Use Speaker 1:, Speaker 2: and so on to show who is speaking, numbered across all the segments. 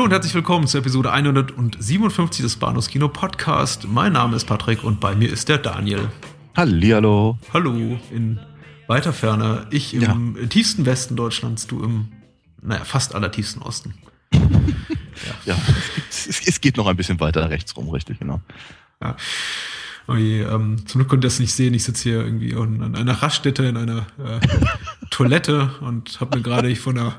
Speaker 1: Hallo und herzlich willkommen zur Episode 157 des Bahnhofs Kino Podcast. Mein Name ist Patrick und bei mir ist der Daniel.
Speaker 2: Hallihallo.
Speaker 1: Hallo in weiter Ferne. Ich im ja. tiefsten Westen Deutschlands, du im, naja, fast allertiefsten Osten.
Speaker 2: ja, ja es, es, es, geht noch ein bisschen weiter rechts rum, richtig, genau.
Speaker 1: Ja. Oh je, ähm, zum Glück könnt ihr das nicht sehen. Ich sitze hier irgendwie an einer Raststätte in einer äh, Toilette und habe mir gerade von der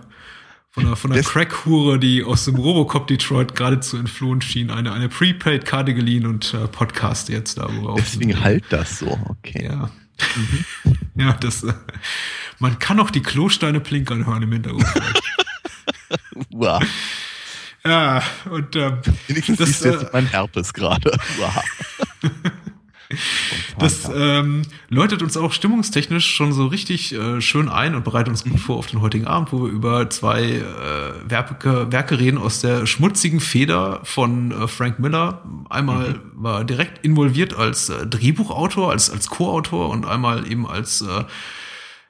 Speaker 1: von einer, von einer Crack-Hure, die aus dem Robocop Detroit geradezu entflohen schien, eine, eine Prepaid-Karte geliehen und äh, Podcast jetzt darüber.
Speaker 2: Deswegen halt das so, okay.
Speaker 1: Ja. Mhm. ja, das, äh, man kann auch die Klosteine plinkern hören im Hintergrund. wow. Ja, und ähm,
Speaker 2: Wenigstens das, du jetzt äh, mein Herpes gerade. Wow.
Speaker 1: Das ähm, läutet uns auch stimmungstechnisch schon so richtig äh, schön ein und bereitet uns gut vor auf den heutigen Abend, wo wir über zwei äh, Werke, Werke reden aus der schmutzigen Feder von äh, Frank Miller. Einmal mhm. war direkt involviert als äh, Drehbuchautor, als, als Co-Autor und einmal eben als äh,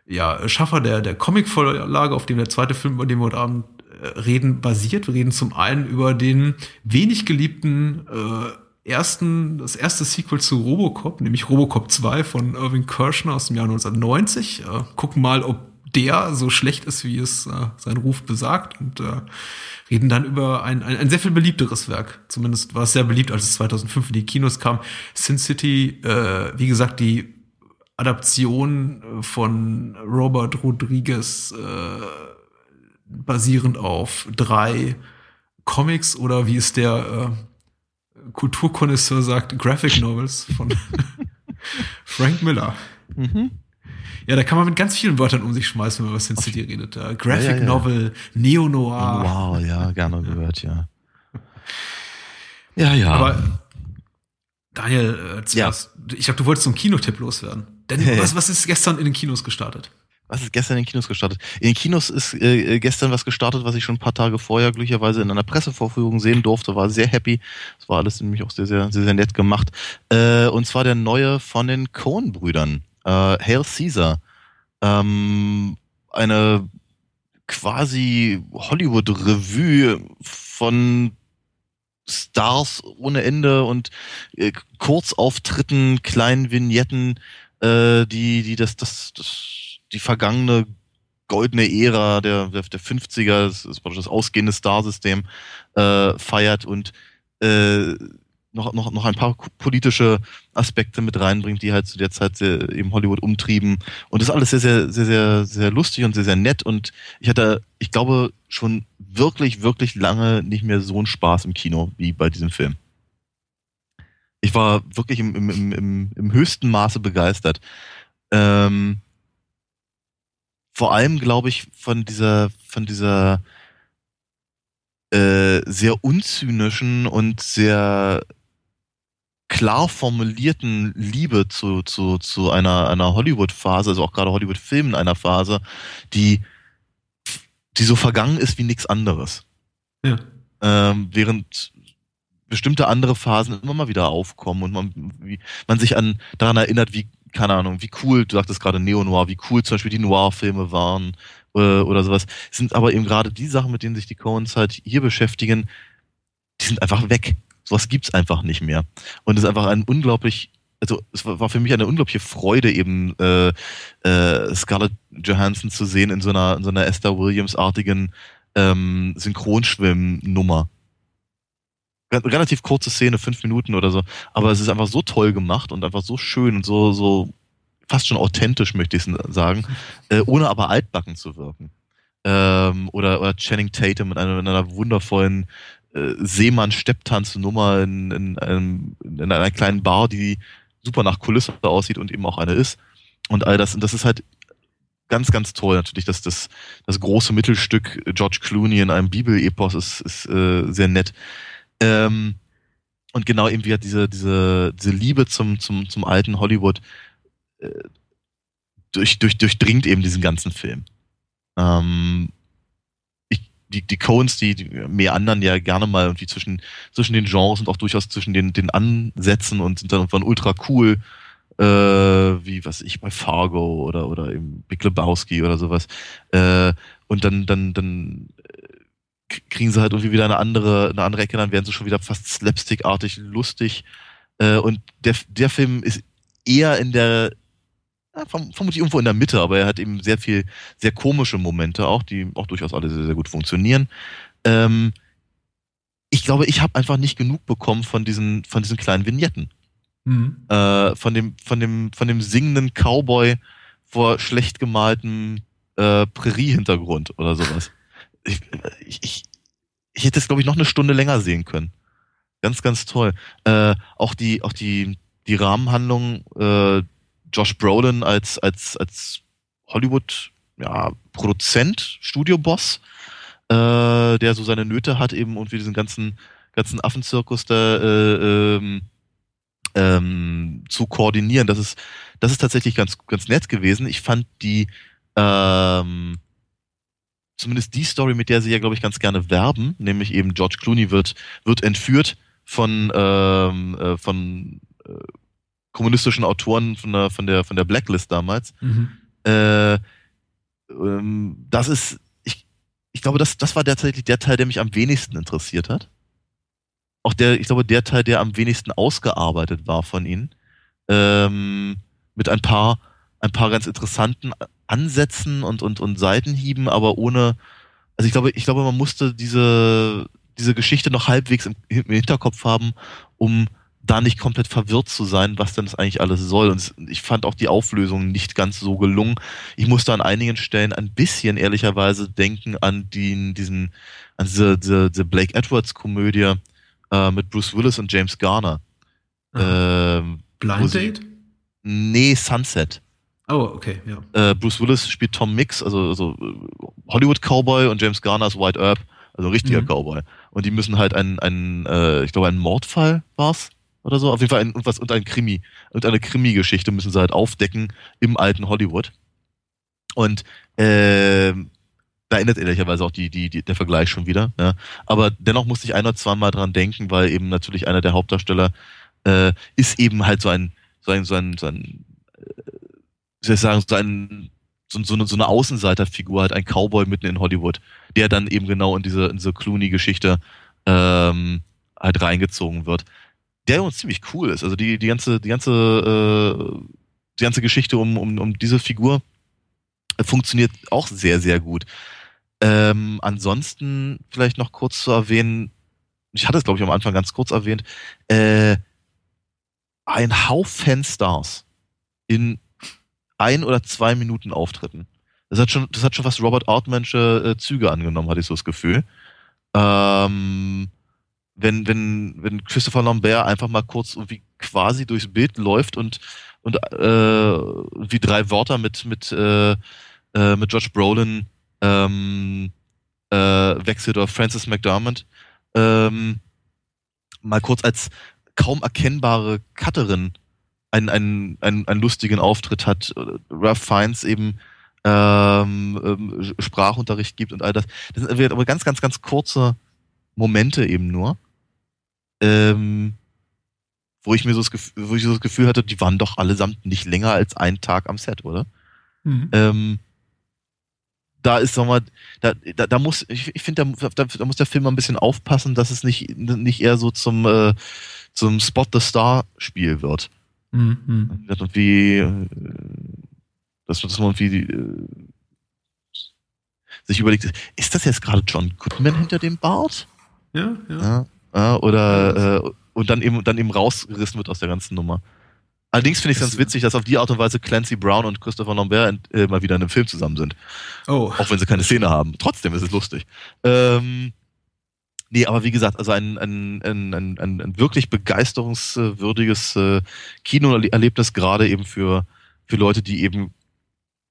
Speaker 1: ja, Schaffer der, der Comic-Vorlage, auf dem der zweite Film, über den wir heute Abend äh, reden, basiert. Wir reden zum einen über den wenig geliebten äh, ersten, das erste Sequel zu Robocop, nämlich Robocop 2 von Irving Kirschner aus dem Jahr 1990. Äh, gucken mal, ob der so schlecht ist, wie es äh, sein Ruf besagt und äh, reden dann über ein, ein, ein sehr viel beliebteres Werk. Zumindest war es sehr beliebt, als es 2005 in die Kinos kam. Sin City, äh, wie gesagt, die Adaption äh, von Robert Rodriguez äh, basierend auf drei Comics oder wie ist der äh, Kulturkonnoisseur sagt, Graphic Novels von Frank Miller. Mhm. Ja, da kann man mit ganz vielen Wörtern um sich schmeißen, wenn man über Sin City redet. Uh, Graphic ja, ja, ja. Novel, Neo-Noir.
Speaker 2: Wow, ja, gerne gehört, ja. Ja, ja.
Speaker 1: Aber Daniel, äh, zuerst, ich glaube, du wolltest zum Kinotipp loswerden. Denn was, was ist gestern in den Kinos gestartet?
Speaker 2: Was ist gestern in den Kinos gestartet? In den Kinos ist äh, gestern was gestartet, was ich schon ein paar Tage vorher glücklicherweise in einer Pressevorführung sehen durfte. War sehr happy. Das war alles nämlich auch sehr, sehr, sehr, sehr nett gemacht. Äh, und zwar der neue von den Coen-Brüdern. Äh, Hail Caesar. Ähm, eine quasi Hollywood-Revue von Stars ohne Ende und äh, Kurzauftritten, kleinen Vignetten, äh, die, die das, das, das die vergangene goldene Ära der, der, der 50er, das, ist das ausgehende Starsystem, äh, feiert und äh, noch, noch, noch ein paar politische Aspekte mit reinbringt, die halt zu der Zeit sehr, eben Hollywood umtrieben. Und das ist alles sehr, sehr, sehr, sehr, sehr lustig und sehr, sehr nett. Und ich hatte, ich glaube, schon wirklich, wirklich lange nicht mehr so einen Spaß im Kino wie bei diesem Film. Ich war wirklich im, im, im, im höchsten Maße begeistert. Ähm, vor allem, glaube ich, von dieser, von dieser äh, sehr unzynischen und sehr klar formulierten Liebe zu, zu, zu einer, einer Hollywood-Phase, also auch gerade Hollywood-Filmen einer Phase, die, die so vergangen ist wie nichts anderes. Ja. Ähm, während bestimmte andere Phasen immer mal wieder aufkommen und man, wie, man sich an daran erinnert, wie keine Ahnung, wie cool, du sagtest gerade Neo-Noir, wie cool zum Beispiel die Noir-Filme waren äh, oder sowas. Sind aber eben gerade die Sachen, mit denen sich die Coens halt hier beschäftigen, die sind einfach weg. Sowas gibt's einfach nicht mehr. Und es ist einfach ein unglaublich, also es war für mich eine unglaubliche Freude, eben äh, äh, Scarlett Johansson zu sehen in so einer, in so einer Esther Williams-artigen ähm, Synchronschwimm-Nummer relativ kurze Szene, fünf Minuten oder so, aber es ist einfach so toll gemacht und einfach so schön und so, so fast schon authentisch, möchte ich sagen, äh, ohne aber altbacken zu wirken. Ähm, oder, oder Channing Tatum mit einer, mit einer wundervollen äh, Seemann-Stepptanz-Nummer in, in, einem, in einer kleinen Bar, die super nach Kulisse aussieht und eben auch eine ist. Und all das, und das ist halt ganz, ganz toll. Natürlich, dass das, das große Mittelstück George Clooney in einem Bibelepos ist, ist äh, sehr nett. Ähm, und genau eben wie diese, diese, diese Liebe zum, zum, zum alten Hollywood äh, durch, durch, durchdringt eben diesen ganzen Film. Ähm, ich, die, die Coens, die, die mehr anderen ja gerne mal irgendwie zwischen, zwischen den Genres und auch durchaus zwischen den, den Ansätzen und sind dann irgendwann ultra cool, äh, wie was ich bei Fargo oder, oder im Big Lebowski oder sowas. Äh, und dann, dann, dann kriegen sie halt irgendwie wieder eine andere, eine andere Ecke, dann werden sie schon wieder fast slapstickartig lustig. Äh, und der, der Film ist eher in der ja, vermutlich irgendwo in der Mitte, aber er hat eben sehr viel, sehr komische Momente auch, die auch durchaus alle sehr, sehr gut funktionieren. Ähm, ich glaube, ich habe einfach nicht genug bekommen von diesen, von diesen kleinen Vignetten. Mhm. Äh, von dem, von dem, von dem singenden Cowboy vor schlecht gemaltem äh, Prärie-Hintergrund oder sowas. Ich, ich, ich, hätte es, glaube ich, noch eine Stunde länger sehen können. Ganz, ganz toll. Äh, auch die, auch die, die Rahmenhandlung, äh, Josh Brolin als, als, als Hollywood, ja, Produzent, Studioboss, äh, der so seine Nöte hat, eben und wie diesen ganzen, ganzen Affenzirkus da äh, ähm, ähm, zu koordinieren. Das ist, das ist tatsächlich ganz, ganz nett gewesen. Ich fand die, ähm, zumindest die Story, mit der sie ja, glaube ich, ganz gerne werben, nämlich eben George Clooney wird, wird entführt von, ähm, äh, von äh, kommunistischen Autoren von der, von der, von der Blacklist damals. Mhm. Äh, ähm, das ist, ich, ich glaube, das, das war tatsächlich der Teil, der mich am wenigsten interessiert hat. Auch der, ich glaube, der Teil, der am wenigsten ausgearbeitet war von ihnen. Ähm, mit ein paar, ein paar ganz interessanten Ansätzen und, und, und Seitenhieben, aber ohne, also ich glaube, ich glaube, man musste diese, diese Geschichte noch halbwegs im, im Hinterkopf haben, um da nicht komplett verwirrt zu sein, was denn das eigentlich alles soll. Und ich fand auch die Auflösung nicht ganz so gelungen. Ich musste an einigen Stellen ein bisschen ehrlicherweise denken an den, diesen, an diese, diese, diese Blake Edwards Komödie äh, mit Bruce Willis und James Garner.
Speaker 1: Ähm, Blind Date?
Speaker 2: Nee, Sunset.
Speaker 1: Oh, okay, ja.
Speaker 2: Äh, Bruce Willis spielt Tom Mix, also, also Hollywood Cowboy und James Garner ist White Earp, also ein richtiger mhm. Cowboy. Und die müssen halt einen, einen äh, ich glaube, einen Mordfall war's oder so. Auf jeden Fall ein, was und ein Krimi und eine Krimi-Geschichte müssen sie halt aufdecken im alten Hollywood. Und äh, da endet ehrlicherweise auch die, die, die, der Vergleich schon wieder. Ja. Aber dennoch musste ich ein oder zwei Mal dran denken, weil eben natürlich einer der Hauptdarsteller äh, ist eben halt so ein, so ein, so ein, so ein äh, soll ich sagen, so ein so, so, eine, so eine Außenseiterfigur, halt ein Cowboy mitten in Hollywood, der dann eben genau in diese, in diese Clooney-Geschichte ähm, halt reingezogen wird der uns ziemlich cool ist. Also die, die ganze, die ganze, äh, die ganze Geschichte um, um, um diese Figur funktioniert auch sehr, sehr gut. Ähm, ansonsten vielleicht noch kurz zu erwähnen, ich hatte es glaube ich am Anfang ganz kurz erwähnt, äh, ein Haufen Stars in ein oder zwei Minuten Auftritten. Das hat schon, das hat schon fast Robert Altmansche äh, Züge angenommen, hatte ich so das Gefühl. Ähm, wenn, wenn, wenn Christopher Lambert einfach mal kurz irgendwie quasi durchs Bild läuft und, und äh, wie drei Wörter mit, mit, äh, äh, mit George Brolin ähm, äh, wechselt oder Francis McDermott ähm, mal kurz als kaum erkennbare Cutterin einen, einen, einen, einen lustigen Auftritt hat. Ralph Fiennes eben ähm, ähm, Sprachunterricht gibt und all das. Das sind aber ganz, ganz, ganz kurze Momente eben nur ähm, wo ich mir so das Gefühl, wo ich so das Gefühl hatte, die waren doch allesamt nicht länger als einen Tag am Set, oder? Mhm. Ähm, da ist sag mal, da, da, da muss, ich, ich finde, da, da, muss der Film mal ein bisschen aufpassen, dass es nicht, nicht eher so zum, äh, zum Spot the Star Spiel wird. Mhm. Und wie, äh, dass, dass man irgendwie äh, sich überlegt, ist das jetzt gerade John Goodman hinter dem Bart?
Speaker 1: Ja, ja. ja
Speaker 2: ja, oder äh, und dann eben dann eben rausgerissen wird aus der ganzen Nummer. Allerdings finde ich es ganz witzig, dass auf die Art und Weise Clancy Brown und Christopher Lambert äh, mal wieder in einem Film zusammen sind.
Speaker 1: Oh.
Speaker 2: Auch wenn sie keine Szene haben. Trotzdem ist es lustig. Ähm, nee, aber wie gesagt, also ein, ein, ein, ein, ein, wirklich begeisterungswürdiges äh, Kinoerlebnis, gerade eben für, für Leute, die eben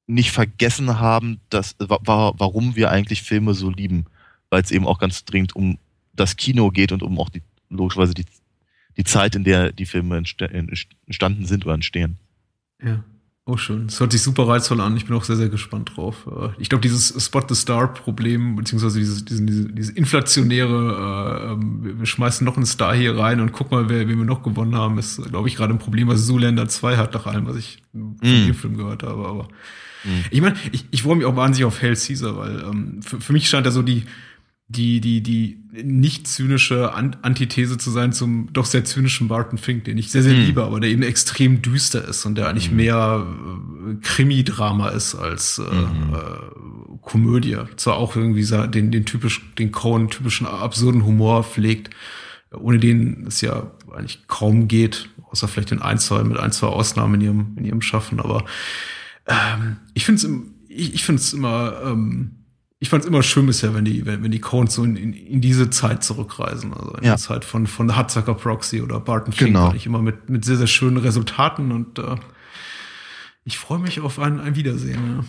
Speaker 2: nicht vergessen haben, dass, wa warum wir eigentlich Filme so lieben. Weil es eben auch ganz dringend um das Kino geht und um auch die, logischerweise die, die Zeit, in der die Filme entstanden sind oder entstehen.
Speaker 1: Ja. Oh, schön. Das hört sich super reizvoll an. Ich bin auch sehr, sehr gespannt drauf. Äh, ich glaube, dieses Spot the Star-Problem, beziehungsweise dieses, dieses, dieses inflationäre, äh, ähm, wir schmeißen noch einen Star hier rein und guck mal, wer, wen wir noch gewonnen haben, ist, glaube ich, gerade ein Problem, was Zoolander 2 hat, nach allem, was ich von mm. dem Film gehört habe. Aber mm. ich meine, ich, ich freue mich auch wahnsinnig auf Hell Caesar, weil ähm, für, für mich scheint er so die, die, die, die nicht zynische Antithese zu sein zum doch sehr zynischen Barton Fink, den ich sehr, sehr hm. liebe, aber der eben extrem düster ist und der eigentlich hm. mehr äh, Krimi-Drama ist als äh, mhm. äh, Komödie. Zwar auch irgendwie den, den typisch, den Cohen typischen absurden Humor pflegt, ohne den es ja eigentlich kaum geht, außer vielleicht in ein, zwei, mit ein, zwei Ausnahmen in ihrem, in ihrem Schaffen, aber ähm, ich finde es ich, ich finde es immer ähm, ich fand es immer schön bisher, wenn die, wenn, wenn die Cones so in, in, in diese Zeit zurückreisen. Also in ja. die Zeit von, von Hudsucker Proxy oder Barton Fink.
Speaker 2: Genau.
Speaker 1: Ich immer mit, mit sehr, sehr schönen Resultaten und äh, ich freue mich auf ein, ein Wiedersehen.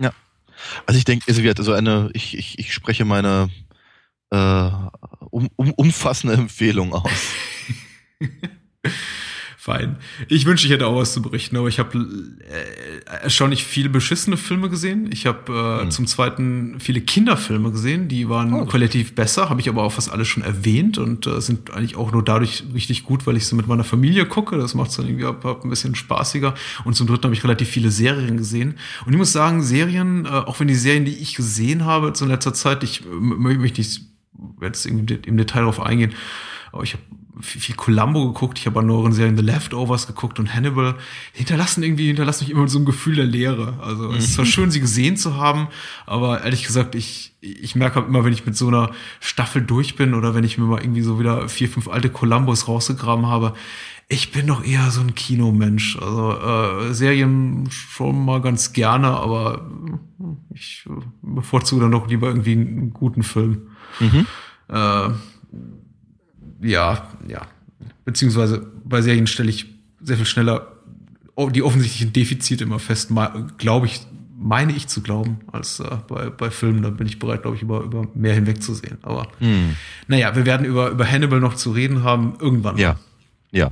Speaker 2: Ja. ja. Also ich denke, also eine, ich, ich, ich spreche meine äh, um, um, umfassende Empfehlung aus.
Speaker 1: Fein. Ich wünsche, ich hätte auch was zu berichten, aber ich habe äh, erstaunlich viele beschissene Filme gesehen. Ich habe äh, mhm. zum zweiten viele Kinderfilme gesehen, die waren oh. qualitativ besser, habe ich aber auch fast alles schon erwähnt und äh, sind eigentlich auch nur dadurch richtig gut, weil ich sie mit meiner Familie gucke. Das macht es dann irgendwie ab, ab ein bisschen spaßiger. Und zum dritten habe ich relativ viele Serien gesehen. Und ich muss sagen, Serien, äh, auch wenn die Serien, die ich gesehen habe zu letzter Zeit, ich möchte nicht jetzt im Detail darauf eingehen, aber ich habe viel Columbo geguckt, ich habe an neueren Serien The Leftovers geguckt und Hannibal, hinterlassen irgendwie, hinterlassen mich immer so ein Gefühl der Leere. Also mhm. es ist zwar mhm. schön, sie gesehen zu haben, aber ehrlich gesagt, ich, ich merke halt immer, wenn ich mit so einer Staffel durch bin oder wenn ich mir mal irgendwie so wieder vier, fünf alte Columbos rausgegraben habe, ich bin doch eher so ein Kinomensch. Also äh, Serien schon mal ganz gerne, aber ich bevorzuge dann doch lieber irgendwie einen guten Film. Mhm. Äh, ja, ja. Beziehungsweise bei Serien stelle ich sehr viel schneller die offensichtlichen Defizite immer fest, glaube ich, meine ich zu glauben, als äh, bei, bei Filmen. Da bin ich bereit, glaube ich, über, über mehr hinwegzusehen. Aber hm. naja, wir werden über, über Hannibal noch zu reden haben, irgendwann.
Speaker 2: Ja. Ja.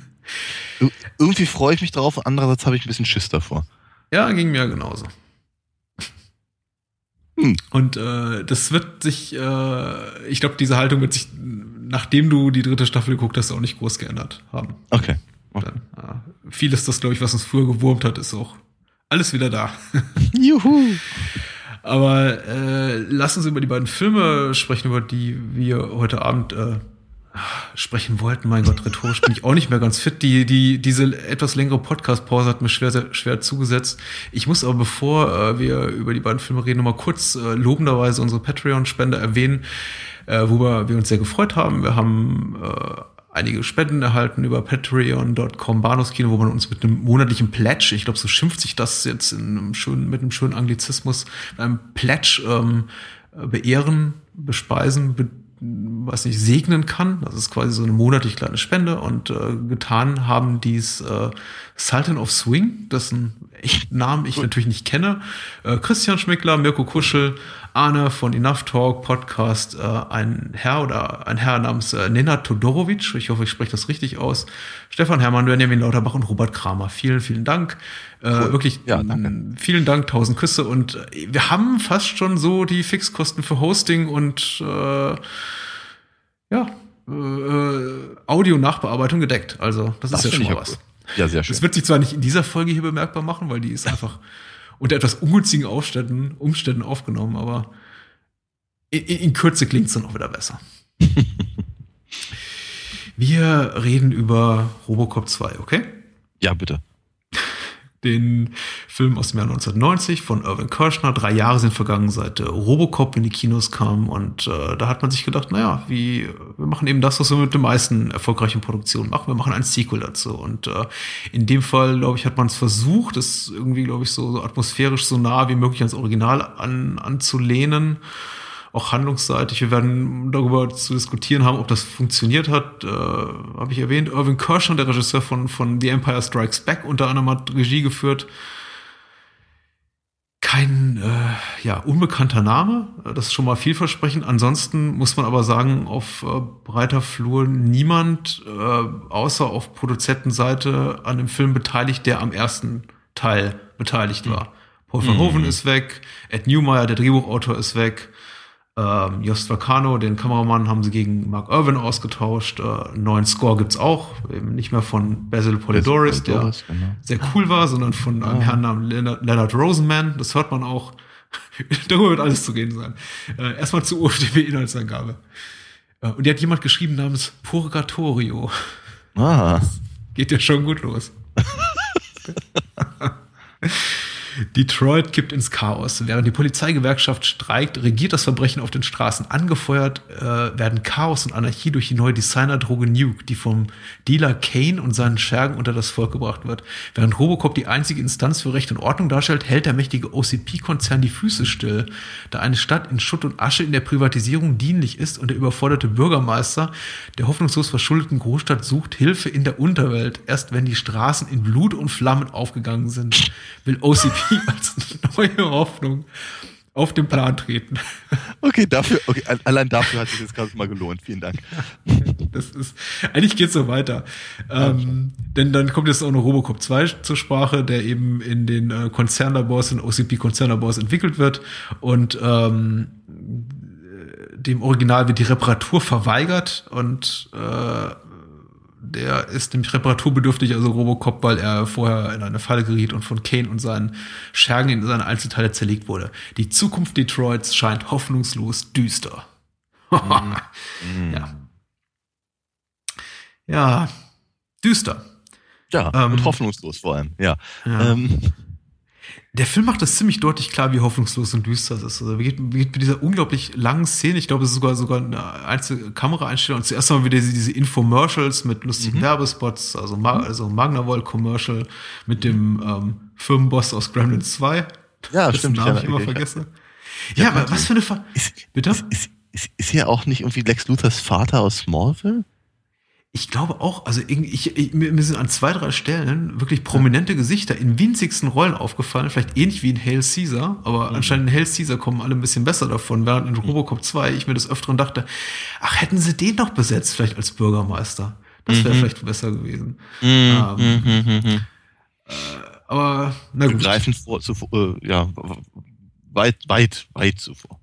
Speaker 2: Irgendwie freue ich mich drauf, andererseits habe ich ein bisschen Schiss davor.
Speaker 1: Ja, ging mir genauso. Hm. Und äh, das wird sich, äh, ich glaube, diese Haltung wird sich nachdem du die dritte Staffel geguckt hast, auch nicht groß geändert haben.
Speaker 2: Okay.
Speaker 1: okay. Dann, ja, vieles, das, glaube ich, was uns früher gewurmt hat, ist auch alles wieder da.
Speaker 2: Juhu.
Speaker 1: Aber äh, lass uns über die beiden Filme sprechen, über die wir heute Abend äh, sprechen wollten. Mein Gott, rhetorisch bin ich auch nicht mehr ganz fit. Die, die, diese etwas längere Podcast-Pause hat mir schwer, sehr schwer zugesetzt. Ich muss aber, bevor äh, wir über die beiden Filme reden, nochmal kurz äh, lobenderweise unsere Patreon-Spende erwähnen äh, worüber wir uns sehr gefreut haben. Wir haben äh, einige Spenden erhalten über patreon.com Bahnhofskino, wo man uns mit einem monatlichen Pledge, ich glaube, so schimpft sich das jetzt in einem schönen, mit einem schönen Anglizismus, einem Pledge ähm, beehren, bespeisen, be was nicht, segnen kann. Das ist quasi so eine monatlich kleine Spende und äh, getan haben dies äh, Sultan of Swing, dessen Namen ich natürlich nicht kenne, äh, Christian Schmickler, Mirko Kuschel, Arne von Enough Talk Podcast, äh, ein Herr oder ein Herr namens äh, Nenad Todorovic, ich hoffe, ich spreche das richtig aus, Stefan Hermann, Benjamin Lauterbach und Robert Kramer. Vielen, vielen Dank. Äh, cool. Wirklich ja, danke. vielen Dank, tausend Küsse und äh, wir haben fast schon so die Fixkosten für Hosting und äh, ja, äh, Audio-Nachbearbeitung gedeckt. Also das, das ist ja schon mal was. Cool.
Speaker 2: Ja, sehr schön.
Speaker 1: Das wird sich zwar nicht in dieser Folge hier bemerkbar machen, weil die ist einfach unter etwas ungünstigen Aufständen, Umständen aufgenommen, aber in, in Kürze klingt es dann auch wieder besser. Wir reden über Robocop 2, okay?
Speaker 2: Ja, bitte
Speaker 1: den Film aus dem Jahr 1990 von Irvin Kershner. Drei Jahre sind vergangen, seit äh, Robocop in die Kinos kam. Und äh, da hat man sich gedacht, naja, wie, wir machen eben das, was wir mit den meisten erfolgreichen Produktionen machen. Wir machen ein Sequel dazu. Und äh, in dem Fall, glaube ich, hat man es versucht, es irgendwie, glaube ich, so, so atmosphärisch so nah wie möglich ans Original an, anzulehnen auch handlungsseitig. Wir werden darüber zu diskutieren haben, ob das funktioniert hat. Äh, Habe ich erwähnt. Irvin Kershon, der Regisseur von, von The Empire Strikes Back, unter anderem hat Regie geführt. kein äh, ja, unbekannter Name. Das ist schon mal vielversprechend. Ansonsten muss man aber sagen, auf äh, breiter Flur niemand äh, außer auf Produzentenseite an dem Film beteiligt, der am ersten Teil beteiligt war. Paul Verhoeven
Speaker 2: Mhm.
Speaker 1: ist weg, Ed Newmeyer, der Drehbuchautor, ist weg. Ähm, Jost Vacano, den Kameramann, haben sie gegen Mark Irwin ausgetauscht. Äh, einen neuen Score gibt's auch, eben nicht mehr von Basil Polidoris, der
Speaker 2: Polidoris, genau.
Speaker 1: sehr cool war, sondern von einem Herrn namens Leonard, Rosenman. Das hört man auch. Darüber wird alles zu reden sein. Äh, erstmal zur UFDB-Inhaltsangabe. Äh, und die hat jemand geschrieben namens Purgatorio.
Speaker 2: Ah,
Speaker 1: Geht ja schon gut los. Detroit kippt ins Chaos. Während die Polizeigewerkschaft streikt, regiert das Verbrechen auf den Straßen. Angefeuert äh, werden Chaos und Anarchie durch die neue Designerdroge Nuke, die vom Dealer Kane und seinen Schergen unter das Volk gebracht wird. Während Robocop die einzige Instanz für Recht und Ordnung darstellt, hält der mächtige OCP-Konzern die Füße still, da eine Stadt in Schutt und Asche in der Privatisierung dienlich ist und der überforderte Bürgermeister der hoffnungslos verschuldeten Großstadt sucht Hilfe in der Unterwelt. Erst wenn die Straßen in Blut und Flammen aufgegangen sind, will OCP als neue Hoffnung auf den Plan treten.
Speaker 2: okay, dafür, okay, al- allein dafür hat sich das Ganze mal gelohnt. Vielen Dank.
Speaker 1: Das ist, eigentlich geht's so weiter. Ähm, denn dann kommt jetzt auch noch Robocop 2 zur Sprache, der eben in den äh, Konzernlabors, in OCP-Konzernlabors entwickelt wird und ähm, dem Original wird die Reparatur verweigert und äh, der ist nämlich reparaturbedürftig, also Robocop, weil er vorher in eine Falle geriet und von Kane und seinen Schergen in seine Einzelteile zerlegt wurde. Die Zukunft Detroits scheint hoffnungslos düster. Ja. Ja, düster.
Speaker 2: Ja,
Speaker 1: Ähm,
Speaker 2: und hoffnungslos vor allem. Ja.
Speaker 1: Ja.
Speaker 2: Ähm,
Speaker 1: Der Film macht das ziemlich deutlich klar, wie hoffnungslos und düster es ist. Also, wie geht, geht mit dieser unglaublich langen Szene, ich glaube, es ist sogar, sogar eine einzelne Kameraeinstellung. Und zuerst mal wieder diese, diese Infomercials mit lustigen Werbespots, also, Ma also Magnavolt-Commercial mit dem ähm, Firmenboss aus Gremlins 2.
Speaker 2: Ja,
Speaker 1: dessen
Speaker 2: stimmt, ich
Speaker 1: Namen ich
Speaker 2: erinnere-
Speaker 1: immer
Speaker 2: ich-
Speaker 1: vergesse. Ja, aber was für eine Ver
Speaker 2: ist,
Speaker 1: Bitte?
Speaker 2: Ist, ist, ist hier auch nicht irgendwie Lex Luthers Vater aus Smallville?
Speaker 1: Ich glaube auch, also irgendwie, ich, ich, mir sind an zwei, drei Stellen wirklich prominente Gesichter in winzigsten Rollen aufgefallen, vielleicht ähnlich wie in Hail Caesar, aber anscheinend in Hail Caesar kommen alle ein bisschen besser davon, während in Robocop 2 ich mir das öfteren dachte, ach, hätten sie den noch besetzt, vielleicht als Bürgermeister. Das wäre
Speaker 2: Mhm.
Speaker 1: vielleicht besser gewesen.
Speaker 2: Mhm,
Speaker 1: Ähm,
Speaker 2: mhm, mhm.
Speaker 1: Aber, na gut.
Speaker 2: Greifen vor, zuvor, äh, ja, weit, weit, weit zuvor.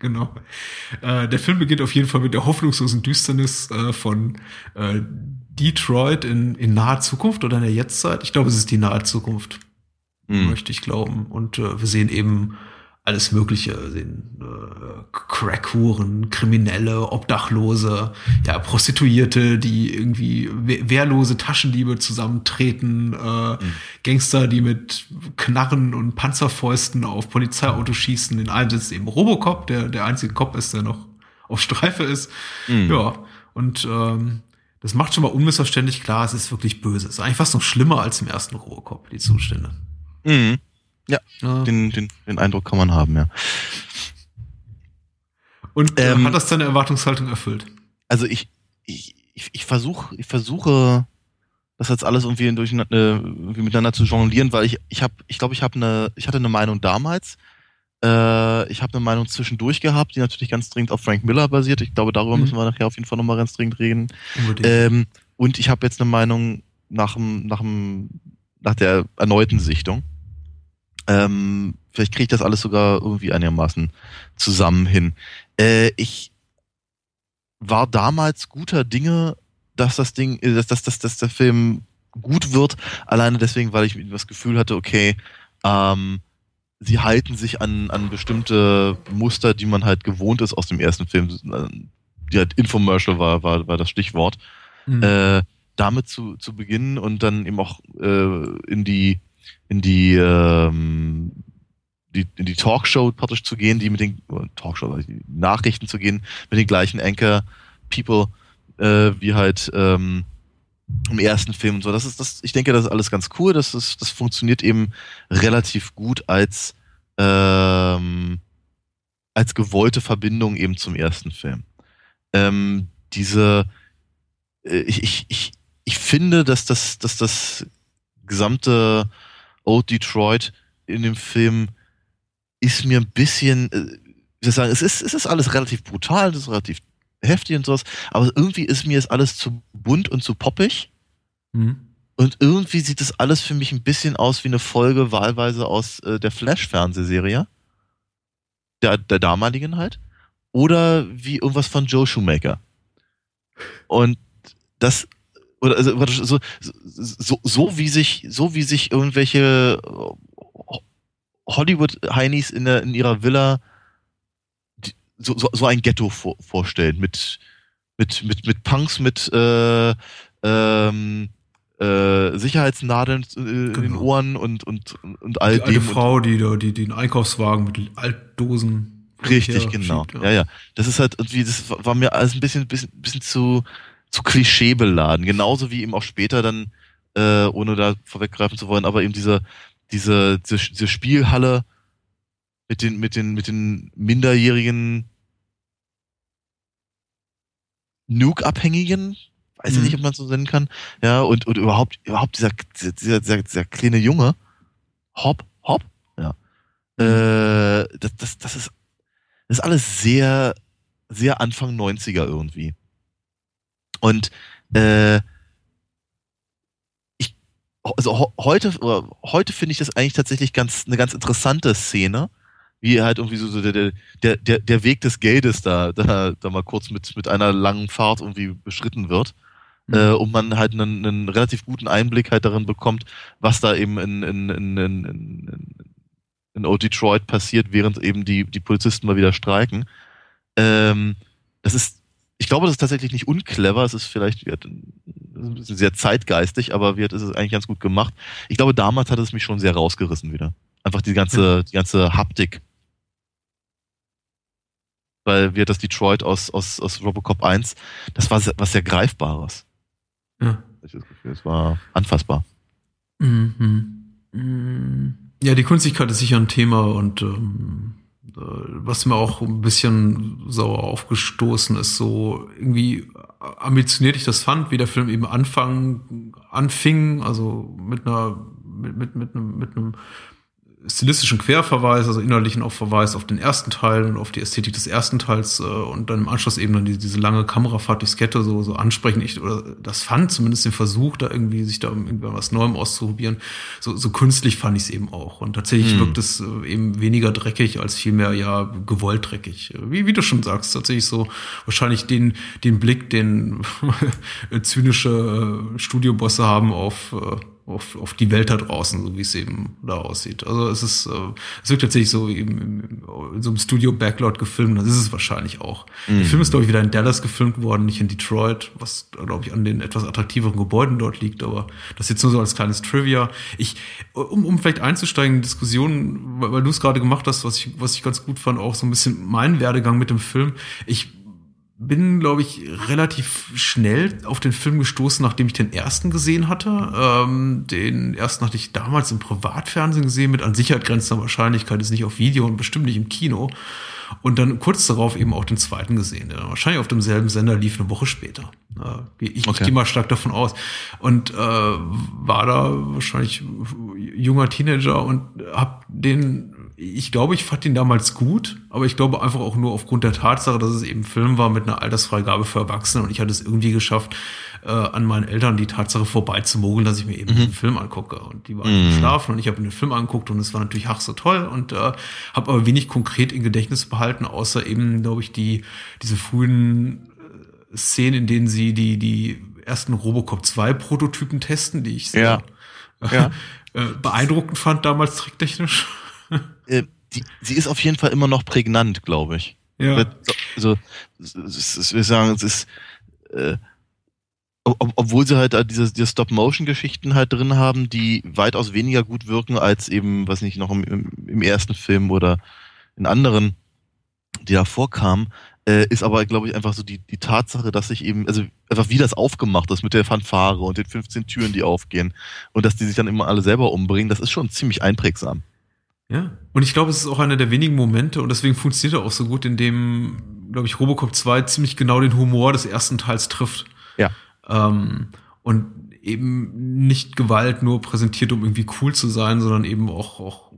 Speaker 1: Genau. Äh, der Film beginnt auf jeden Fall mit der hoffnungslosen Düsternis äh, von äh, Detroit in, in naher Zukunft oder in der Jetztzeit. Ich glaube, es ist die nahe Zukunft.
Speaker 2: Mhm.
Speaker 1: möchte ich glauben. Und äh, wir sehen eben alles Mögliche, sehen äh, Crackhuren, Kriminelle, Obdachlose, ja, Prostituierte, die irgendwie we- wehrlose Taschendiebe zusammentreten, äh, Gangster, die mit Knarren und Panzerfäusten auf Polizeiautos schießen. In einem sitzt eben Robocop, der der einzige Cop ist, der noch auf Streife ist.
Speaker 2: Mhm.
Speaker 1: Ja, und ähm, das macht schon mal unmissverständlich klar, es ist wirklich böse. Es ist eigentlich fast noch schlimmer als im ersten Robocop, die Zustände.
Speaker 2: Mhm.
Speaker 1: Ja.
Speaker 2: Den, den, den Eindruck kann man haben, ja.
Speaker 1: Und äh,
Speaker 2: Ähm,
Speaker 1: hat das deine Erwartungshaltung erfüllt?
Speaker 2: Also ich, ich, ich, ich versuche, ich versuche, das jetzt alles irgendwie, durch, äh, irgendwie miteinander zu jonglieren, weil ich, ich habe, ich glaube, ich habe eine, ich hatte eine Meinung damals. Äh, ich habe eine Meinung zwischendurch gehabt, die natürlich ganz dringend auf Frank Miller basiert. Ich glaube, darüber
Speaker 1: Mhm.
Speaker 2: müssen wir nachher auf jeden Fall nochmal ganz dringend reden. Ähm, und ich habe jetzt eine Meinung nach, dem, nach, dem, nach der erneuten Sichtung. Ähm, vielleicht kriege ich das alles sogar irgendwie einigermaßen zusammen hin. Äh, ich war damals guter Dinge, dass das Ding, äh, dass, dass, dass, dass der Film gut wird, alleine deswegen, weil ich das Gefühl hatte, okay, ähm, sie halten sich an, an bestimmte Muster, die man halt gewohnt ist aus dem ersten Film. Die halt Infomercial war, war, war das Stichwort
Speaker 1: Mhm.
Speaker 2: äh, damit zu, zu beginnen und dann eben auch äh, in die in die ähm, die, in die Talkshow praktisch zu gehen, die mit den Talkshow, die Nachrichten zu gehen, mit den gleichen Anchor People äh, wie halt ähm, im ersten Film und so. Das ist das, ich denke, das ist alles ganz cool. Das ist, das funktioniert eben relativ gut als ähm, als gewollte Verbindung eben zum ersten Film. Ähm, diese äh, ich, ich, ich, ich finde, dass das, dass das gesamte Old Detroit in dem Film ist mir ein bisschen, äh, wie soll ich sagen, es ist, es ist alles relativ brutal, es ist relativ heftig und sowas, aber irgendwie ist mir es alles zu bunt und zu poppig. Mhm. Und irgendwie sieht das alles für mich ein bisschen aus wie eine Folge wahlweise aus äh, der Flash-Fernsehserie. Der, der damaligen halt. Oder wie irgendwas von Joe Shoemaker. Und das, oder also, so, so, so wie sich, so wie sich irgendwelche Hollywood-Heinis in, in ihrer Villa die, so, so, so ein Ghetto vor, vorstellen. Mit, mit, mit, mit Punks, mit äh, ähm, äh, Sicherheitsnadeln äh, genau. in den genau. Ohren und, und, und all
Speaker 1: die alte Frau, die, die, die den Einkaufswagen mit Altdosen.
Speaker 2: Richtig, genau. Schiebt, ja. ja, ja. Das ist halt irgendwie, das war mir alles ein bisschen, bisschen, bisschen zu, zu klischeebeladen. Genauso wie eben auch später dann, äh, ohne da vorweggreifen zu wollen, aber eben diese, diese, diese, diese Spielhalle mit den, mit den, mit den minderjährigen Nuke-Abhängigen, weiß ich mhm. nicht, ob man so nennen kann. Ja, und, und überhaupt, überhaupt dieser, dieser, dieser, dieser kleine Junge, hopp, hopp, ja. Mhm. Äh, das, das, das ist, das ist alles sehr, sehr Anfang 90er irgendwie. Und äh, ich, also heute, heute finde ich das eigentlich tatsächlich ganz eine ganz interessante Szene, wie halt irgendwie so, der, der, der, der Weg des Geldes da, da, da mal kurz mit, mit einer langen Fahrt irgendwie beschritten wird. Mhm. Äh, und man halt einen, einen relativ guten Einblick halt darin bekommt, was da eben in, in, in, in, in, in Old Detroit passiert, während eben die, die Polizisten mal wieder streiken. Ähm, das ist ich glaube, das ist tatsächlich nicht unclever. Es ist vielleicht wird, sehr zeitgeistig, aber wird, ist es eigentlich ganz gut gemacht. Ich glaube, damals hat es mich schon sehr rausgerissen wieder. Einfach die ganze, ja. die ganze Haptik. Weil wir das Detroit aus, aus, aus Robocop 1, das war was sehr Greifbares. Ja. Es war anfassbar.
Speaker 1: Mhm. Ja, die Kunstigkeit ist sicher ein Thema und ähm, äh, was mir auch ein bisschen sauer aufgestoßen ist, so irgendwie ambitioniert ich das fand, wie der Film eben anfangen, anfing, also mit einer, mit, mit, mit einem, mit einem stilistischen Querverweis, also innerlichen auch Verweis auf den ersten Teil und auf die Ästhetik des ersten Teils äh, und dann im Anschluss eben dann die, diese lange Kamerafahrt durchs Ghetto so, so ansprechen. Ich, oder das fand zumindest den Versuch, da irgendwie sich da irgendwie was Neuem auszuprobieren. So, so künstlich fand ich es eben auch. Und tatsächlich hm. wirkt es äh, eben weniger dreckig als vielmehr ja gewollt dreckig. Wie, wie du schon sagst, tatsächlich so wahrscheinlich den, den Blick, den zynische äh, Studiobosse haben auf äh, auf, auf die Welt da draußen, so wie es eben da aussieht. Also es ist, äh, es wird tatsächlich so eben in so einem Studio Backlot gefilmt, das ist es wahrscheinlich auch. Mhm. Der Film ist, glaube ich, wieder in Dallas gefilmt worden, nicht in Detroit, was, glaube ich, an den etwas attraktiveren Gebäuden dort liegt, aber das jetzt nur so als kleines Trivia. Ich, um, um vielleicht einzusteigen in Diskussionen, weil, weil du es gerade gemacht hast, was ich, was ich ganz gut fand, auch so ein bisschen mein Werdegang mit dem Film. Ich bin, glaube ich, relativ schnell auf den Film gestoßen, nachdem ich den ersten gesehen hatte. Ähm, den ersten hatte ich damals im Privatfernsehen gesehen, mit an Sicherheit grenzender Wahrscheinlichkeit, ist nicht auf Video und bestimmt nicht im Kino. Und dann kurz darauf eben auch den zweiten gesehen, der wahrscheinlich auf demselben Sender lief eine Woche später. Äh, ich, okay. ich gehe mal stark davon aus. Und äh, war da wahrscheinlich junger Teenager und hab den ich glaube, ich fand ihn damals gut, aber ich glaube einfach auch nur aufgrund der Tatsache, dass es eben Film war mit einer Altersfreigabe für Erwachsene und ich hatte es irgendwie geschafft, äh, an meinen Eltern die Tatsache vorbeizumogeln, dass ich mir eben mhm. diesen Film angucke. Und die waren mhm. schlafen und ich habe mir den Film angeguckt und es war natürlich ach so toll und äh, habe aber wenig konkret in Gedächtnis behalten, außer eben, glaube ich, die diese frühen äh, Szenen, in denen sie die die ersten Robocop 2 Prototypen testen, die ich sehr
Speaker 2: ja. Ja.
Speaker 1: Äh, beeindruckend fand damals tricktechnisch.
Speaker 2: Äh, die, sie ist auf jeden Fall immer noch prägnant, glaube ich.
Speaker 1: Ja.
Speaker 2: Also, wir sagen, es ist, äh, ob, obwohl sie halt diese, diese Stop-Motion-Geschichten halt drin haben, die weitaus weniger gut wirken als eben, was nicht, noch im, im ersten Film oder in anderen, die da vorkamen, äh, ist aber, glaube ich, einfach so die, die Tatsache, dass sich eben, also einfach wie das aufgemacht ist mit der Fanfare und den 15 Türen, die aufgehen und dass die sich dann immer alle selber umbringen, das ist schon ziemlich einprägsam.
Speaker 1: Ja. Und ich glaube, es ist auch einer der wenigen Momente und deswegen funktioniert er auch so gut, in dem, glaube ich, Robocop 2 ziemlich genau den Humor des ersten Teils trifft.
Speaker 2: Ja.
Speaker 1: Ähm, und eben nicht Gewalt nur präsentiert, um irgendwie cool zu sein, sondern eben auch, auch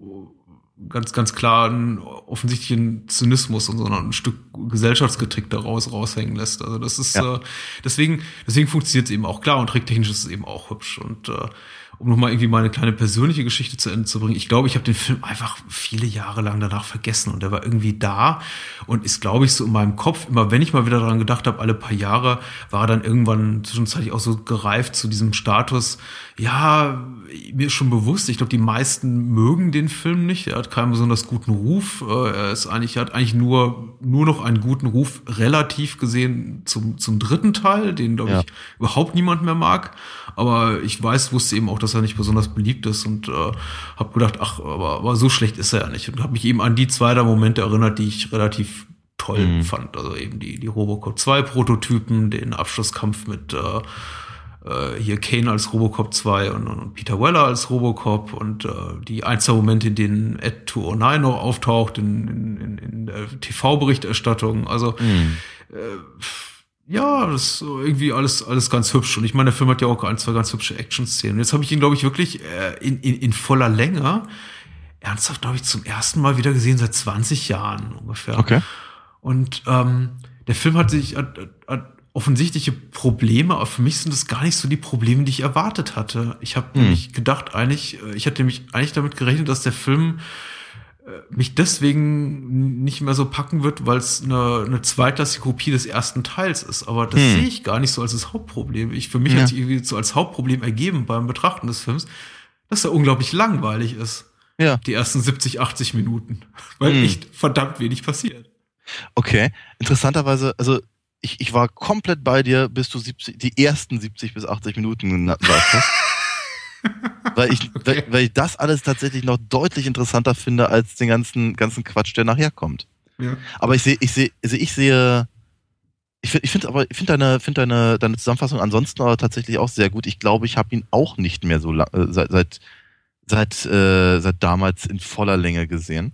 Speaker 1: ganz, ganz klar einen offensichtlichen Zynismus und so ein Stück Gesellschaftskritik daraus raushängen lässt. Also das ist ja. äh, deswegen, deswegen funktioniert es eben auch klar und tricktechnisch ist es eben auch hübsch. Und äh, um nochmal irgendwie meine kleine persönliche Geschichte zu Ende zu bringen, ich glaube, ich habe den Film einfach viele Jahre lang danach vergessen und der war irgendwie da und ist, glaube ich, so in meinem Kopf, immer wenn ich mal wieder daran gedacht habe, alle paar Jahre, war er dann irgendwann zwischenzeitlich auch so gereift zu diesem Status, ja, mir ist schon bewusst, ich glaube, die meisten mögen den Film nicht, er hat keinen besonders guten Ruf, äh, er ist eigentlich, er hat eigentlich nur, nur noch einen guten Ruf relativ gesehen zum, zum dritten Teil, den, glaube ja. ich, überhaupt niemand mehr mag, aber ich weiß, wusste eben auch, dass er nicht besonders beliebt ist und äh, habe gedacht, ach, aber, aber so schlecht ist er ja nicht. Und habe mich eben an die zwei der Momente erinnert, die ich relativ toll mhm. fand. Also eben die, die Robocop 2 Prototypen, den Abschlusskampf mit äh, äh, hier Kane als Robocop 2 und, und Peter Weller als Robocop und äh, die Einzelmomente, in denen Ed 209 noch auftaucht in, in, in, in der TV-Berichterstattung. Also mhm. äh, ja, das ist irgendwie alles, alles ganz hübsch. Und ich meine, der Film hat ja auch ein, zwei ganz hübsche Action-Szenen. Jetzt habe ich ihn, glaube ich, wirklich äh, in, in, in voller Länge ernsthaft, glaube ich, zum ersten Mal wieder gesehen seit 20 Jahren ungefähr.
Speaker 2: Okay.
Speaker 1: Und ähm, der Film hat sich hat, hat offensichtliche Probleme, aber für mich sind das gar nicht so die Probleme, die ich erwartet hatte. Ich habe hm. nämlich gedacht, eigentlich, äh, ich hatte nämlich eigentlich damit gerechnet, dass der Film mich deswegen nicht mehr so packen wird, weil es eine, eine zweitklassige Kopie des ersten Teils ist. Aber das hm. sehe ich gar nicht so als das Hauptproblem. Ich, für mich ja. hat sich irgendwie so als Hauptproblem ergeben beim Betrachten des Films, dass er unglaublich langweilig ist.
Speaker 2: Ja.
Speaker 1: Die ersten 70, 80 Minuten. Weil hm. echt verdammt wenig passiert.
Speaker 2: Okay. Interessanterweise, also ich, ich war komplett bei dir, bis du 70, die ersten 70 bis 80 Minuten warst. weil ich, okay. weil, weil, ich das alles tatsächlich noch deutlich interessanter finde als den ganzen, ganzen Quatsch, der nachher kommt. Ja. Aber ich sehe, ich sehe, also ich sehe, ich, ich finde aber, ich finde deine, finde deine, deine Zusammenfassung ansonsten aber tatsächlich auch sehr gut. Ich glaube, ich habe ihn auch nicht mehr so lang, äh, seit, seit, seit, äh, seit damals in voller Länge gesehen.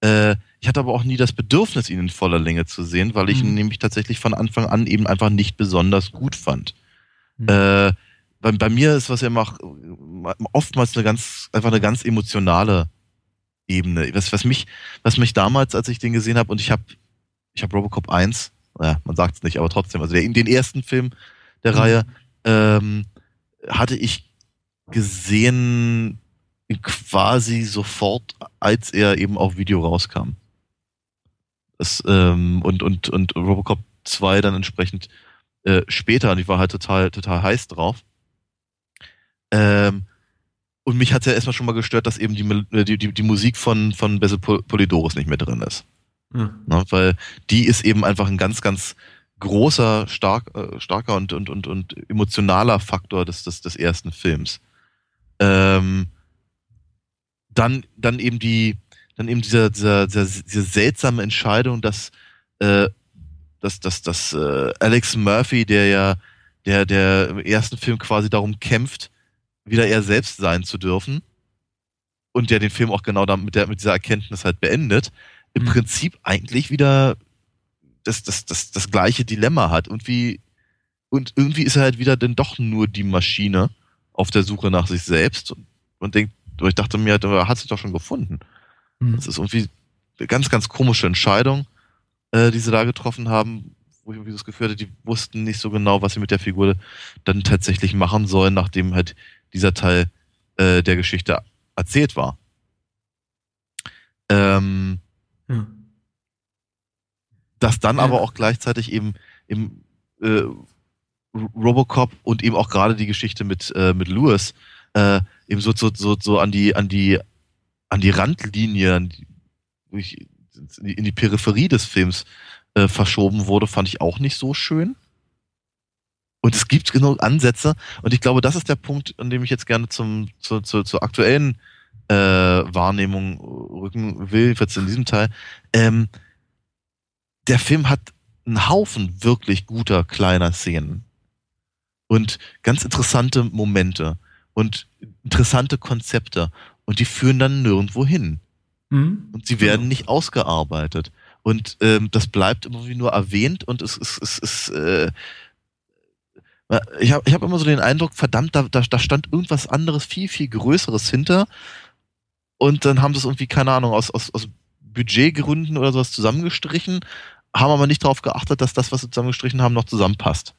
Speaker 2: Äh, ich hatte aber auch nie das Bedürfnis, ihn in voller Länge zu sehen, weil ich mhm. ihn nämlich tatsächlich von Anfang an eben einfach nicht besonders gut fand. Mhm. Äh, bei, bei mir ist was ja immer oftmals eine ganz, einfach eine ganz emotionale Ebene. Was, was mich, was mich damals, als ich den gesehen habe, und ich habe, ich habe Robocop 1, naja, man sagt es nicht, aber trotzdem, also der, den ersten Film der mhm. Reihe, ähm, hatte ich gesehen quasi sofort, als er eben auf Video rauskam. Das, ähm, und, und, und Robocop 2 dann entsprechend äh, später, und ich war halt total, total heiß drauf. Ähm, und mich hat es ja erstmal schon mal gestört, dass eben die, die, die, die Musik von, von Basil Polidoris nicht mehr drin ist. Mhm. Na, weil die ist eben einfach ein ganz, ganz großer, stark, äh, starker und, und, und, und emotionaler Faktor des, des, des ersten Films. Ähm, dann, dann eben die, dann eben dieser, dieser, dieser, diese seltsame Entscheidung, dass, äh, dass, dass, dass äh, Alex Murphy, der ja, der, der im ersten Film quasi darum kämpft, wieder er selbst sein zu dürfen und der den Film auch genau damit, der, mit dieser Erkenntnis halt beendet, im mhm. Prinzip eigentlich wieder das, das, das, das gleiche Dilemma hat. Und wie, und irgendwie ist er halt wieder denn doch nur die Maschine auf der Suche nach sich selbst und, und denkt, ich dachte mir, er hat sich doch schon gefunden. Mhm. Das ist irgendwie eine ganz, ganz komische Entscheidung, äh, die sie da getroffen haben, wo ich irgendwie das Gefühl hatte, die wussten nicht so genau, was sie mit der Figur dann tatsächlich machen sollen, nachdem halt dieser Teil äh, der Geschichte erzählt war. Ähm, ja. Dass dann ja. aber auch gleichzeitig eben im äh, Robocop und eben auch gerade die Geschichte mit, äh, mit Lewis äh, eben so, so, so, so an die, an die, an die Randlinie, an die, in die Peripherie des Films äh, verschoben wurde, fand ich auch nicht so schön. Und es gibt genug Ansätze. Und ich glaube, das ist der Punkt, an dem ich jetzt gerne zum, zu, zu, zur aktuellen äh, Wahrnehmung rücken will, jetzt in diesem Teil. Ähm, der Film hat einen Haufen wirklich guter kleiner Szenen und ganz interessante Momente und interessante Konzepte und die führen dann nirgendwo hin. Mhm. Und sie werden nicht ausgearbeitet. Und ähm, das bleibt irgendwie nur erwähnt und es ist, es, es, äh, ich habe ich hab immer so den Eindruck, verdammt, da, da, da stand irgendwas anderes, viel, viel Größeres hinter. und dann haben sie es irgendwie, keine Ahnung, aus, aus, aus Budgetgründen oder sowas zusammengestrichen, haben aber nicht darauf geachtet, dass das, was sie zusammengestrichen haben, noch zusammenpasst.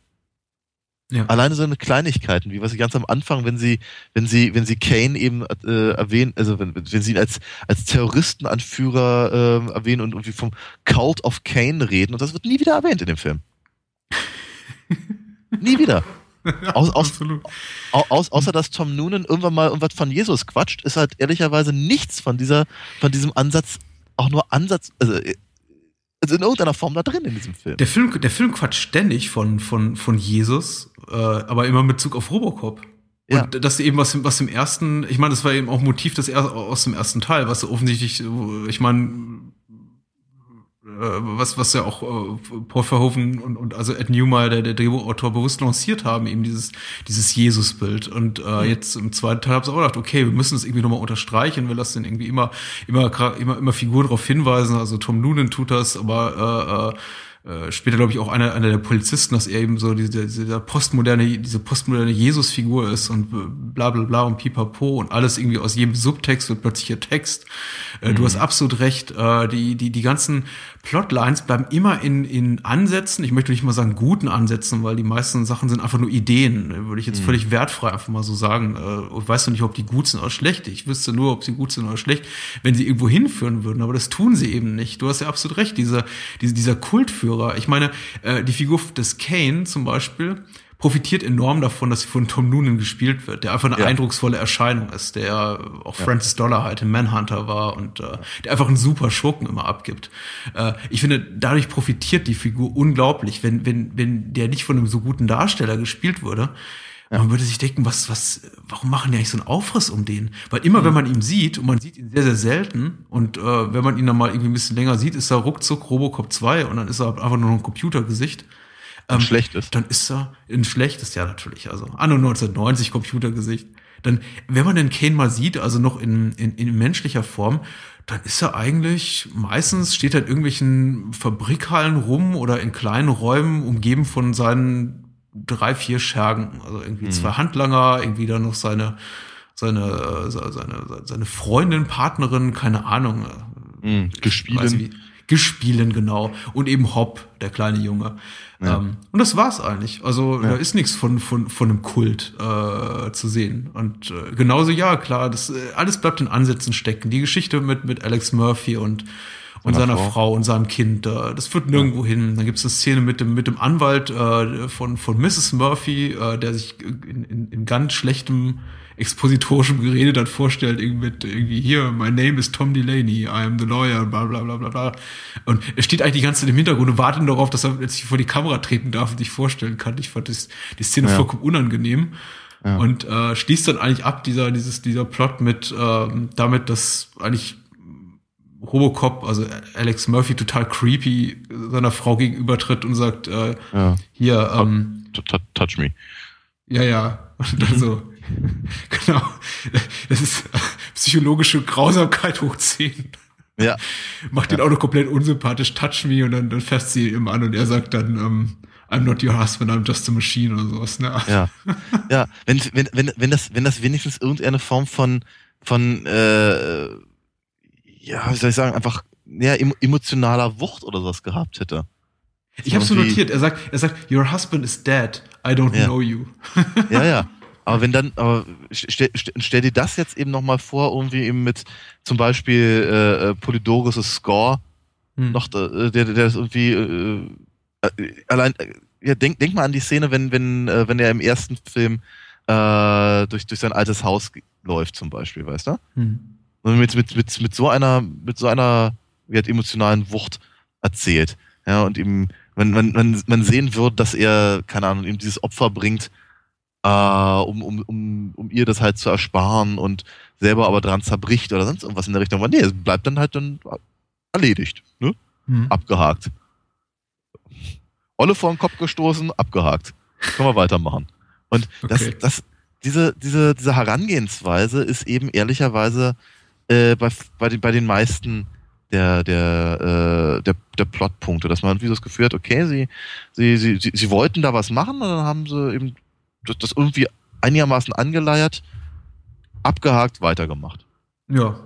Speaker 2: Ja. Alleine so eine Kleinigkeiten, wie was sie ganz am Anfang, wenn sie, wenn sie, wenn sie Kane eben äh, erwähnen, also wenn, wenn sie ihn als als Terroristenanführer äh, erwähnen und irgendwie vom Cult of Kane reden und das wird nie wieder erwähnt in dem Film. nie wieder. Aus, aus, aus, außer dass Tom Noonan irgendwann mal irgendwas von Jesus quatscht, ist halt ehrlicherweise nichts von dieser, von diesem Ansatz, auch nur Ansatz, also, also in irgendeiner Form da drin in diesem Film.
Speaker 1: Der Film, der Film quatscht ständig von, von, von Jesus, äh, aber immer mit Bezug auf Robocop. Und ja. das eben was, was im ersten, ich meine, das war eben auch Motiv des aus dem ersten Teil, was offensichtlich, ich meine, äh, was, was ja auch äh, Paul Verhoeven und, und also Ed Newmeyer, der, der Drehbuchautor, bewusst lanciert haben, eben dieses, dieses Jesus-Bild. Und äh, mhm. jetzt im zweiten Teil habe ich auch gedacht, okay, wir müssen es irgendwie nochmal unterstreichen, wir lassen irgendwie immer, immer, immer, immer Figuren darauf hinweisen. Also Tom Noonan tut das, aber äh, äh, äh, später glaube ich auch einer, einer der Polizisten, dass er eben so diese, diese postmoderne, diese postmoderne Jesus-Figur ist und bla bla bla und pipapo und alles irgendwie aus jedem Subtext wird plötzlich hier Text. Äh, mhm. Du hast absolut recht. Äh, die, die, die ganzen Plotlines bleiben immer in, in Ansätzen, ich möchte nicht mal sagen guten Ansätzen, weil die meisten Sachen sind einfach nur Ideen, würde ich jetzt mhm. völlig wertfrei einfach mal so sagen. Äh, ich weiß noch nicht, ob die gut sind oder schlecht. Ich wüsste nur, ob sie gut sind oder schlecht, wenn sie irgendwo hinführen würden, aber das tun sie eben nicht. Du hast ja absolut recht, dieser, dieser, dieser Kultführer. Ich meine, äh, die Figur des Kane zum Beispiel, profitiert enorm davon, dass sie von Tom Noonan gespielt wird, der einfach eine ja. eindrucksvolle Erscheinung ist, der auch ja. Francis Dollar halt im Manhunter war und äh, der einfach einen super Schurken immer abgibt. Äh, ich finde, dadurch profitiert die Figur unglaublich, wenn, wenn, wenn der nicht von einem so guten Darsteller gespielt würde. Ja. Man würde sich denken, was, was, warum machen die eigentlich so einen Aufriss um den? Weil immer, mhm. wenn man ihn sieht, und man sieht ihn sehr, sehr selten, und äh, wenn man ihn dann mal irgendwie ein bisschen länger sieht, ist er ruckzuck Robocop 2 und dann ist er einfach nur noch ein Computergesicht.
Speaker 2: Ähm, schlechtes.
Speaker 1: Dann ist er ein schlechtes, ja natürlich. Also anno 1990 Computergesicht. Dann, wenn man den Kane mal sieht, also noch in, in, in menschlicher Form, dann ist er eigentlich meistens steht er in irgendwelchen Fabrikhallen rum oder in kleinen Räumen umgeben von seinen drei, vier Schergen. Also irgendwie mhm. zwei Handlanger, irgendwie dann noch seine, seine, seine, seine Freundin, Partnerin, keine Ahnung.
Speaker 2: Mhm. Gespielen.
Speaker 1: Gespielen, genau. Und eben Hopp, der kleine Junge. Ja. Ähm, und das war's eigentlich. Also ja. da ist nichts von, von, von einem Kult äh, zu sehen. Und äh, genauso, ja, klar, das äh, alles bleibt in Ansätzen stecken. Die Geschichte mit, mit Alex Murphy und und seiner Frau. Frau. und seinem Kind. Äh, das führt nirgendwo ja. hin. Dann gibt es eine Szene mit dem, mit dem Anwalt äh, von, von Mrs. Murphy, äh, der sich in, in, in ganz schlechtem expositorischem Gerede dann vorstellt, irgendwie mit irgendwie hier, my name is Tom Delaney, I am the lawyer, bla bla bla bla bla. Und er steht eigentlich die ganze Zeit im Hintergrund und wartet darauf, dass er sich vor die Kamera treten darf und sich vorstellen kann. Ich fand das, die Szene ja. vollkommen unangenehm. Ja. Und äh, schließt dann eigentlich ab, dieser, dieses, dieser Plot mit äh, damit, dass eigentlich Robocop, also Alex Murphy, total creepy seiner Frau gegenübertritt und sagt, äh, ja. hier, ähm,
Speaker 2: touch me.
Speaker 1: Ja, ja. Und dann so, genau. Das ist psychologische Grausamkeit hoch 10.
Speaker 2: Ja.
Speaker 1: Macht ja. den auch noch komplett unsympathisch, touch me und dann, dann fässt sie ihm an und er sagt dann, ähm, I'm not your husband, I'm just a machine oder sowas, ne?
Speaker 2: Ja. Ja, wenn, wenn, wenn, wenn das, wenn das wenigstens irgendeine Form von, von, äh, ja, wie soll ich sagen, einfach, ja, emotionaler Wucht oder sowas gehabt hätte.
Speaker 1: Ich habe so notiert. Er sagt, er sagt, your husband is dead. I don't ja. know you.
Speaker 2: ja, ja. Aber wenn dann, aber stell, stell dir das jetzt eben nochmal vor, irgendwie eben mit zum Beispiel äh, äh Polydoris' Score, hm. noch äh, der, der, ist irgendwie äh, äh, allein, ja, denk, denk mal an die Szene, wenn, wenn, äh, wenn er im ersten Film äh, durch, durch sein altes Haus läuft, zum Beispiel, weißt du? Hm. Und mit, mit, mit, mit so einer, mit so einer wie hat, emotionalen Wucht erzählt. Ja, und ihm, wenn, wenn, wenn man sehen wird, dass er, keine Ahnung, ihm dieses Opfer bringt, äh, um, um, um, um ihr das halt zu ersparen und selber aber dran zerbricht oder sonst irgendwas in der Richtung. Aber nee, es bleibt dann halt dann erledigt, ne? Hm. Abgehakt. Olle vor den Kopf gestoßen, abgehakt. Können wir weitermachen. Und okay. das, das, diese, diese, diese Herangehensweise ist eben ehrlicherweise äh, bei, bei, den, bei den meisten der, der, äh, der, der Plotpunkte, dass man wie so das Gefühl hat, okay, sie, sie, sie, sie, sie wollten da was machen und dann haben sie eben das, irgendwie einigermaßen angeleiert, abgehakt, weitergemacht.
Speaker 1: Ja.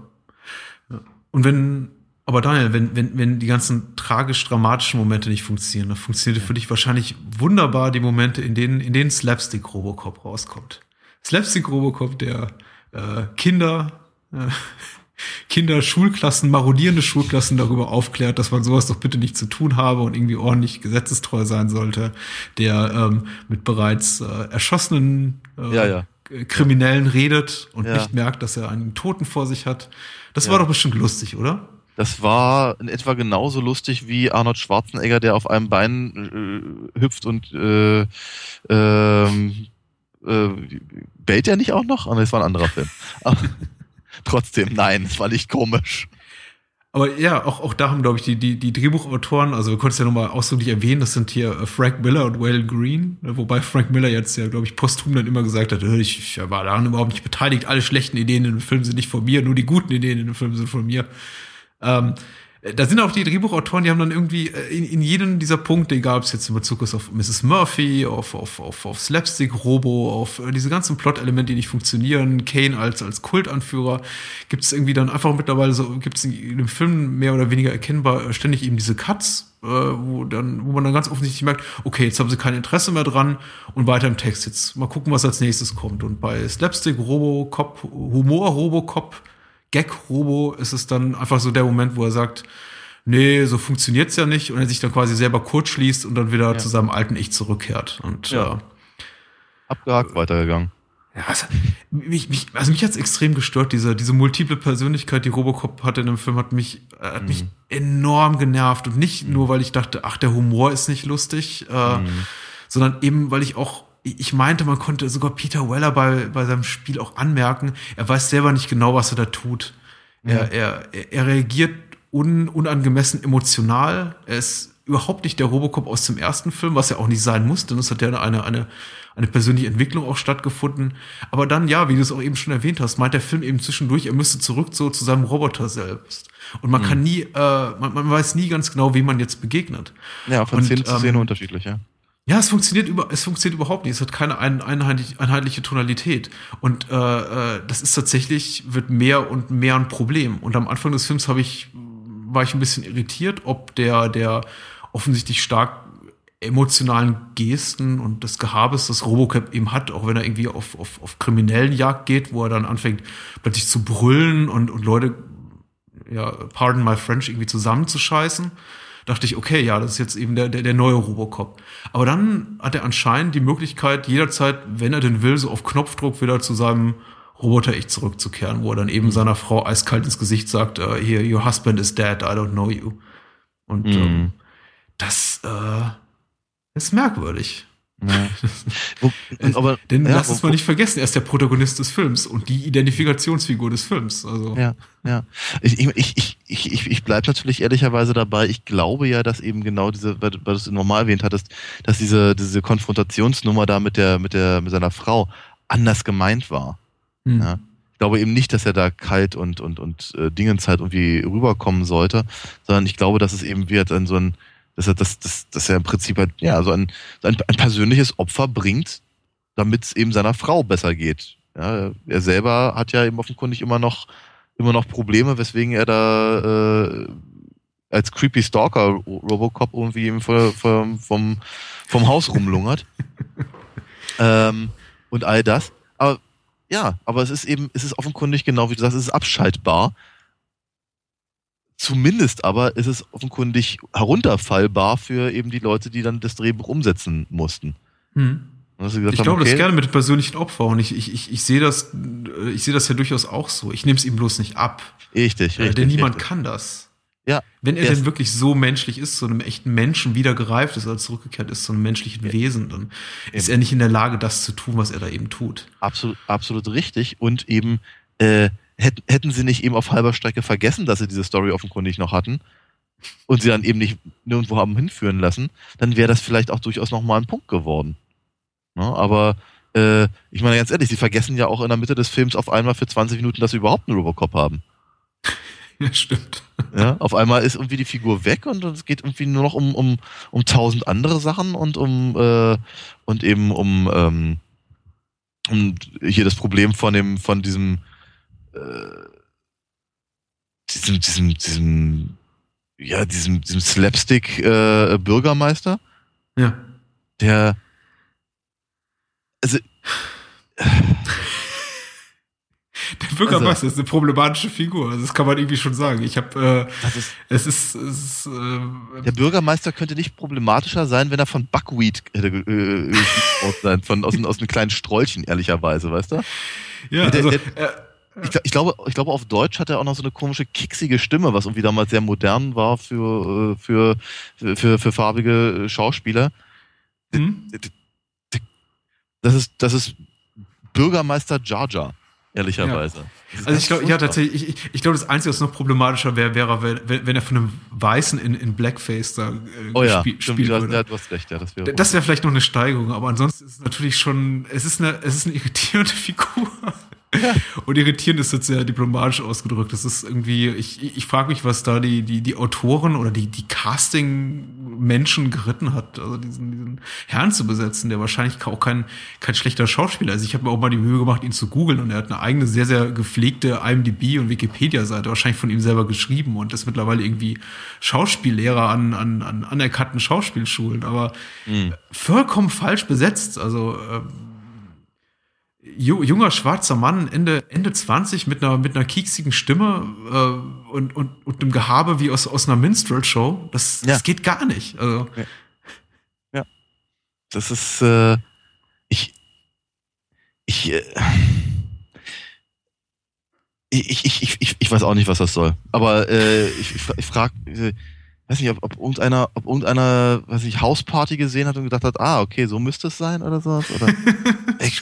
Speaker 1: Und wenn, aber Daniel, wenn, wenn, wenn die ganzen tragisch-dramatischen Momente nicht funktionieren, dann funktioniert für dich wahrscheinlich wunderbar die Momente, in denen, in denen Slapstick-Robocop rauskommt. Slapstick-Robocop, der äh, Kinder, äh, Kinder, Schulklassen, marodierende Schulklassen darüber aufklärt, dass man sowas doch bitte nicht zu tun habe und irgendwie ordentlich gesetzestreu sein sollte, der ähm, mit bereits äh, erschossenen äh,
Speaker 2: Ja, ja.
Speaker 1: Kriminellen redet und
Speaker 2: Ja.
Speaker 1: nicht merkt, dass er einen Toten vor sich hat. Das war doch bestimmt lustig, oder?
Speaker 2: Das war in etwa genauso lustig wie Arnold Schwarzenegger, der auf einem Bein äh, hüpft und äh, ähm, äh, bellt er nicht auch noch? Ah, Das war ein anderer Film. Trotzdem, nein, es war nicht komisch.
Speaker 1: Aber ja, auch, auch da haben, glaube ich, die, die, die Drehbuchautoren, also wir konnten es ja nochmal ausdrücklich erwähnen, das sind hier äh, Frank Miller und Waylon Green, ne, wobei Frank Miller jetzt ja, glaube ich, posthum dann immer gesagt hat, ich, ich war daran überhaupt nicht beteiligt, alle schlechten Ideen in dem Film sind nicht von mir, nur die guten Ideen in dem Film sind von mir. Ähm, äh, da sind auch die Drehbuchautoren, die haben dann irgendwie äh, in, in jedem dieser Punkte, egal ob es jetzt in Bezug auf Mrs. Murphy, auf, auf, auf, auf Slapstick, Robo, auf äh, diese ganzen Plot-Elemente, die nicht funktionieren, Kane als, als Kultanführer, gibt es irgendwie dann einfach mittlerweile so, gibt es in, dem Film mehr oder weniger erkennbar äh, ständig eben diese Cuts, äh, wo, dann, wo man dann ganz offensichtlich merkt, okay, jetzt haben sie kein Interesse mehr dran und weiter im Text. Jetzt mal gucken, was als nächstes kommt. Und bei Slapstick, Robocop, Humor, Robocop, Gag-Robo ist es dann einfach so der Moment, wo er sagt, nee, so funktioniert's ja nicht und er sich dann quasi selber kurz schließt und dann wieder
Speaker 2: Ja.
Speaker 1: zu seinem alten Ich zurückkehrt. Und
Speaker 2: Ja.
Speaker 1: äh,
Speaker 2: Abgehakt, weitergegangen.
Speaker 1: ja, es, mich, mich, also mich hat's extrem gestört, diese, diese multiple Persönlichkeit, die Robocop hatte in dem Film, hat mich, äh, hat mich enorm genervt. Und nicht nur, weil ich dachte, ach, der Humor ist nicht lustig, äh, sondern eben, weil ich auch, ich meinte, man konnte sogar Peter Weller bei, bei seinem Spiel auch anmerken, er weiß selber nicht genau, was er da tut. Er, er, er- er reagiert un, unangemessen emotional. Er ist überhaupt nicht der Robocop aus dem ersten Film, was er auch nicht sein muss, denn es hat ja eine, eine, eine persönliche Entwicklung auch stattgefunden. Aber dann, ja, wie du es auch eben schon erwähnt hast, meint der Film eben zwischendurch, er müsste zurück so zu seinem Roboter selbst. Und man kann nie, äh, man, man weiß nie ganz genau, wem man jetzt begegnet.
Speaker 2: Ja, von
Speaker 1: Und,
Speaker 2: Szene zu
Speaker 1: ähm,
Speaker 2: Szene unterschiedlich, ja.
Speaker 1: Ja, es funktioniert über, es funktioniert überhaupt nicht. Es hat keine ein, einheitlich, einheitliche Tonalität. Und äh, äh, das ist tatsächlich, wird mehr und mehr ein Problem. Und am Anfang des Films habe ich, war ich ein bisschen irritiert, ob der, der offensichtlich stark emotionalen Gesten und des Gehabes, das Robocop eben hat, auch wenn er irgendwie auf, auf, auf kriminellen Jagd geht, wo er dann anfängt, plötzlich zu brüllen und, und Leute, ja, pardon my French, irgendwie zusammenzuscheißen dachte ich, okay, ja, das ist jetzt eben der, der, der neue Robocop. Aber dann hat er anscheinend die Möglichkeit, jederzeit, wenn er denn will, so auf Knopfdruck wieder zu seinem Roboter-Ich zurückzukehren, wo er dann eben seiner Frau eiskalt ins Gesicht sagt, äh, hier, your husband is dead, I don't know you. Und
Speaker 2: Mhm.
Speaker 1: ähm, das äh, ist merkwürdig.
Speaker 2: Ja. Und aber,
Speaker 1: Denn
Speaker 2: ja,
Speaker 1: lass uns mal nicht vergessen, er ist der Protagonist des Films und die Identifikationsfigur des Films. Also
Speaker 2: Ja, ja. Ich, ich, ich, ich, ich, bleibe natürlich ehrlicherweise dabei. Ich glaube ja, dass eben genau diese, weil, du- es normal erwähnt hattest, dass diese, diese Konfrontationsnummer da mit der, mit der, mit seiner Frau anders gemeint war.
Speaker 1: hm.
Speaker 2: Ja. Ich glaube eben nicht, dass er da kalt und, und, und äh, Dingenszeit irgendwie rüberkommen sollte, sondern ich glaube, dass es eben wird in so ein, dass er, dass, dass, dass er im Prinzip halt, ja, so ein, ein, ein persönliches Opfer bringt, damit es eben seiner Frau besser geht. Ja, er selber hat ja eben offenkundig immer noch, immer noch Probleme, weswegen er da äh, als creepy Stalker Robocop irgendwie eben vor, vor, vom, vom Haus rumlungert. ähm, und all das. Aber ja, aber es ist eben, es ist offenkundig genau wie du sagst, es ist abschaltbar. Zumindest aber ist es offenkundig herunterfallbar für eben die Leute, die dann das Drehbuch umsetzen mussten.
Speaker 1: Hm.
Speaker 2: Gesagt
Speaker 1: Ich glaube das
Speaker 2: okay,
Speaker 1: gerne mit persönlichen Opfer und ich, ich, ich, ich sehe das, äh, ich sehe das ja durchaus auch so. Ich nehme es ihm bloß nicht ab.
Speaker 2: Richtig,
Speaker 1: Äh,
Speaker 2: richtig.
Speaker 1: denn niemand
Speaker 2: richtig.
Speaker 1: kann das.
Speaker 2: Ja,
Speaker 1: Wenn er
Speaker 2: Der
Speaker 1: denn wirklich so menschlich ist, zu einem echten Menschen wieder gereift ist, als zurückgekehrt ist, zu einem menschlichen Wesen, dann ist er nicht in der Lage, das zu tun, was er da eben tut.
Speaker 2: absolut, absolut richtig. Und eben, äh, hätten, hätten sie nicht eben auf halber Strecke vergessen, dass sie diese Story offenkundig noch hatten und sie dann eben nicht nirgendwo haben hinführen lassen, dann wäre das vielleicht auch durchaus nochmal ein Punkt geworden. Ne? Aber äh, ich meine ganz ehrlich, sie vergessen ja auch in der Mitte des Films auf einmal für 20 Minuten, dass sie überhaupt einen Robocop haben.
Speaker 1: Ja, stimmt.
Speaker 2: Ja, auf einmal ist irgendwie die Figur weg und es geht irgendwie nur noch um, um, um tausend andere Sachen und um äh, und eben um, ähm, um hier das Problem von dem, von diesem äh, diesem, diesem, diesem, ja, diesem, diesem Slapstick-Bürgermeister,
Speaker 1: Ja.
Speaker 2: der, also,
Speaker 1: Der Bürgermeister ist eine problematische Figur, also das kann man irgendwie schon sagen. Ich habe, äh,
Speaker 2: ist,
Speaker 1: es ist, es ist äh,
Speaker 2: der Bürgermeister könnte nicht problematischer sein, wenn er von Buckwheat hätte äh, äh, sein, von, aus, aus einem kleinen Strollchen, ehrlicherweise, weißt du?
Speaker 1: ja,
Speaker 2: der-
Speaker 1: also,
Speaker 2: der-
Speaker 1: äh,
Speaker 2: Ich, ich, glaube, ich glaube, auf Deutsch hat er auch noch so eine komische, kicksige Stimme, was irgendwie damals sehr modern war für, äh, für, für, für farbige Schauspieler.
Speaker 1: hm?
Speaker 2: Das ist, das ist Bürgermeister Jar Jar, ehrlicherweise. Ist
Speaker 1: Also ich glaube, ja, tatsächlich, ich, ich glaube, das Einzige, was noch problematischer wäre, wäre, wenn- wenn, er von einem Weißen in, in Blackface da äh,
Speaker 2: Oh ja,
Speaker 1: gespielt,
Speaker 2: stimmt,
Speaker 1: würde.
Speaker 2: ja, du hast recht, ja, das wäre.
Speaker 1: Das wäre vielleicht noch eine Steigerung, aber ansonsten ist es natürlich schon, es ist eine, es ist eine irritierende Figur. Und irritierend ist jetzt sehr diplomatisch ausgedrückt. Das ist irgendwie, ich, ich, frage mich, was da die, die, die Autoren oder die, die Casting-Menschen geritten hat, also diesen, diesen Herrn zu besetzen, der wahrscheinlich auch kein, kein schlechter Schauspieler ist. Ich habe mir auch mal die Mühe gemacht, ihn zu googeln und er hat eine eigene, sehr, sehr gepflegte IMDb- und Wikipedia-Seite, wahrscheinlich von ihm selber geschrieben und ist mittlerweile irgendwie Schauspiellehrer an, an, an anerkannten Schauspielschulen, aber
Speaker 2: Hm.
Speaker 1: vollkommen falsch besetzt. Also ähm, junger schwarzer Mann, Ende, Ende 20 mit einer, mit einer kieksigen Stimme äh, und, und, und einem Gehabe wie aus, aus einer Minstrel-Show. Das,
Speaker 2: Ja.
Speaker 1: das geht gar nicht. Also,
Speaker 2: Das ist, äh, ich, ich, äh, ich, ich, ich, ich, ich weiß auch nicht, was das soll. Aber äh, ich, ich, ich frage, äh, weiß nicht, ob, ob irgendeiner, ob irgendeiner, weiß nicht, Hausparty gesehen hat und gedacht hat, ah, okay, so müsste es sein oder sowas. Oder ich, ich,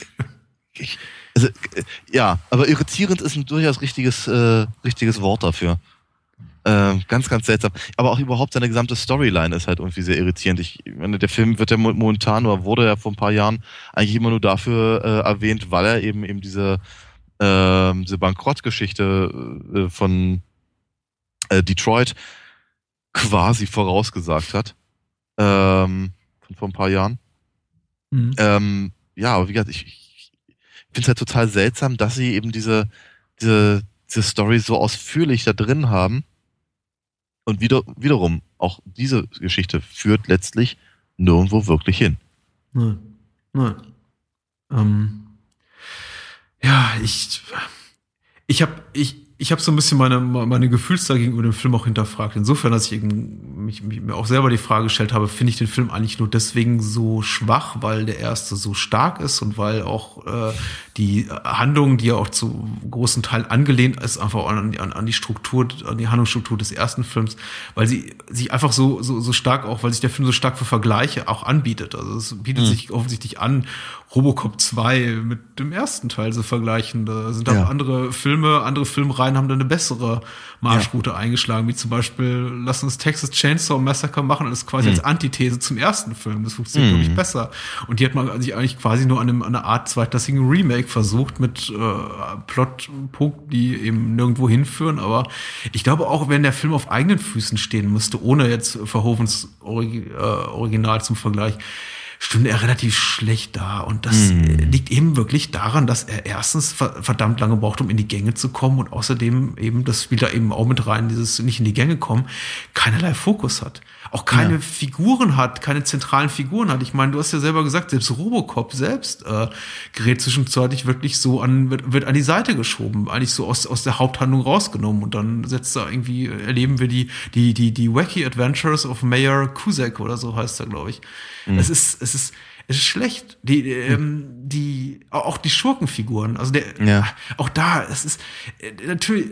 Speaker 2: also, äh, ja, aber irritierend ist ein durchaus richtiges, äh, richtiges Wort dafür. Ähm, ganz, ganz seltsam. Aber auch überhaupt seine gesamte Storyline ist halt irgendwie sehr irritierend. Ich meine, der Film wird ja mo- momentan oder wurde ja vor ein paar Jahren eigentlich immer nur dafür äh, erwähnt, weil er eben eben diese, ähm, diese Bankrottgeschichte äh, von äh, Detroit quasi vorausgesagt hat. Ähm, von vor ein paar Jahren.
Speaker 1: mhm.
Speaker 2: Ähm, ja, aber wie gesagt, ich, ich finde es halt total seltsam, dass sie eben diese, diese, diese Story so ausführlich da drin haben. Und wieder, wiederum, auch diese Geschichte führt letztlich nirgendwo wirklich hin.
Speaker 1: Nein. Nein. Ähm, ja, ich, ich habe ich, ich hab so ein bisschen meine, meine Gefühlslage gegenüber dem Film auch hinterfragt. Insofern, dass ich eben mich, mich, mir auch selber die Frage gestellt habe, finde ich den Film eigentlich nur deswegen so schwach, weil der erste so stark ist und weil auch äh, die Handlung, die ja auch zu großen Teilen angelehnt ist, einfach an, an, an die Struktur, an die Handlungsstruktur des ersten Films, weil sie sich einfach so, so, so stark auch, weil sich der Film so stark für Vergleiche auch anbietet. Also es bietet
Speaker 2: Mhm.
Speaker 1: sich offensichtlich an, Robocop 2 mit dem ersten Teil zu vergleichen. Da sind auch
Speaker 2: Ja.
Speaker 1: andere Filme, andere Filmreihen haben da eine bessere Marschroute eingeschlagen, wie zum Beispiel Lass uns Texas Chainsaw Massacre machen, das ist quasi
Speaker 2: Mhm.
Speaker 1: als Antithese zum ersten Film. Das funktioniert,
Speaker 2: Mhm.
Speaker 1: glaube ich, besser. Und die hat man sich eigentlich quasi nur an, einem, an einer Art zweitklassigen Remake versucht mit äh, Plotpunkten, die eben nirgendwo hinführen. Aber ich glaube auch, wenn der Film auf eigenen Füßen stehen müsste, ohne jetzt Verhovens Origi äh, Original zum Vergleich, stünde er relativ schlecht da. Und das äh, liegt eben wirklich daran, dass er erstens ver- verdammt lange braucht, um in die Gänge zu kommen und außerdem eben, das spielt da eben auch mit rein, dieses nicht in die Gänge kommen, keinerlei Fokus hat. Auch keine
Speaker 2: Ja.
Speaker 1: Figuren hat, keine zentralen Figuren hat. Ich meine, du hast ja selber gesagt, selbst Robocop selbst äh, gerät zwischenzeitlich wirklich so an, wird, wird an die Seite geschoben, eigentlich so aus, aus der Haupthandlung rausgenommen und dann setzt da irgendwie, erleben wir die, die, die, die Wacky Adventures of Mayor Kuzek oder so heißt er, glaube ich. Es ist, es ist, es ist schlecht. Die, ähm, die, auch die Schurkenfiguren, also der,
Speaker 2: Ja.
Speaker 1: auch da, es ist äh, natürlich.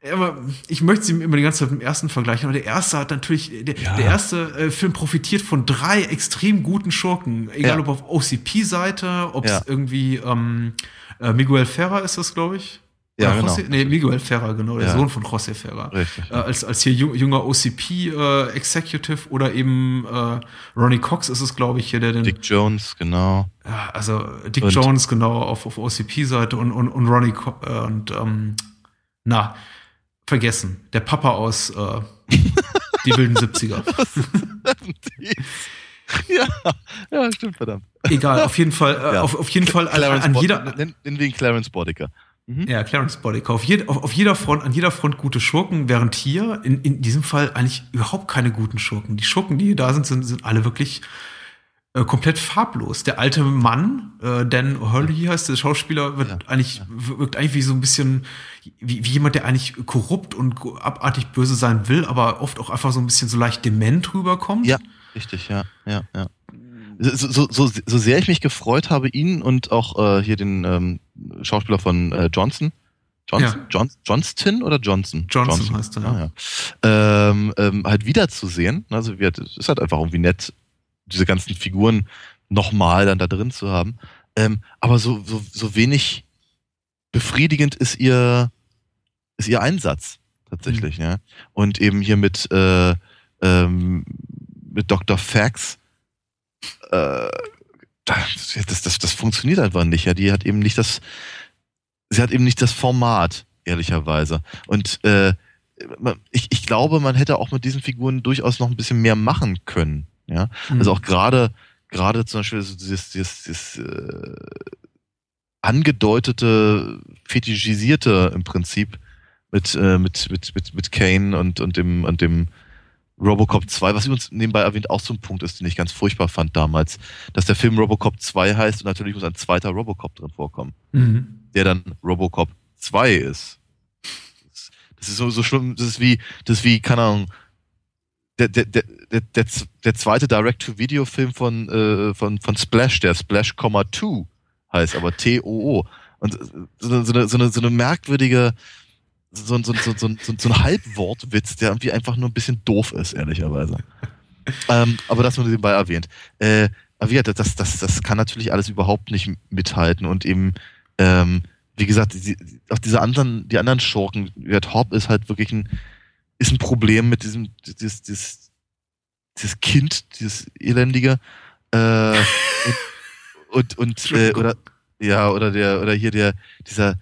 Speaker 1: Äh, Aber ich möchte sie immer die ganze Zeit mit dem ersten vergleichen. Aber der erste hat natürlich, der,
Speaker 2: Ja.
Speaker 1: der erste äh, Film profitiert von drei extrem guten Schurken. Egal
Speaker 2: Ja.
Speaker 1: ob auf OCP-Seite, ob es
Speaker 2: Ja.
Speaker 1: irgendwie ähm, äh, Miguel Ferrer ist das, glaube ich.
Speaker 2: Ja, genau.
Speaker 1: José, nee, Miguel Ferrer, genau, der. Sohn von José Ferrer.
Speaker 2: Richtig.
Speaker 1: Äh, als, als hier ju- junger OCP-Executive oder eben äh, Ronnie Cox ist es, glaube ich, hier, der den
Speaker 2: Dick Jones, genau.
Speaker 1: also Dick
Speaker 2: Und-
Speaker 1: Jones genau auf, auf OCP-Seite und, und, und Ronnie Co äh, und ähm, na, vergessen. Der Papa aus äh, die wilden 70er.
Speaker 2: ja, ja, stimmt, verdammt.
Speaker 1: Egal, auf jeden Fall, äh,
Speaker 2: Ja.
Speaker 1: auf, auf jeden Fall an,
Speaker 2: Clarence
Speaker 1: an
Speaker 2: Bod-
Speaker 1: jeder.
Speaker 2: Nenn, nenn wegen Clarence Bodicker.
Speaker 1: Mhm. Ja, Clarence Boddicker. Auf, jed, auf, auf, jeder Front, an jeder Front gute Schurken, während hier in, in diesem Fall eigentlich überhaupt keine guten Schurken. Die Schurken, die hier da sind, sind, sind alle wirklich äh, komplett farblos. Der alte Mann, äh, Dan Hurley heißt der Schauspieler, wird ja, eigentlich, ja. wirkt eigentlich wie so ein bisschen, wie, wie jemand, der eigentlich korrupt und abartig böse sein will, aber oft auch einfach so ein bisschen so leicht dement rüberkommt.
Speaker 2: Ja, richtig, ja, ja, ja. So, so, so, so sehr ich mich gefreut habe, ihn und auch äh, hier den ähm, Schauspieler von äh, Johnson, Johnson, ja. John, Johnston oder Johnson?
Speaker 1: Johnson, Johnson. heißt er.
Speaker 2: Ja. ja. Ähm, ähm, halt wiederzusehen. Also es ist halt einfach irgendwie nett, diese ganzen Figuren nochmal dann da drin zu haben. Ähm, aber so, so, so wenig befriedigend ist ihr, ist ihr Einsatz tatsächlich, mhm. ja. Und eben hier mit, äh, ähm, mit Dr. Fax, äh, das, das, das funktioniert einfach nicht, ja. Die hat eben nicht das, sie hat eben nicht das Format, ehrlicherweise. Und äh, ich, ich glaube, man hätte auch mit diesen Figuren durchaus noch ein bisschen mehr machen können. Ja, mhm. also auch gerade gerade zum Beispiel so dieses, dieses, dieses äh, angedeutete, fetischisierte im Prinzip mit äh, mit mit mit mit Kane und und dem und dem Robocop 2, was übrigens nebenbei erwähnt auch so ein Punkt ist, den ich ganz furchtbar fand damals, dass der Film Robocop 2 heißt und natürlich muss ein zweiter Robocop drin vorkommen, mhm. der dann Robocop 2 ist. Das ist so, so schlimm, das ist wie, das ist wie, keine Ahnung, der, der, der, der, der zweite Direct-to-Video-Film von, äh, von, von Splash, der Splash, 2 heißt, aber T-O-O. Und so, so, eine, so, eine, so eine merkwürdige, so, so, so, so, so, so ein Halbwortwitz, der irgendwie einfach nur ein bisschen doof ist, ehrlicherweise. ähm, aber das nur nebenbei erwähnt. Äh, aber ja, das, das, das kann natürlich alles überhaupt nicht mithalten und eben, ähm, wie gesagt, die, auch diese anderen, die anderen Schurken, Hop ist halt wirklich ein, ist ein Problem mit diesem, dieses, dieses, dieses Kind, dieses elendige, äh, und, und, und äh, oder, ja, oder der, oder hier der, dieser,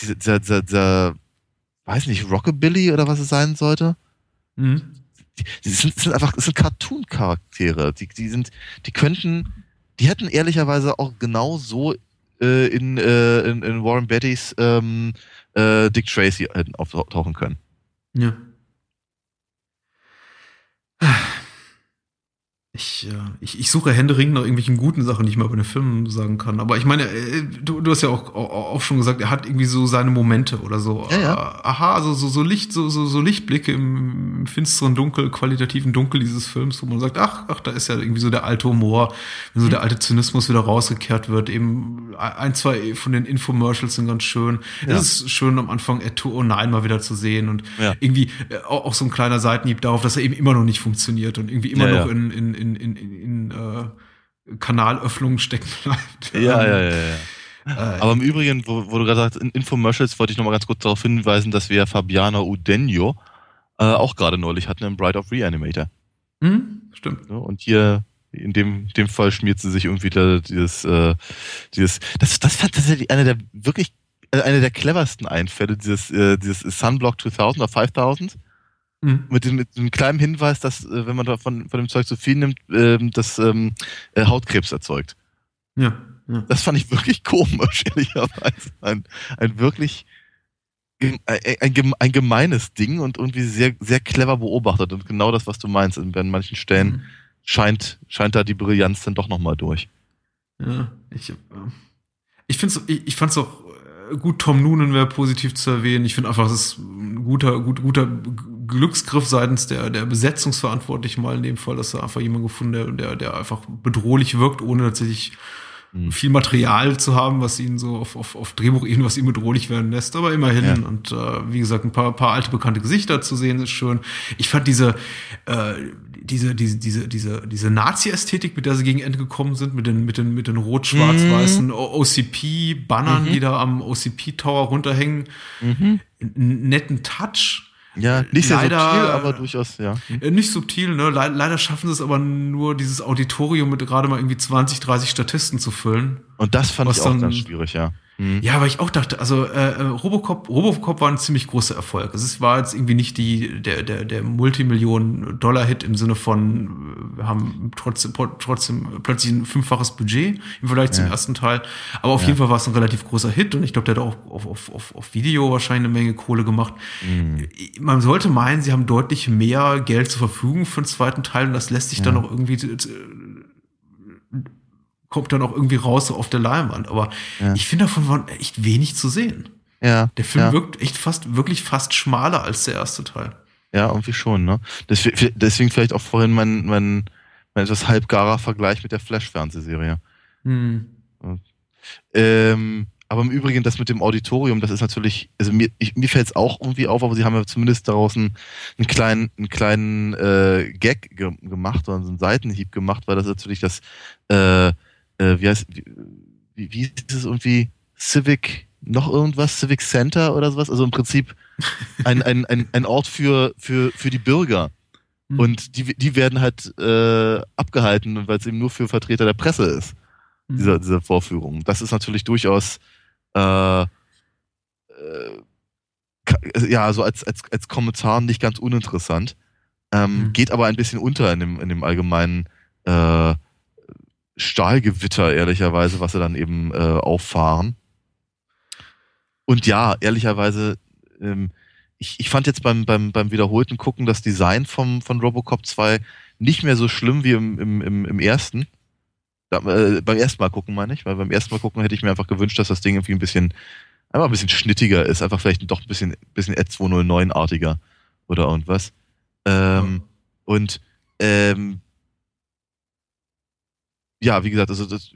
Speaker 2: dieser, dieser, dieser, dieser weiß nicht, Rockabilly oder was es sein sollte. Mhm. Die sind, sind einfach, das sind Cartoon-Charaktere. Die, die sind, die könnten, die hätten ehrlicherweise auch genau so äh, in, äh, in, in Warren Bettys ähm, äh, Dick Tracy auftauchen können.
Speaker 1: Ja. 唉。Ich, äh, ich, ich suche händeringend nach irgendwelchen guten Sachen, die ich mal bei den Filmen sagen kann. Aber ich meine, äh, du, du hast ja auch, auch schon gesagt, er hat irgendwie so seine Momente oder so.
Speaker 2: Ja, ja.
Speaker 1: Äh, aha, also so, so Licht, so, so, so Lichtblicke im finsteren Dunkel, qualitativen Dunkel dieses Films, wo man sagt, ach, ach, da ist ja irgendwie so der alte Humor, wenn so mhm. der alte Zynismus wieder rausgekehrt wird. Eben ein, zwei von den Infomercials sind ganz schön. Ja. Es ist schön am Anfang Eto oh nein mal wieder zu sehen und irgendwie auch, auch so ein kleiner Seitenhieb darauf, dass er eben immer noch nicht funktioniert und irgendwie immer noch in, in, in in, in, in äh, Kanalöffnungen stecken bleibt.
Speaker 2: Ja, ja, ja, ja. Äh, Aber im Übrigen, wo, wo du gerade sagst, in Infomercials wollte ich nochmal ganz kurz darauf hinweisen, dass wir Fabiana Udenio äh, auch gerade neulich hatten im Bride of Reanimator.
Speaker 1: Mhm, stimmt.
Speaker 2: Und hier in dem, dem Fall schmiert sie sich irgendwie da dieses, äh, dieses, das, das fand tatsächlich einer der wirklich, äh, einer der cleversten Einfälle, dieses, äh, dieses Sunblock 2000 oder 5000 Mhm. Mit, dem, mit dem kleinen Hinweis, dass, äh, wenn man davon von dem Zeug zu viel nimmt, ähm, das ähm, äh, Hautkrebs erzeugt.
Speaker 1: Ja, ja.
Speaker 2: Das fand ich wirklich komisch, ehrlicherweise. Ein, ein wirklich ein, ein, ein gemeines Ding und irgendwie sehr, sehr clever beobachtet. Und genau das, was du meinst. Und an manchen Stellen mhm. scheint, scheint da die Brillanz dann doch nochmal durch.
Speaker 1: Ja, ich, äh, ich, find's, ich, ich fand's auch gut, Tom Noonan wäre positiv zu erwähnen. Ich finde einfach, es ist ein guter, gut, guter Glücksgriff seitens der, der Besetzungsverantwortlichen mal in dem Fall, dass er einfach jemand gefunden, der, der, der einfach bedrohlich wirkt, ohne tatsächlich mhm. viel Material zu haben, was ihn so auf, auf, auf Drehbuchebene, was ihn bedrohlich werden lässt, aber immerhin. Ja. Und äh, wie gesagt, ein paar, paar alte bekannte Gesichter zu sehen, ist schön. Ich fand diese, äh, diese, diese, diese, diese, diese Nazi-Ästhetik, mit der sie gegen Ende gekommen sind, mit den, mit den, mit den rot-schwarz-weißen mhm. OCP-Bannern, mhm. die da am OCP-Tower runterhängen, mhm. netten Touch
Speaker 2: ja, nicht sehr leider, subtil, aber durchaus, ja.
Speaker 1: Hm. Nicht subtil, ne? Le leider schaffen sie es aber nur, dieses Auditorium mit gerade mal irgendwie 20, 30 Statisten zu füllen.
Speaker 2: Und das fand ich auch dann, ganz schwierig, ja.
Speaker 1: Mhm. Ja, weil ich auch dachte, also äh, äh, Robocop, Robocop war ein ziemlich großer Erfolg. Also es war jetzt irgendwie nicht die der der der Multimillionen-Dollar-Hit im Sinne von wir haben trotzdem trotzdem plötzlich ein fünffaches Budget im Vergleich ja. zum ersten Teil. Aber auf ja. jeden Fall war es ein relativ großer Hit und ich glaube, der hat auch auf, auf, auf, auf Video wahrscheinlich eine Menge Kohle gemacht. Mhm. Man sollte meinen, sie haben deutlich mehr Geld zur Verfügung für den zweiten Teil und das lässt sich ja. dann auch irgendwie kommt dann auch irgendwie raus so auf der Leinwand. Aber ja. ich finde davon war echt wenig zu sehen.
Speaker 2: Ja.
Speaker 1: Der Film
Speaker 2: ja.
Speaker 1: wirkt echt fast, wirklich fast schmaler als der erste Teil.
Speaker 2: Ja, irgendwie schon, ne? Deswegen, vielleicht auch vorhin mein, mein, mein etwas halbgarer Vergleich mit der Flash-Fernsehserie. Hm. Ähm, aber im Übrigen, das mit dem Auditorium, das ist natürlich, also mir, ich, mir fällt es auch irgendwie auf, aber sie haben ja zumindest daraus einen, einen kleinen, einen kleinen äh, Gag ge gemacht oder einen Seitenhieb gemacht, weil das natürlich das äh, äh, wie heißt, wie, wie ist es irgendwie Civic, noch irgendwas, Civic Center oder sowas? Also im Prinzip ein, ein, ein, ein Ort für, für, für die Bürger. Mhm. Und die, die werden halt äh, abgehalten, weil es eben nur für Vertreter der Presse ist, mhm. dieser, dieser Vorführung. Das ist natürlich durchaus äh, äh, ja, so als, als, als Kommentar nicht ganz uninteressant. Ähm, mhm. Geht aber ein bisschen unter in dem, in dem allgemeinen äh, Stahlgewitter, ehrlicherweise, was sie dann eben äh, auffahren. Und ja, ehrlicherweise, ähm, ich, ich fand jetzt beim, beim, beim wiederholten Gucken das Design vom, von Robocop 2 nicht mehr so schlimm wie im, im, im, im ersten. Da, äh, beim ersten Mal gucken meine ich, weil beim ersten Mal gucken hätte ich mir einfach gewünscht, dass das Ding irgendwie ein bisschen, einfach ein bisschen schnittiger ist, einfach vielleicht doch ein bisschen, bisschen Ad 209-artiger oder irgendwas. Ähm, ja. Und ähm, ja, wie gesagt, also das,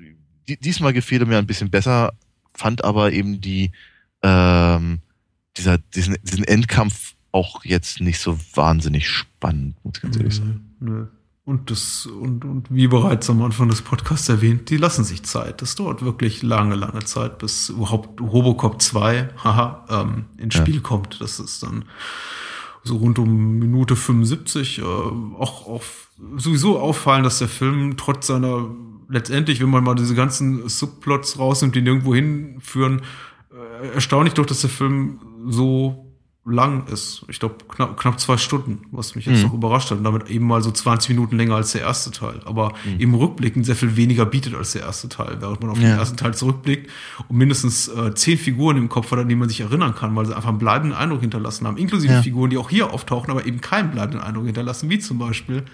Speaker 2: diesmal gefiel er mir ein bisschen besser, fand aber eben die ähm, dieser diesen, diesen Endkampf auch jetzt nicht so wahnsinnig spannend, muss ich ganz ehrlich sagen.
Speaker 1: Nö. Und das, und, und wie bereits am Anfang des Podcasts erwähnt, die lassen sich Zeit. Das dauert wirklich lange, lange Zeit, bis überhaupt Robocop 2, haha, ähm, ins Spiel ja. kommt. Das ist dann so rund um Minute 75 äh, auch, auch sowieso auffallen, dass der Film trotz seiner letztendlich, wenn man mal diese ganzen Subplots rausnimmt, die nirgendwo hinführen, äh, erstaunlich doch, dass der Film so lang ist. Ich glaube, knapp, knapp zwei Stunden, was mich jetzt mhm. noch überrascht hat. Und damit eben mal so 20 Minuten länger als der erste Teil. Aber mhm. im Rückblicken sehr viel weniger bietet als der erste Teil. Während man auf ja. den ersten Teil zurückblickt und mindestens äh, zehn Figuren im Kopf hat, an die man sich erinnern kann, weil sie einfach einen bleibenden Eindruck hinterlassen haben. Inklusive ja. Figuren, die auch hier auftauchen, aber eben keinen bleibenden Eindruck hinterlassen, wie zum Beispiel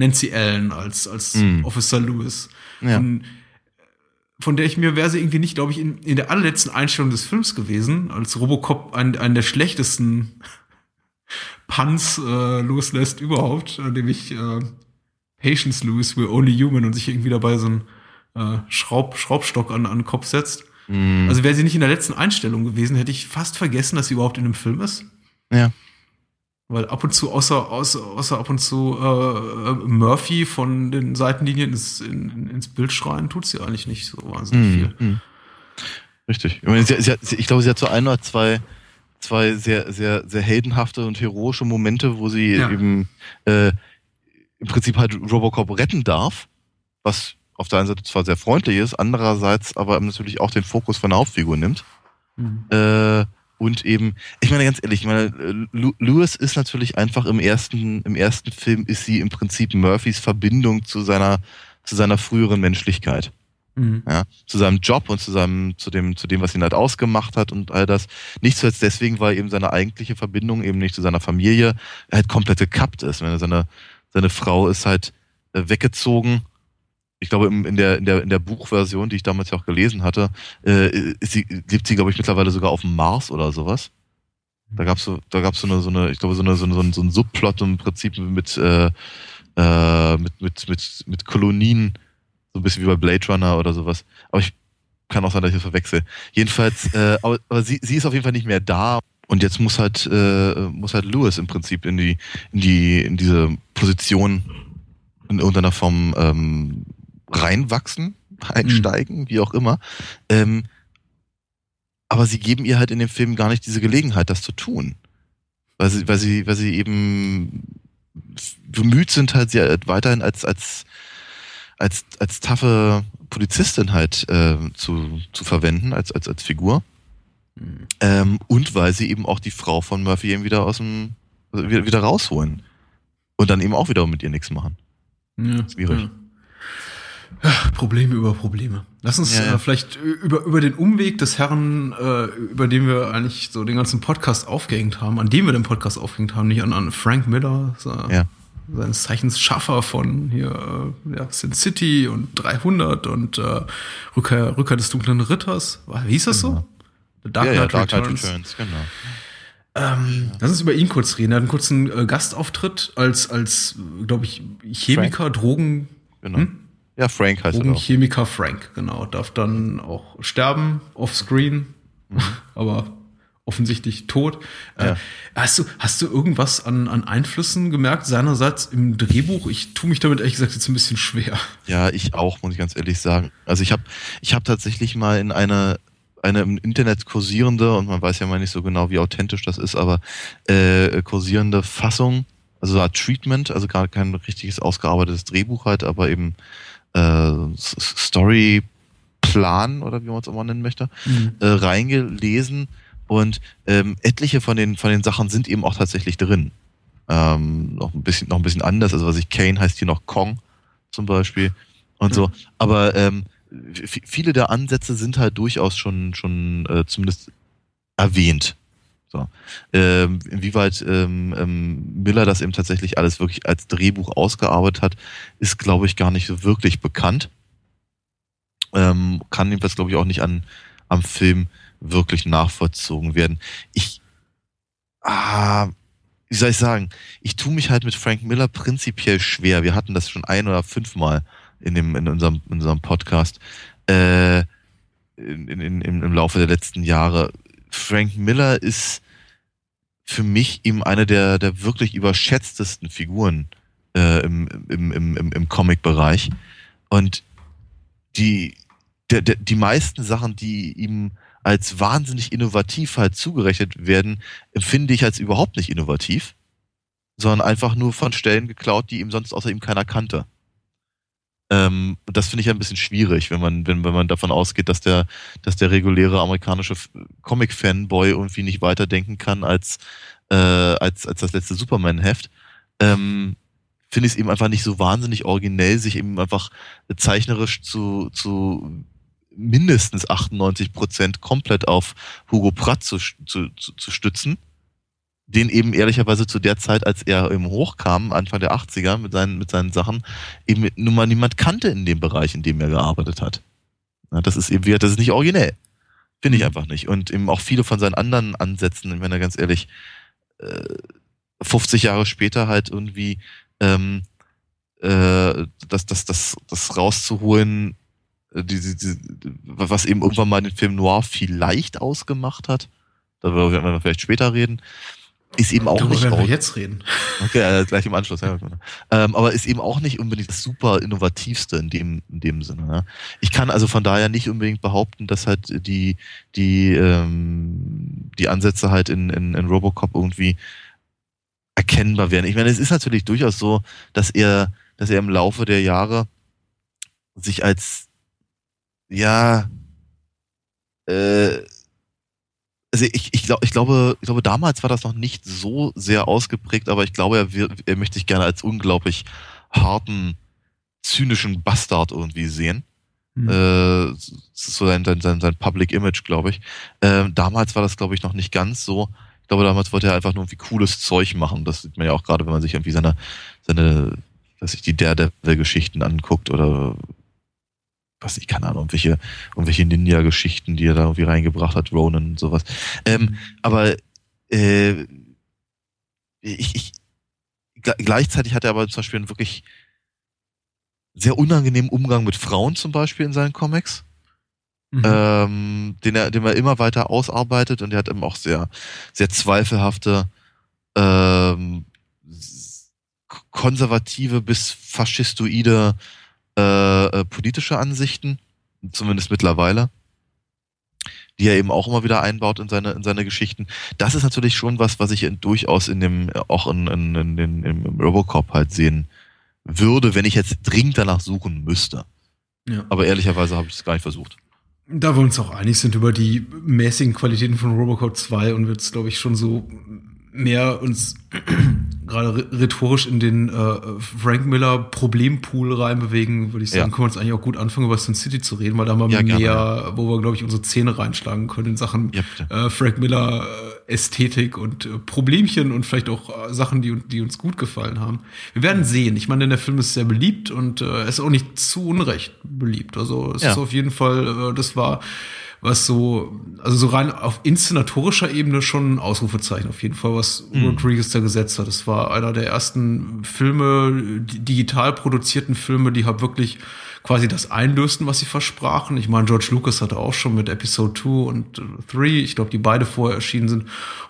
Speaker 1: Nancy Allen als, als mhm. Officer Lewis. Ja. Von, von der ich mir wäre sie irgendwie nicht, glaube ich, in, in der allerletzten Einstellung des Films gewesen, als Robocop einen, einen der schlechtesten Puns äh, loslässt überhaupt, äh, nämlich äh, Patience Lewis, we're only human und sich irgendwie dabei so einen äh, Schraub, Schraubstock an, an den Kopf setzt. Mm. Also wäre sie nicht in der letzten Einstellung gewesen, hätte ich fast vergessen, dass sie überhaupt in dem Film ist.
Speaker 2: Ja.
Speaker 1: Weil ab und zu, außer, außer, außer ab und zu äh, Murphy von den Seitenlinien ins, in, ins Bild schreien, tut sie eigentlich nicht so wahnsinnig mm, viel. Mm.
Speaker 2: Richtig. Ich, meine, sie, sie, ich glaube, sie hat so ein oder zwei, zwei sehr, sehr, sehr heldenhafte und heroische Momente, wo sie ja. eben äh, im Prinzip halt Robocop retten darf, was auf der einen Seite zwar sehr freundlich ist, andererseits aber natürlich auch den Fokus von der Hauptfigur nimmt. Mhm. Äh, und eben, ich meine ganz ehrlich, ich meine, Lewis ist natürlich einfach im ersten, im ersten Film ist sie im Prinzip Murphys Verbindung zu seiner, zu seiner früheren Menschlichkeit. Mhm. Ja, zu seinem Job und zu seinem, zu dem, zu dem, was ihn halt ausgemacht hat und all das. Nicht zuletzt deswegen, weil eben seine eigentliche Verbindung eben nicht zu seiner Familie halt komplett gekappt ist. Wenn seine, seine Frau ist halt äh, weggezogen ich glaube, in der, in der, in der Buchversion, die ich damals ja auch gelesen hatte, äh, sie, lebt sie, glaube ich, mittlerweile sogar auf dem Mars oder sowas. Da gab's so, da gab's so eine, so eine, ich glaube, so eine, so, eine, so ein Subplot im Prinzip mit, äh, äh, mit, mit, mit, mit Kolonien, so ein bisschen wie bei Blade Runner oder sowas. Aber ich kann auch sein, dass ich das verwechsel. Jedenfalls, äh, aber, aber sie, sie ist auf jeden Fall nicht mehr da. Und jetzt muss halt, äh, muss halt Lewis im Prinzip in die, in die, in diese Position in irgendeiner Form ähm, reinwachsen, einsteigen, mhm. wie auch immer. Ähm, aber sie geben ihr halt in dem Film gar nicht diese Gelegenheit, das zu tun. Weil sie, weil sie, weil sie eben bemüht sind, halt sie halt weiterhin als, als, als, als taffe Polizistin halt äh, zu, zu verwenden, als, als, als Figur. Mhm. Ähm, und weil sie eben auch die Frau von Murphy eben wieder aus dem, also wieder, wieder rausholen. Und dann eben auch wieder mit ihr nichts machen.
Speaker 1: Ja, Schwierig. Ja. Probleme über Probleme. Lass uns ja, ja. Äh, vielleicht über, über den Umweg des Herrn, äh, über den wir eigentlich so den ganzen Podcast aufgehängt haben, an dem wir den Podcast aufgehängt haben, nicht an, an Frank Miller, so, ja. seines Zeichens Schaffer von hier äh, ja, Sin City und 300 und äh, Rückkehr, Rückkehr des dunklen Ritters. Wie hieß das genau. so?
Speaker 2: The Dark, Knight, ja, Dark Returns. Returns. Genau.
Speaker 1: Ähm, lass uns über ihn kurz reden. Er hat einen kurzen äh, Gastauftritt als, als glaube ich, Chemiker, Frank. Drogen.
Speaker 2: Genau. Hm? Ja, Frank heißt
Speaker 1: er. Chemiker Frank, genau. Darf dann auch sterben, offscreen, mhm. aber offensichtlich tot. Äh, ja. Äh, hast, du, hast du irgendwas an, an Einflüssen gemerkt seinerseits im Drehbuch? Ich tue mich damit ehrlich gesagt jetzt ein bisschen schwer.
Speaker 2: Ja, ich auch, muss ich ganz ehrlich sagen. Also ich habe ich hab tatsächlich mal in eine eine im Internet kursierende, und man weiß ja mal nicht so genau, wie authentisch das ist, aber äh, kursierende Fassung, also so Treatment, also gar kein richtiges ausgearbeitetes Drehbuch halt, aber eben äh, Storyplan oder wie man es immer nennen möchte, mhm. äh, reingelesen und ähm, etliche von den von den Sachen sind eben auch tatsächlich drin. Ähm, noch ein bisschen noch ein bisschen anders. Also was ich Kane heißt hier noch Kong zum Beispiel und mhm. so. Aber ähm, viele der Ansätze sind halt durchaus schon schon äh, zumindest erwähnt. So. Ähm, inwieweit ähm, ähm, Miller das eben tatsächlich alles wirklich als Drehbuch ausgearbeitet hat, ist, glaube ich, gar nicht so wirklich bekannt. Ähm, kann jedenfalls, glaube ich, auch nicht an, am Film wirklich nachvollzogen werden. Ich, ah, wie soll ich sagen, ich tue mich halt mit Frank Miller prinzipiell schwer. Wir hatten das schon ein oder fünfmal in, dem, in, unserem, in unserem Podcast äh, in, in, im Laufe der letzten Jahre Frank Miller ist für mich eben eine der, der wirklich überschätztesten Figuren äh, im, im, im, im, Comic-Bereich. Und die, der, der, die meisten Sachen, die ihm als wahnsinnig innovativ halt zugerechnet werden, empfinde ich als überhaupt nicht innovativ, sondern einfach nur von Stellen geklaut, die ihm sonst außer ihm keiner kannte. Ähm, das finde ich ein bisschen schwierig, wenn man, wenn, wenn man davon ausgeht, dass der, dass der reguläre amerikanische Comic-Fanboy irgendwie nicht weiterdenken kann als, äh, als, als das letzte Superman-Heft. Ähm, finde ich es eben einfach nicht so wahnsinnig originell, sich eben einfach zeichnerisch zu, zu mindestens 98 Prozent komplett auf Hugo Pratt zu, zu, zu, zu stützen den eben ehrlicherweise zu der Zeit, als er eben hochkam, Anfang der 80er mit seinen, mit seinen Sachen, eben nun mal niemand kannte in dem Bereich, in dem er gearbeitet hat. Ja, das ist eben, das ist nicht originell. Finde ich mhm. einfach nicht. Und eben auch viele von seinen anderen Ansätzen, ich meine ganz ehrlich, 50 äh, Jahre später halt irgendwie ähm, äh, das, das, das, das rauszuholen, äh, die, die, die, was eben irgendwann mal den Film Noir vielleicht ausgemacht hat. Darüber werden wir vielleicht später reden ist eben auch Darüber nicht.
Speaker 1: Werden wir jetzt reden.
Speaker 2: Okay, äh, gleich im Anschluss. Ja. Ähm, aber ist eben auch nicht unbedingt das super innovativste in dem in dem Sinne. Ja. Ich kann also von daher nicht unbedingt behaupten, dass halt die die ähm, die Ansätze halt in, in, in Robocop irgendwie erkennbar werden. Ich meine, es ist natürlich durchaus so, dass er dass er im Laufe der Jahre sich als ja äh, also ich, ich, glaub, ich, glaube, ich glaube, damals war das noch nicht so sehr ausgeprägt, aber ich glaube, er, wird, er möchte sich gerne als unglaublich harten, zynischen Bastard irgendwie sehen. Mhm. Äh, so sein, sein, sein, sein Public Image, glaube ich. Äh, damals war das, glaube ich, noch nicht ganz so. Ich glaube, damals wollte er einfach nur irgendwie cooles Zeug machen. Das sieht man ja auch gerade, wenn man sich irgendwie seine, seine, was ich die Daredevil-Geschichten anguckt oder was ich keine Ahnung, irgendwelche, irgendwelche Ninja-Geschichten, die er da irgendwie reingebracht hat, Ronan und sowas. Ähm, aber äh, ich, ich gleichzeitig hat er aber zum Beispiel einen wirklich sehr unangenehmen Umgang mit Frauen zum Beispiel in seinen Comics. Mhm. Ähm, den er, den er immer weiter ausarbeitet und er hat eben auch sehr, sehr zweifelhafte, ähm, konservative bis faschistoide äh, äh, politische Ansichten, zumindest mittlerweile, die er eben auch immer wieder einbaut in seine, in seine Geschichten. Das ist natürlich schon was, was ich in, durchaus in dem, auch in, in, in, in, im Robocop halt sehen würde, wenn ich jetzt dringend danach suchen müsste. Ja. Aber ehrlicherweise habe ich es gar nicht versucht.
Speaker 1: Da wir uns auch einig sind über die mäßigen Qualitäten von Robocop 2 und wird es, glaube ich, schon so mehr uns gerade rhetorisch in den äh, Frank Miller Problempool reinbewegen, würde ich sagen, ja. können wir uns eigentlich auch gut anfangen, über Sin City zu reden, weil da haben wir ja, mehr, gerne. wo wir, glaube ich, unsere Zähne reinschlagen können in Sachen ja, äh, Frank Miller äh, Ästhetik und äh, Problemchen und vielleicht auch äh, Sachen, die, die uns gut gefallen haben. Wir werden sehen. Ich meine, der Film ist sehr beliebt und äh, ist auch nicht zu Unrecht beliebt. Also es ist auf jeden Fall, äh, das war was so, also so rein auf inszenatorischer Ebene schon ein Ausrufezeichen auf jeden Fall, was mhm. Rodriguez da gesetzt hat. Das war einer der ersten Filme, digital produzierten Filme, die halt wirklich quasi das einlösten, was sie versprachen. Ich meine, George Lucas hatte auch schon mit Episode 2 und 3, ich glaube, die beide vorher erschienen sind,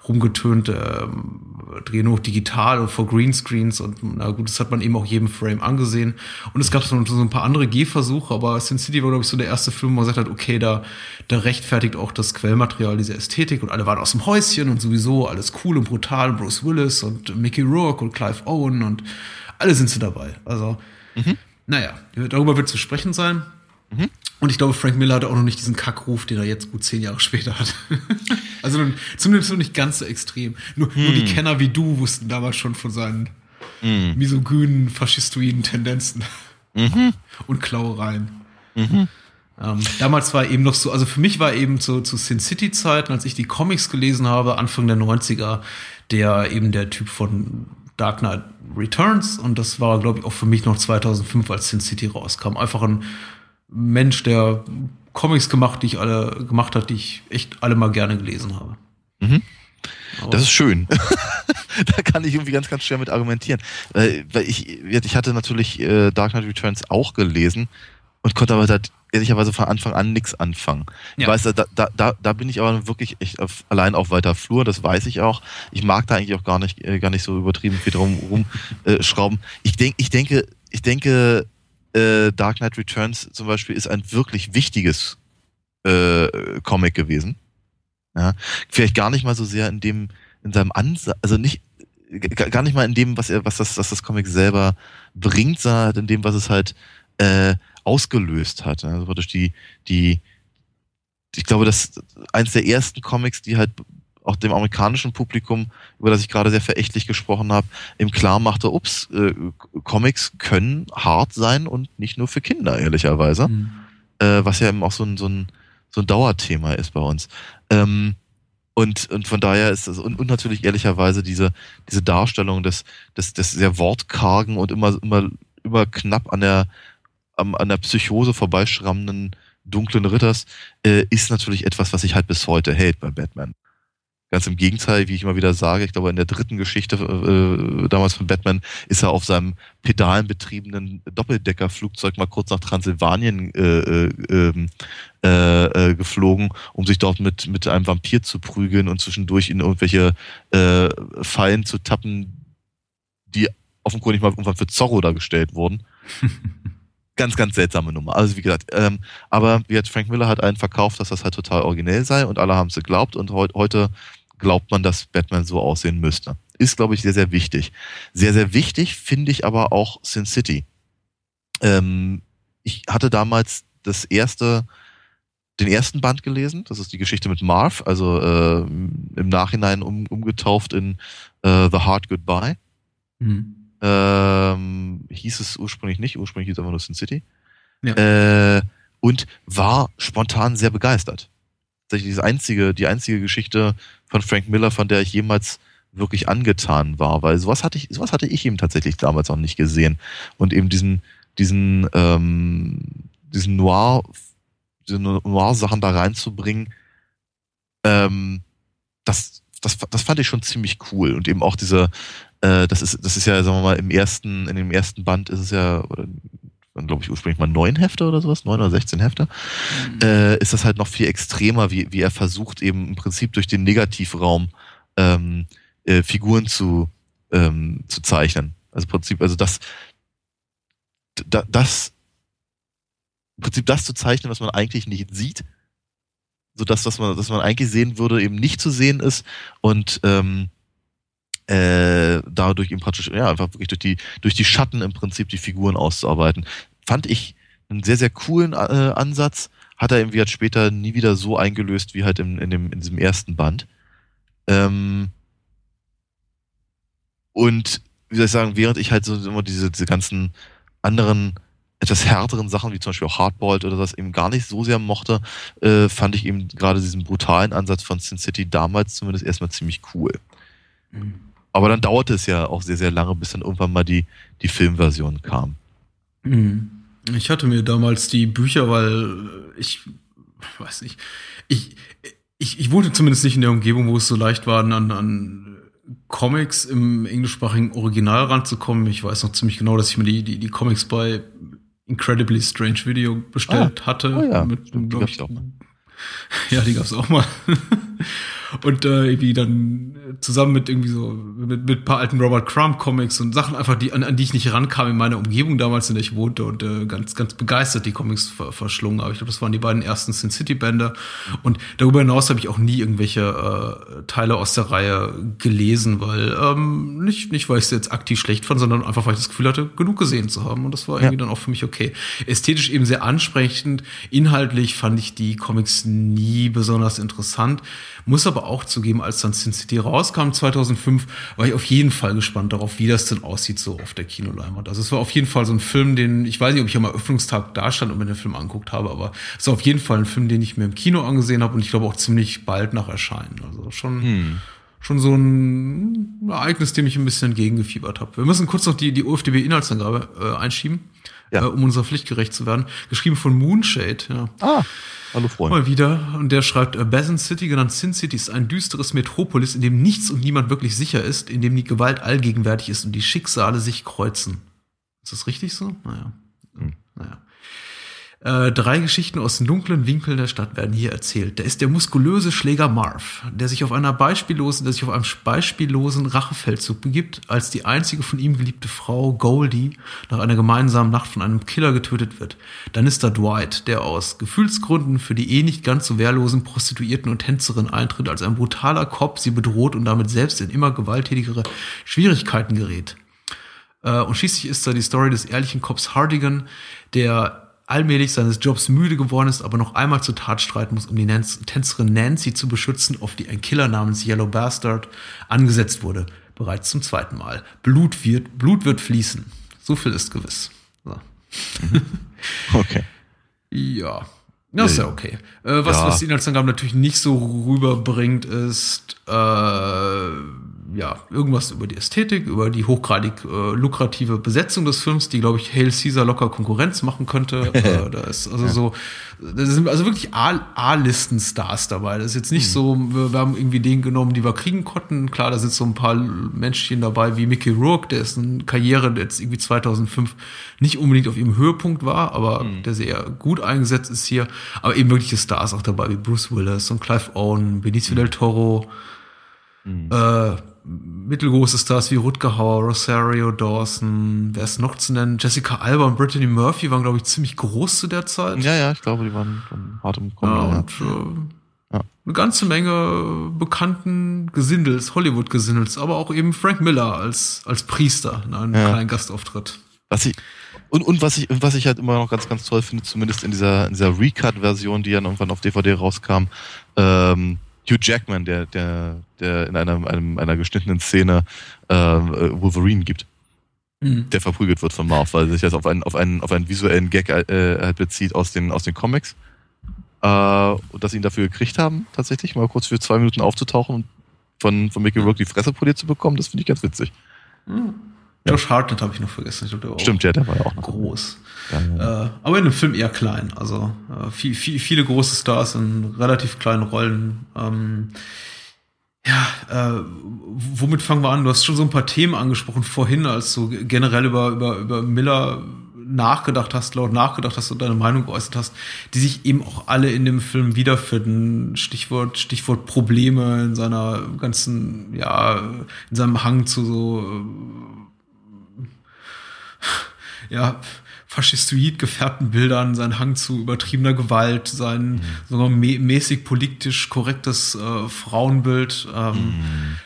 Speaker 1: rumgetönt, ähm, drehen nur digital und vor Greenscreens und na gut, das hat man eben auch jedem Frame angesehen. Und es gab so, so ein paar andere Gehversuche, aber Sin City war, glaube ich, so der erste Film, wo man gesagt hat, okay, da, da rechtfertigt auch das Quellmaterial diese Ästhetik und alle waren aus dem Häuschen und sowieso alles cool und brutal, Bruce Willis und Mickey Rourke und Clive Owen und alle sind sie dabei. Also, mhm. Naja, darüber wird zu sprechen sein. Mhm. Und ich glaube, Frank Miller hatte auch noch nicht diesen Kackruf, den er jetzt gut zehn Jahre später hat. also zumindest noch nicht ganz so extrem. Nur, hm. nur, die hm. Kenner wie du wussten damals schon von seinen hm. misogynen, faschistoiden Tendenzen mhm. und Klauereien. Mhm. Ähm, damals war eben noch so, also für mich war eben zu, zu Sin City-Zeiten, als ich die Comics gelesen habe, Anfang der 90er, der eben der Typ von Dark Knight Returns und das war, glaube ich, auch für mich noch 2005, als Sin City rauskam. Einfach ein Mensch, der Comics gemacht, die ich alle gemacht hat, die ich echt alle mal gerne gelesen habe.
Speaker 2: Mhm. Das ist schön. da kann ich irgendwie ganz, ganz schwer mit argumentieren. Weil ich, ich hatte natürlich äh, Dark Knight Returns auch gelesen und konnte aber da ehrlicherweise von Anfang an nichts anfangen. Ja. Ich weiß, da, da, da, da bin ich aber wirklich echt auf, allein auf weiter Flur, das weiß ich auch. Ich mag da eigentlich auch gar nicht, äh, gar nicht so übertrieben viel drum rumschrauben. Äh, ich, denk, ich denke, ich denke, äh, Dark Knight Returns zum Beispiel ist ein wirklich wichtiges äh, Comic gewesen. Ja? Vielleicht gar nicht mal so sehr in dem, in seinem Ansatz, also nicht, gar nicht mal in dem, was er, was das, was das Comic selber bringt, sondern halt in dem, was es halt äh, ausgelöst hat. Also praktisch die, die, ich glaube, das eins der ersten Comics, die halt auch dem amerikanischen Publikum, über das ich gerade sehr verächtlich gesprochen habe, im klar machte, ups, äh, Comics können hart sein und nicht nur für Kinder, ehrlicherweise. Mhm. Äh, was ja eben auch so ein, so ein, so ein Dauerthema ist bei uns. Ähm, und, und von daher ist das, und, und natürlich ehrlicherweise diese, diese Darstellung des, des, des sehr wortkargen und immer, immer, immer knapp an der, am, an der Psychose vorbeischrammenden dunklen Ritters äh, ist natürlich etwas, was ich halt bis heute hält bei Batman. Ganz im Gegenteil, wie ich immer wieder sage, ich glaube, in der dritten Geschichte äh, damals von Batman ist er auf seinem pedalenbetriebenen Doppeldeckerflugzeug mal kurz nach Transsilvanien äh, äh, ähm, äh, äh, geflogen, um sich dort mit, mit einem Vampir zu prügeln und zwischendurch in irgendwelche äh, Fallen zu tappen, die offenkundig mal irgendwann für Zorro dargestellt wurden. ganz, ganz seltsame Nummer. Also wie gesagt, ähm, aber wie hat Frank Miller hat einen verkauft, dass das halt total originell sei und alle haben es geglaubt und he heute glaubt man, dass Batman so aussehen müsste. Ist, glaube ich, sehr, sehr wichtig. Sehr, sehr wichtig finde ich aber auch Sin City. Ähm, ich hatte damals das erste, den ersten Band gelesen. Das ist die Geschichte mit Marv, also äh, im Nachhinein um, umgetauft in äh, The Hard Goodbye. Mhm. Ähm, hieß es ursprünglich nicht, ursprünglich hieß es einfach nur Sin City. Ja. Äh, und war spontan sehr begeistert. Tatsächlich die einzige, die einzige Geschichte von Frank Miller, von der ich jemals wirklich angetan war, weil sowas hatte ich, sowas hatte ich eben tatsächlich damals noch nicht gesehen. Und eben diesen, diesen, ähm, diesen Noir, diese Noir-Sachen da reinzubringen, ähm, das, das, das fand ich schon ziemlich cool. Und eben auch diese, äh, das ist, das ist ja, sagen wir mal, im ersten, in dem ersten Band ist es ja, oder glaube ich, ursprünglich mal neun Hefte oder sowas, neun oder sechzehn Hefte, mhm. äh, ist das halt noch viel extremer, wie, wie er versucht, eben im Prinzip durch den Negativraum ähm, äh, Figuren zu, ähm, zu zeichnen. Also im Prinzip, also das, da, das, im Prinzip das zu zeichnen, was man eigentlich nicht sieht, so dass, dass man, dass man eigentlich sehen würde, eben nicht zu sehen ist und ähm, äh, dadurch ihm praktisch, ja, einfach wirklich durch die, durch die Schatten im Prinzip die Figuren auszuarbeiten. Fand ich einen sehr, sehr coolen äh, Ansatz. Hat er irgendwie halt später nie wieder so eingelöst wie halt in, in, dem, in diesem ersten Band. Ähm, und wie soll ich sagen, während ich halt so immer diese, diese ganzen anderen etwas härteren Sachen, wie zum Beispiel auch Hardboiled oder das eben gar nicht so sehr mochte, äh, fand ich eben gerade diesen brutalen Ansatz von Sin City damals zumindest erstmal ziemlich cool. Mhm. Aber dann dauerte es ja auch sehr, sehr lange, bis dann irgendwann mal die, die Filmversion kam.
Speaker 1: Mhm. Ich hatte mir damals die Bücher, weil ich weiß nicht, ich, ich, ich wohnte zumindest nicht in der Umgebung, wo es so leicht war, an, an Comics im englischsprachigen Original ranzukommen. Ich weiß noch ziemlich genau, dass ich mir die, die, die Comics bei Incredibly Strange Video bestellt ah, hatte. Oh ja, mit, die gab's ich, auch. Ja, die gab's auch mal. und äh, irgendwie dann zusammen mit irgendwie so mit, mit paar alten Robert Crumb Comics und Sachen einfach die an, an die ich nicht rankam in meiner Umgebung damals in der ich wohnte und äh, ganz ganz begeistert die Comics ver verschlungen aber ich glaube das waren die beiden ersten Sin City Bänder und darüber hinaus habe ich auch nie irgendwelche äh, Teile aus der Reihe gelesen weil ähm, nicht nicht weil ich es jetzt aktiv schlecht fand sondern einfach weil ich das Gefühl hatte genug gesehen zu haben. Und das war irgendwie ja. dann auch für mich okay. Ästhetisch eben sehr ansprechend. Inhaltlich fand ich die Comics nie besonders interessant muss aber auch zugeben, als dann Sin City rauskam 2005, war ich auf jeden Fall gespannt darauf, wie das denn aussieht so auf der Kinoleinwand. Also es war auf jeden Fall so ein Film, den, ich weiß nicht, ob ich am Eröffnungstag da stand und mir den Film anguckt habe, aber es war auf jeden Fall ein Film, den ich mir im Kino angesehen habe und ich glaube auch ziemlich bald nach Erscheinen. Also schon, hm. schon so ein Ereignis, dem ich ein bisschen entgegengefiebert habe. Wir müssen kurz noch die, die OFDB-Inhaltsangabe äh, einschieben, ja. äh, um unserer Pflicht gerecht zu werden. Geschrieben von Moonshade, ja.
Speaker 2: Ah. Hallo Freunde.
Speaker 1: Mal wieder. Und der schreibt, äh, Basin City, genannt Sin City, ist ein düsteres Metropolis, in dem nichts und niemand wirklich sicher ist, in dem die Gewalt allgegenwärtig ist und die Schicksale sich kreuzen. Ist das richtig so? Naja. Hm. Naja. Äh, drei Geschichten aus den dunklen Winkeln der Stadt werden hier erzählt. Da ist der muskulöse Schläger Marv, der sich auf einer beispiellosen, der sich auf einem beispiellosen Rachefeldzug begibt, als die einzige von ihm geliebte Frau Goldie nach einer gemeinsamen Nacht von einem Killer getötet wird. Dann ist da Dwight, der aus Gefühlsgründen für die eh nicht ganz so wehrlosen Prostituierten und Tänzerin eintritt, als ein brutaler Cop sie bedroht und damit selbst in immer gewalttätigere Schwierigkeiten gerät. Äh, und schließlich ist da die Story des ehrlichen Cops Hardigan, der allmählich seines Jobs müde geworden ist, aber noch einmal zur Tat streiten muss, um die Tänzerin Nancy zu beschützen, auf die ein Killer namens Yellow Bastard angesetzt wurde. Bereits zum zweiten Mal. Blut wird, Blut wird fließen. So viel ist gewiss. So.
Speaker 2: Mhm. Okay.
Speaker 1: ja. Das ist ja okay. Äh, was, ja. was die Inhaltsangaben natürlich nicht so rüberbringt, ist äh, ja, irgendwas über die Ästhetik, über die hochgradig äh, lukrative Besetzung des Films, die, glaube ich, Hail Caesar locker Konkurrenz machen könnte. äh, da ist also ja. so, da sind also wirklich A-Listen-Stars dabei. Das ist jetzt nicht mhm. so, wir, wir, haben irgendwie den genommen, die wir kriegen konnten. Klar, da sind so ein paar Menschchen dabei, wie Mickey Rourke, der ist eine Karriere, der jetzt irgendwie 2005 nicht unbedingt auf ihrem Höhepunkt war, aber mhm. der sehr gut eingesetzt ist hier. Aber eben wirkliche Stars auch dabei, wie Bruce Willis und Clive Owen, Benicio mhm. del Toro, mhm. äh, mittelgroße Stars wie Rutger Hauer, Rosario Dawson, wer ist noch zu nennen? Jessica Alba und Brittany Murphy waren, glaube ich, ziemlich groß zu der Zeit.
Speaker 2: Ja, ja, ich glaube, die waren hart im Kommen.
Speaker 1: Ja, und äh, ja. eine ganze Menge bekannten Gesindels, Hollywood-Gesindels, aber auch eben Frank Miller als, als Priester in einem ja. kleinen Gastauftritt.
Speaker 2: Was ich, und, und was ich, was ich halt immer noch ganz, ganz toll finde, zumindest in dieser, in dieser Recut-Version, die dann irgendwann auf DVD rauskam, ähm, Hugh Jackman, der, der, der in einer, einem, einer geschnittenen Szene äh, Wolverine gibt. Mhm. Der verprügelt wird von Marv, weil sich das auf einen, auf einen, auf einen visuellen Gag äh, halt bezieht aus den, aus den Comics. Äh, und dass sie ihn dafür gekriegt haben, tatsächlich, mal kurz für zwei Minuten aufzutauchen und von, von Mickey Rourke die Fresse poliert zu bekommen, das finde ich ganz witzig.
Speaker 1: Mhm. Josh Hartnett habe ich noch vergessen. Ich
Speaker 2: glaub, Stimmt, ja, der war ja auch noch
Speaker 1: groß. Ja, ja. Äh, aber in dem Film eher klein. Also äh, viel, viel, viele große Stars in relativ kleinen Rollen. Ähm, ja, äh, womit fangen wir an? Du hast schon so ein paar Themen angesprochen vorhin, als du generell über, über, über Miller nachgedacht hast, laut nachgedacht hast und deine Meinung geäußert hast, die sich eben auch alle in dem Film wiederfinden. Stichwort, Stichwort Probleme in seiner ganzen, ja, in seinem Hang zu so ja, faschistoid gefärbten Bildern, sein Hang zu übertriebener Gewalt, sein mhm. sogar mä mäßig politisch korrektes äh, Frauenbild. Ähm, mhm.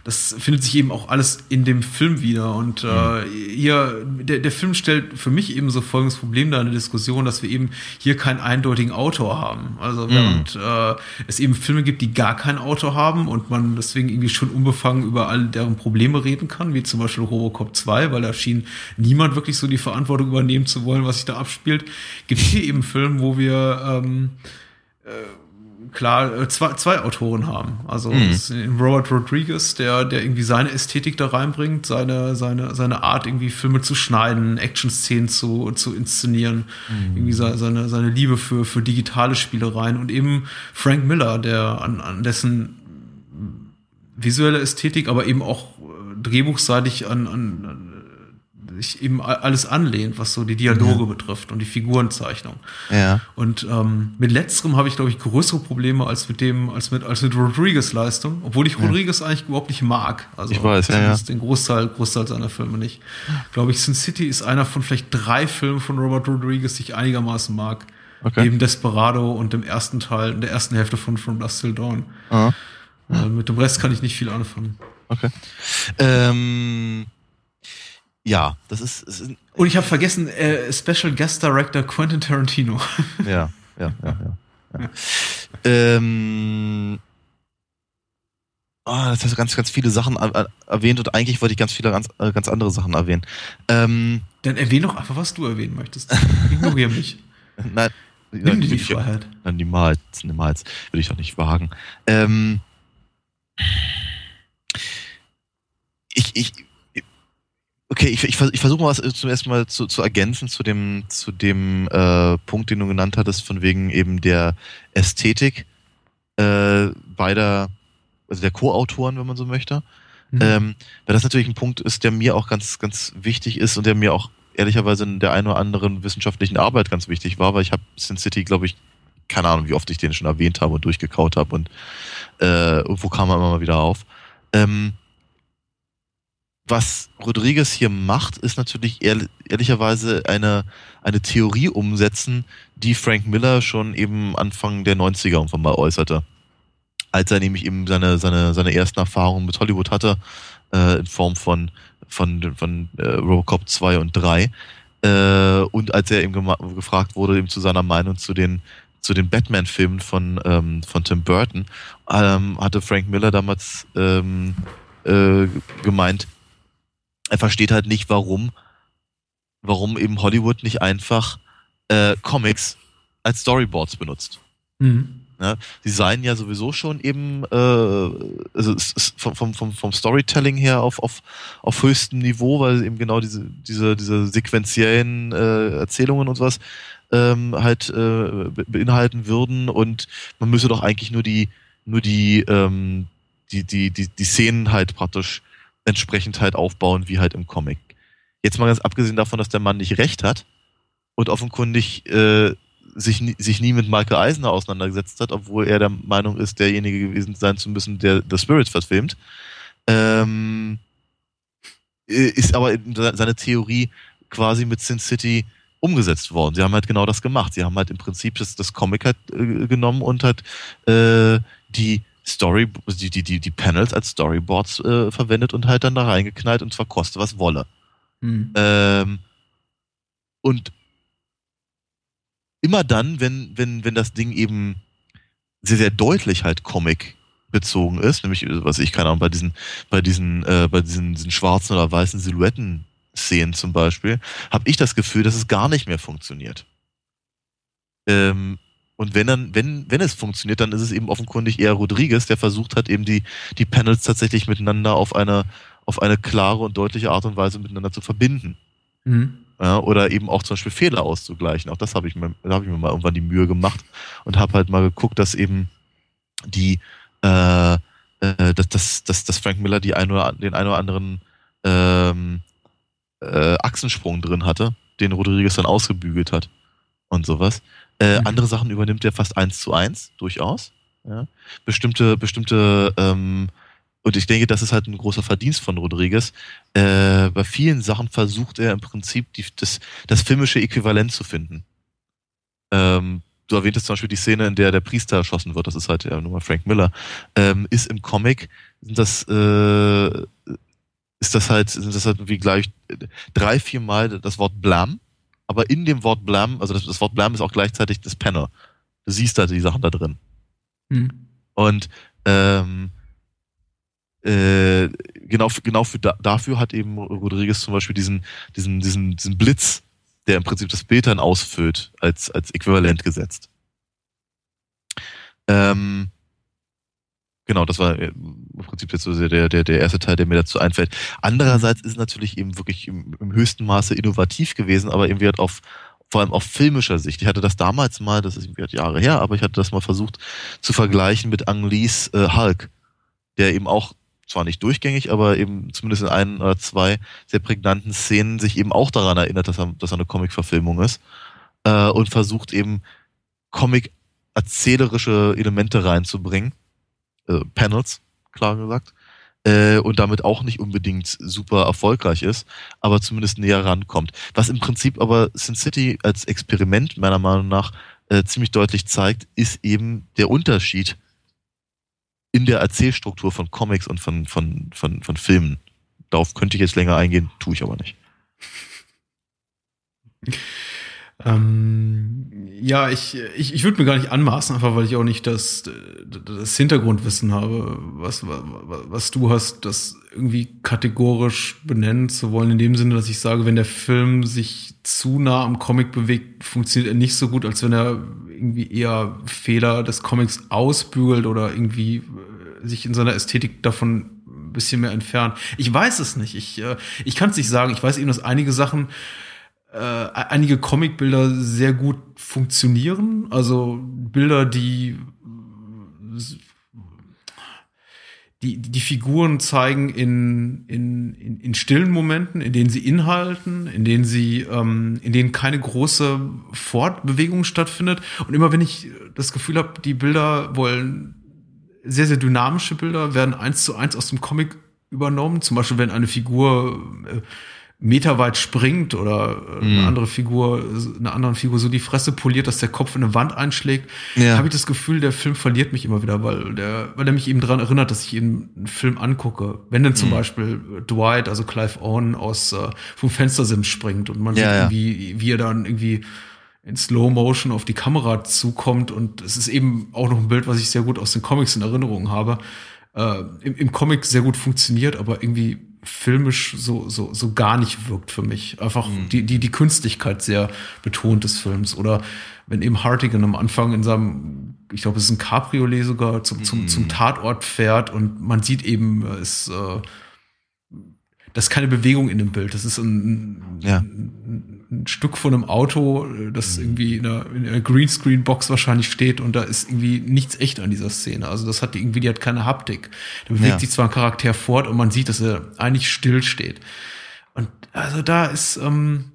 Speaker 1: Das findet sich eben auch alles in dem Film wieder. Und äh, mhm. hier, der, der Film stellt für mich eben so folgendes Problem da in der Diskussion, dass wir eben hier keinen eindeutigen Autor haben. Also während äh, es eben Filme gibt, die gar keinen Autor haben und man deswegen irgendwie schon unbefangen über all deren Probleme reden kann, wie zum Beispiel Robocop 2, weil da schien niemand wirklich so die Verantwortung übernehmen zu wollen, was sich da abspielt, gibt es hier eben Filme, wo wir ähm, äh, klar äh, zwei, zwei Autoren haben. Also mhm. Robert Rodriguez, der, der irgendwie seine Ästhetik da reinbringt, seine, seine, seine Art, irgendwie Filme zu schneiden, Action-Szenen zu, zu inszenieren, mhm. irgendwie seine, seine Liebe für, für digitale Spielereien und eben Frank Miller, der an, an dessen visuelle Ästhetik, aber eben auch äh, drehbuchseitig an, an, sich eben alles anlehnt, was so die Dialoge ja. betrifft und die Figurenzeichnung.
Speaker 2: Ja.
Speaker 1: Und ähm, mit letzterem habe ich, glaube ich, größere Probleme als mit dem, als mit, als mit Rodriguez Leistung, obwohl ich Rodriguez ja. eigentlich überhaupt nicht mag. Also
Speaker 2: ich weiß, ja, ja.
Speaker 1: den Großteil, Großteil seiner Filme nicht. Glaube ich, Sin City ist einer von vielleicht drei Filmen von Robert Rodriguez, die ich einigermaßen mag. Okay. Neben Desperado und dem ersten Teil, in der ersten Hälfte von From Dust Till Dawn. Ja. Äh, mit dem Rest kann ich nicht viel anfangen.
Speaker 2: Okay. Ähm ja, das ist. ist
Speaker 1: Und ich habe vergessen, äh, Special Guest Director Quentin Tarantino.
Speaker 2: Ja, ja, ja, ja. ja. ähm, oh, das hast ganz, ganz viele Sachen erwähnt und eigentlich wollte ich ganz viele ganz, äh, ganz andere Sachen erwähnen. Ähm,
Speaker 1: Dann erwähne doch einfach, was du erwähnen möchtest. Ignoriere mich.
Speaker 2: Nein,
Speaker 1: Nimm dir die Freiheit.
Speaker 2: Nein, niemals, niemals. Würde ich doch nicht wagen. Ähm, ich, ich, Okay, ich, ich, ich versuche mal was zum ersten Mal zu, zu ergänzen zu dem, zu dem äh, Punkt, den du genannt hattest, von wegen eben der Ästhetik äh, beider, also der Co-Autoren, wenn man so möchte. Mhm. Ähm, weil das natürlich ein Punkt ist, der mir auch ganz, ganz wichtig ist und der mir auch ehrlicherweise in der einen oder anderen wissenschaftlichen Arbeit ganz wichtig war, weil ich habe Sin City, glaube ich, keine Ahnung, wie oft ich den schon erwähnt habe und durchgekaut habe und äh, irgendwo kam er immer mal wieder auf. Ähm, was Rodriguez hier macht, ist natürlich ehr ehrlicherweise eine, eine Theorie umsetzen, die Frank Miller schon eben Anfang der 90er irgendwann mal äußerte. Als er nämlich eben seine, seine, seine ersten Erfahrungen mit Hollywood hatte, äh, in Form von, von, von äh, Robocop 2 und 3. Äh, und als er eben gefragt wurde, eben zu seiner Meinung zu den, zu den Batman-Filmen von, ähm, von Tim Burton, ähm, hatte Frank Miller damals ähm, äh, gemeint, er versteht halt nicht, warum, warum eben Hollywood nicht einfach äh, Comics als Storyboards benutzt. Mhm. Ja, sie seien ja sowieso schon eben äh, also vom, vom, vom Storytelling her auf, auf, auf höchstem Niveau, weil eben genau diese, diese, diese sequenziellen äh, Erzählungen und sowas ähm, halt äh, beinhalten würden und man müsse doch eigentlich nur die nur die ähm, die, die, die, die Szenen halt praktisch entsprechend halt aufbauen wie halt im Comic. Jetzt mal ganz abgesehen davon, dass der Mann nicht recht hat und offenkundig äh, sich, sich nie mit Michael Eisner auseinandergesetzt hat, obwohl er der Meinung ist, derjenige gewesen sein zu müssen, der The Spirit verfilmt. Ähm, äh, ist aber seine Theorie quasi mit Sin City umgesetzt worden. Sie haben halt genau das gemacht. Sie haben halt im Prinzip das, das Comic halt äh, genommen und halt äh, die Story, die, die, die, die Panels als Storyboards äh, verwendet und halt dann da reingeknallt und zwar koste was wolle. Mhm. Ähm, und immer dann, wenn, wenn, wenn das Ding eben sehr, sehr deutlich halt Comic bezogen ist, nämlich, was ich keine Ahnung, bei diesen, bei diesen, äh, bei diesen, diesen schwarzen oder weißen Silhouetten-Szenen zum Beispiel, habe ich das Gefühl, dass es gar nicht mehr funktioniert. Ähm, und wenn dann, wenn, wenn es funktioniert, dann ist es eben offenkundig eher Rodriguez, der versucht hat, eben die, die Panels tatsächlich miteinander auf eine, auf eine klare und deutliche Art und Weise miteinander zu verbinden. Mhm. Ja, oder eben auch zum Beispiel Fehler auszugleichen. Auch das habe ich mir, da habe ich mir mal irgendwann die Mühe gemacht und habe halt mal geguckt, dass eben die, äh, äh, dass, dass, dass, dass Frank Miller die ein oder, den ein oder anderen ähm, äh, Achsensprung drin hatte, den Rodriguez dann ausgebügelt hat und sowas. Äh, mhm. Andere Sachen übernimmt er fast eins zu eins, durchaus. Ja. Bestimmte, bestimmte ähm, und ich denke, das ist halt ein großer Verdienst von Rodriguez. Äh, bei vielen Sachen versucht er im Prinzip die, das, das filmische Äquivalent zu finden. Ähm, du erwähntest zum Beispiel die Szene, in der der Priester erschossen wird, das ist halt ja nur mal Frank Miller, ähm, ist im Comic, sind das, äh, ist das halt, sind das halt wie gleich drei, vier Mal das Wort Blam, aber in dem Wort Blam, also das, das Wort Blam ist auch gleichzeitig das Panel. Du siehst da die Sachen da drin. Hm. Und ähm, äh, genau, genau für da, dafür hat eben Rodriguez zum Beispiel diesen, diesen, diesen, diesen Blitz, der im Prinzip das Bild dann ausfüllt, als, als Äquivalent gesetzt. Ähm, genau, das war im Prinzip jetzt so der, der, der erste Teil, der mir dazu einfällt. Andererseits ist natürlich eben wirklich im, im höchsten Maße innovativ gewesen, aber eben wird auf, vor allem auf filmischer Sicht. Ich hatte das damals mal, das ist irgendwie Jahre her, aber ich hatte das mal versucht zu vergleichen mit Ang Lees äh, Hulk, der eben auch zwar nicht durchgängig, aber eben zumindest in ein oder zwei sehr prägnanten Szenen sich eben auch daran erinnert, dass er, dass er eine Comic-Verfilmung ist äh, und versucht eben Comic-erzählerische Elemente reinzubringen, äh, Panels, klar gesagt, äh, und damit auch nicht unbedingt super erfolgreich ist, aber zumindest näher rankommt. Was im Prinzip aber Sin City als Experiment meiner Meinung nach äh, ziemlich deutlich zeigt, ist eben der Unterschied in der Erzählstruktur von Comics und von, von, von, von Filmen. Darauf könnte ich jetzt länger eingehen, tue ich aber nicht.
Speaker 1: Ähm, ja, ich, ich, ich würde mir gar nicht anmaßen, einfach weil ich auch nicht das, das Hintergrundwissen habe, was, was, was du hast, das irgendwie kategorisch benennen zu wollen, in dem Sinne, dass ich sage, wenn der Film sich zu nah am Comic bewegt, funktioniert er nicht so gut, als wenn er irgendwie eher Fehler des Comics ausbügelt oder irgendwie äh, sich in seiner Ästhetik davon ein bisschen mehr entfernt. Ich weiß es nicht. Ich, äh, ich kann es nicht sagen. Ich weiß eben, dass einige Sachen äh, einige Comicbilder sehr gut funktionieren. Also Bilder, die die, die Figuren zeigen in, in, in, in stillen Momenten, in denen sie inhalten, in denen sie, ähm, in denen keine große Fortbewegung stattfindet. Und immer wenn ich das Gefühl habe, die Bilder wollen sehr, sehr dynamische Bilder, werden eins zu eins aus dem Comic übernommen. Zum Beispiel, wenn eine Figur äh, meterweit springt oder eine mm. andere Figur, eine andere Figur so die Fresse poliert, dass der Kopf in eine Wand einschlägt, ja. habe ich das Gefühl, der Film verliert mich immer wieder, weil der, weil er mich eben daran erinnert, dass ich eben einen Film angucke. Wenn denn zum mm. Beispiel Dwight, also Clive Owen aus äh, vom Fenstersims springt und man ja, sieht, ja. wie er dann irgendwie in Slow Motion auf die Kamera zukommt und es ist eben auch noch ein Bild, was ich sehr gut aus den Comics in Erinnerung habe. Äh, im, Im Comic sehr gut funktioniert, aber irgendwie filmisch so, so, so gar nicht wirkt für mich. Einfach mhm. die, die, die Künstlichkeit sehr betont des Films. Oder wenn eben Hartigan am Anfang in seinem, ich glaube, es ist ein Cabriolet sogar, zum, zum, mhm. zum Tatort fährt und man sieht eben, es, äh, das ist keine Bewegung in dem Bild. Das ist ein, ja. ein, ein Stück von einem Auto, das mhm. irgendwie in einer, in einer Greenscreen-Box wahrscheinlich steht und da ist irgendwie nichts echt an dieser Szene. Also das hat irgendwie, die hat keine Haptik. Da bewegt ja. sich zwar ein Charakter fort und man sieht, dass er eigentlich still steht. Und also da ist, ähm,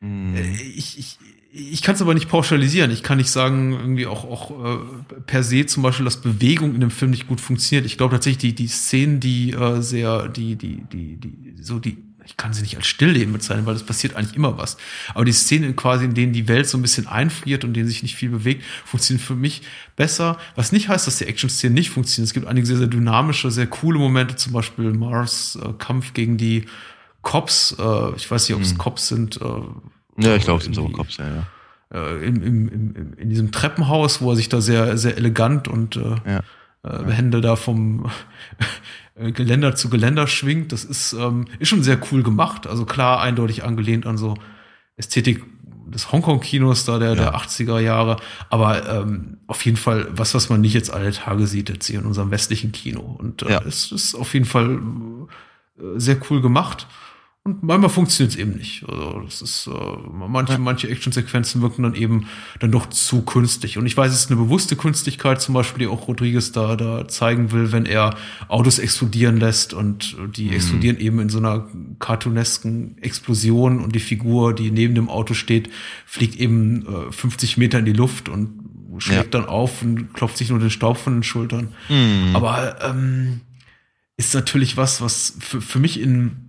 Speaker 1: mhm. ich, ich, ich kann es aber nicht pauschalisieren. Ich kann nicht sagen, irgendwie auch, auch äh, per se zum Beispiel, dass Bewegung in dem Film nicht gut funktioniert. Ich glaube tatsächlich, die, die Szenen, die äh, sehr, die, die, die, die, so die, ich kann sie nicht als Stillleben bezeichnen, weil es passiert eigentlich immer was. Aber die Szenen quasi, in denen die Welt so ein bisschen einfriert und in denen sich nicht viel bewegt, funktionieren für mich besser. Was nicht heißt, dass die Action-Szenen nicht funktionieren. Es gibt einige sehr, sehr dynamische, sehr coole Momente, zum Beispiel Mars äh, Kampf gegen die Cops. Äh, ich weiß nicht, ob es mhm. Cops sind. Äh,
Speaker 2: ja, ich glaube, es sind so Cops, ja, ja.
Speaker 1: In, in, in, in diesem Treppenhaus, wo er sich da sehr, sehr elegant und äh, ja. äh, Hände da vom äh, Geländer zu Geländer schwingt. Das ist, ähm, ist schon sehr cool gemacht. Also klar, eindeutig angelehnt an so Ästhetik des Hongkong-Kinos da der, ja. der 80er Jahre. Aber ähm, auf jeden Fall was, was man nicht jetzt alle Tage sieht, jetzt hier in unserem westlichen Kino. Und äh, ja. es ist auf jeden Fall äh, sehr cool gemacht. Und manchmal funktioniert es eben nicht. Also das ist, äh, manche, manche Actionsequenzen wirken dann eben dann doch zu künstlich. Und ich weiß, es ist eine bewusste Künstlichkeit, zum Beispiel, die auch Rodriguez da, da zeigen will, wenn er Autos explodieren lässt und die mhm. explodieren eben in so einer cartoonesken Explosion und die Figur, die neben dem Auto steht, fliegt eben äh, 50 Meter in die Luft und schlägt ja. dann auf und klopft sich nur den Staub von den Schultern. Mhm. Aber ähm, ist natürlich was, was für, für mich in,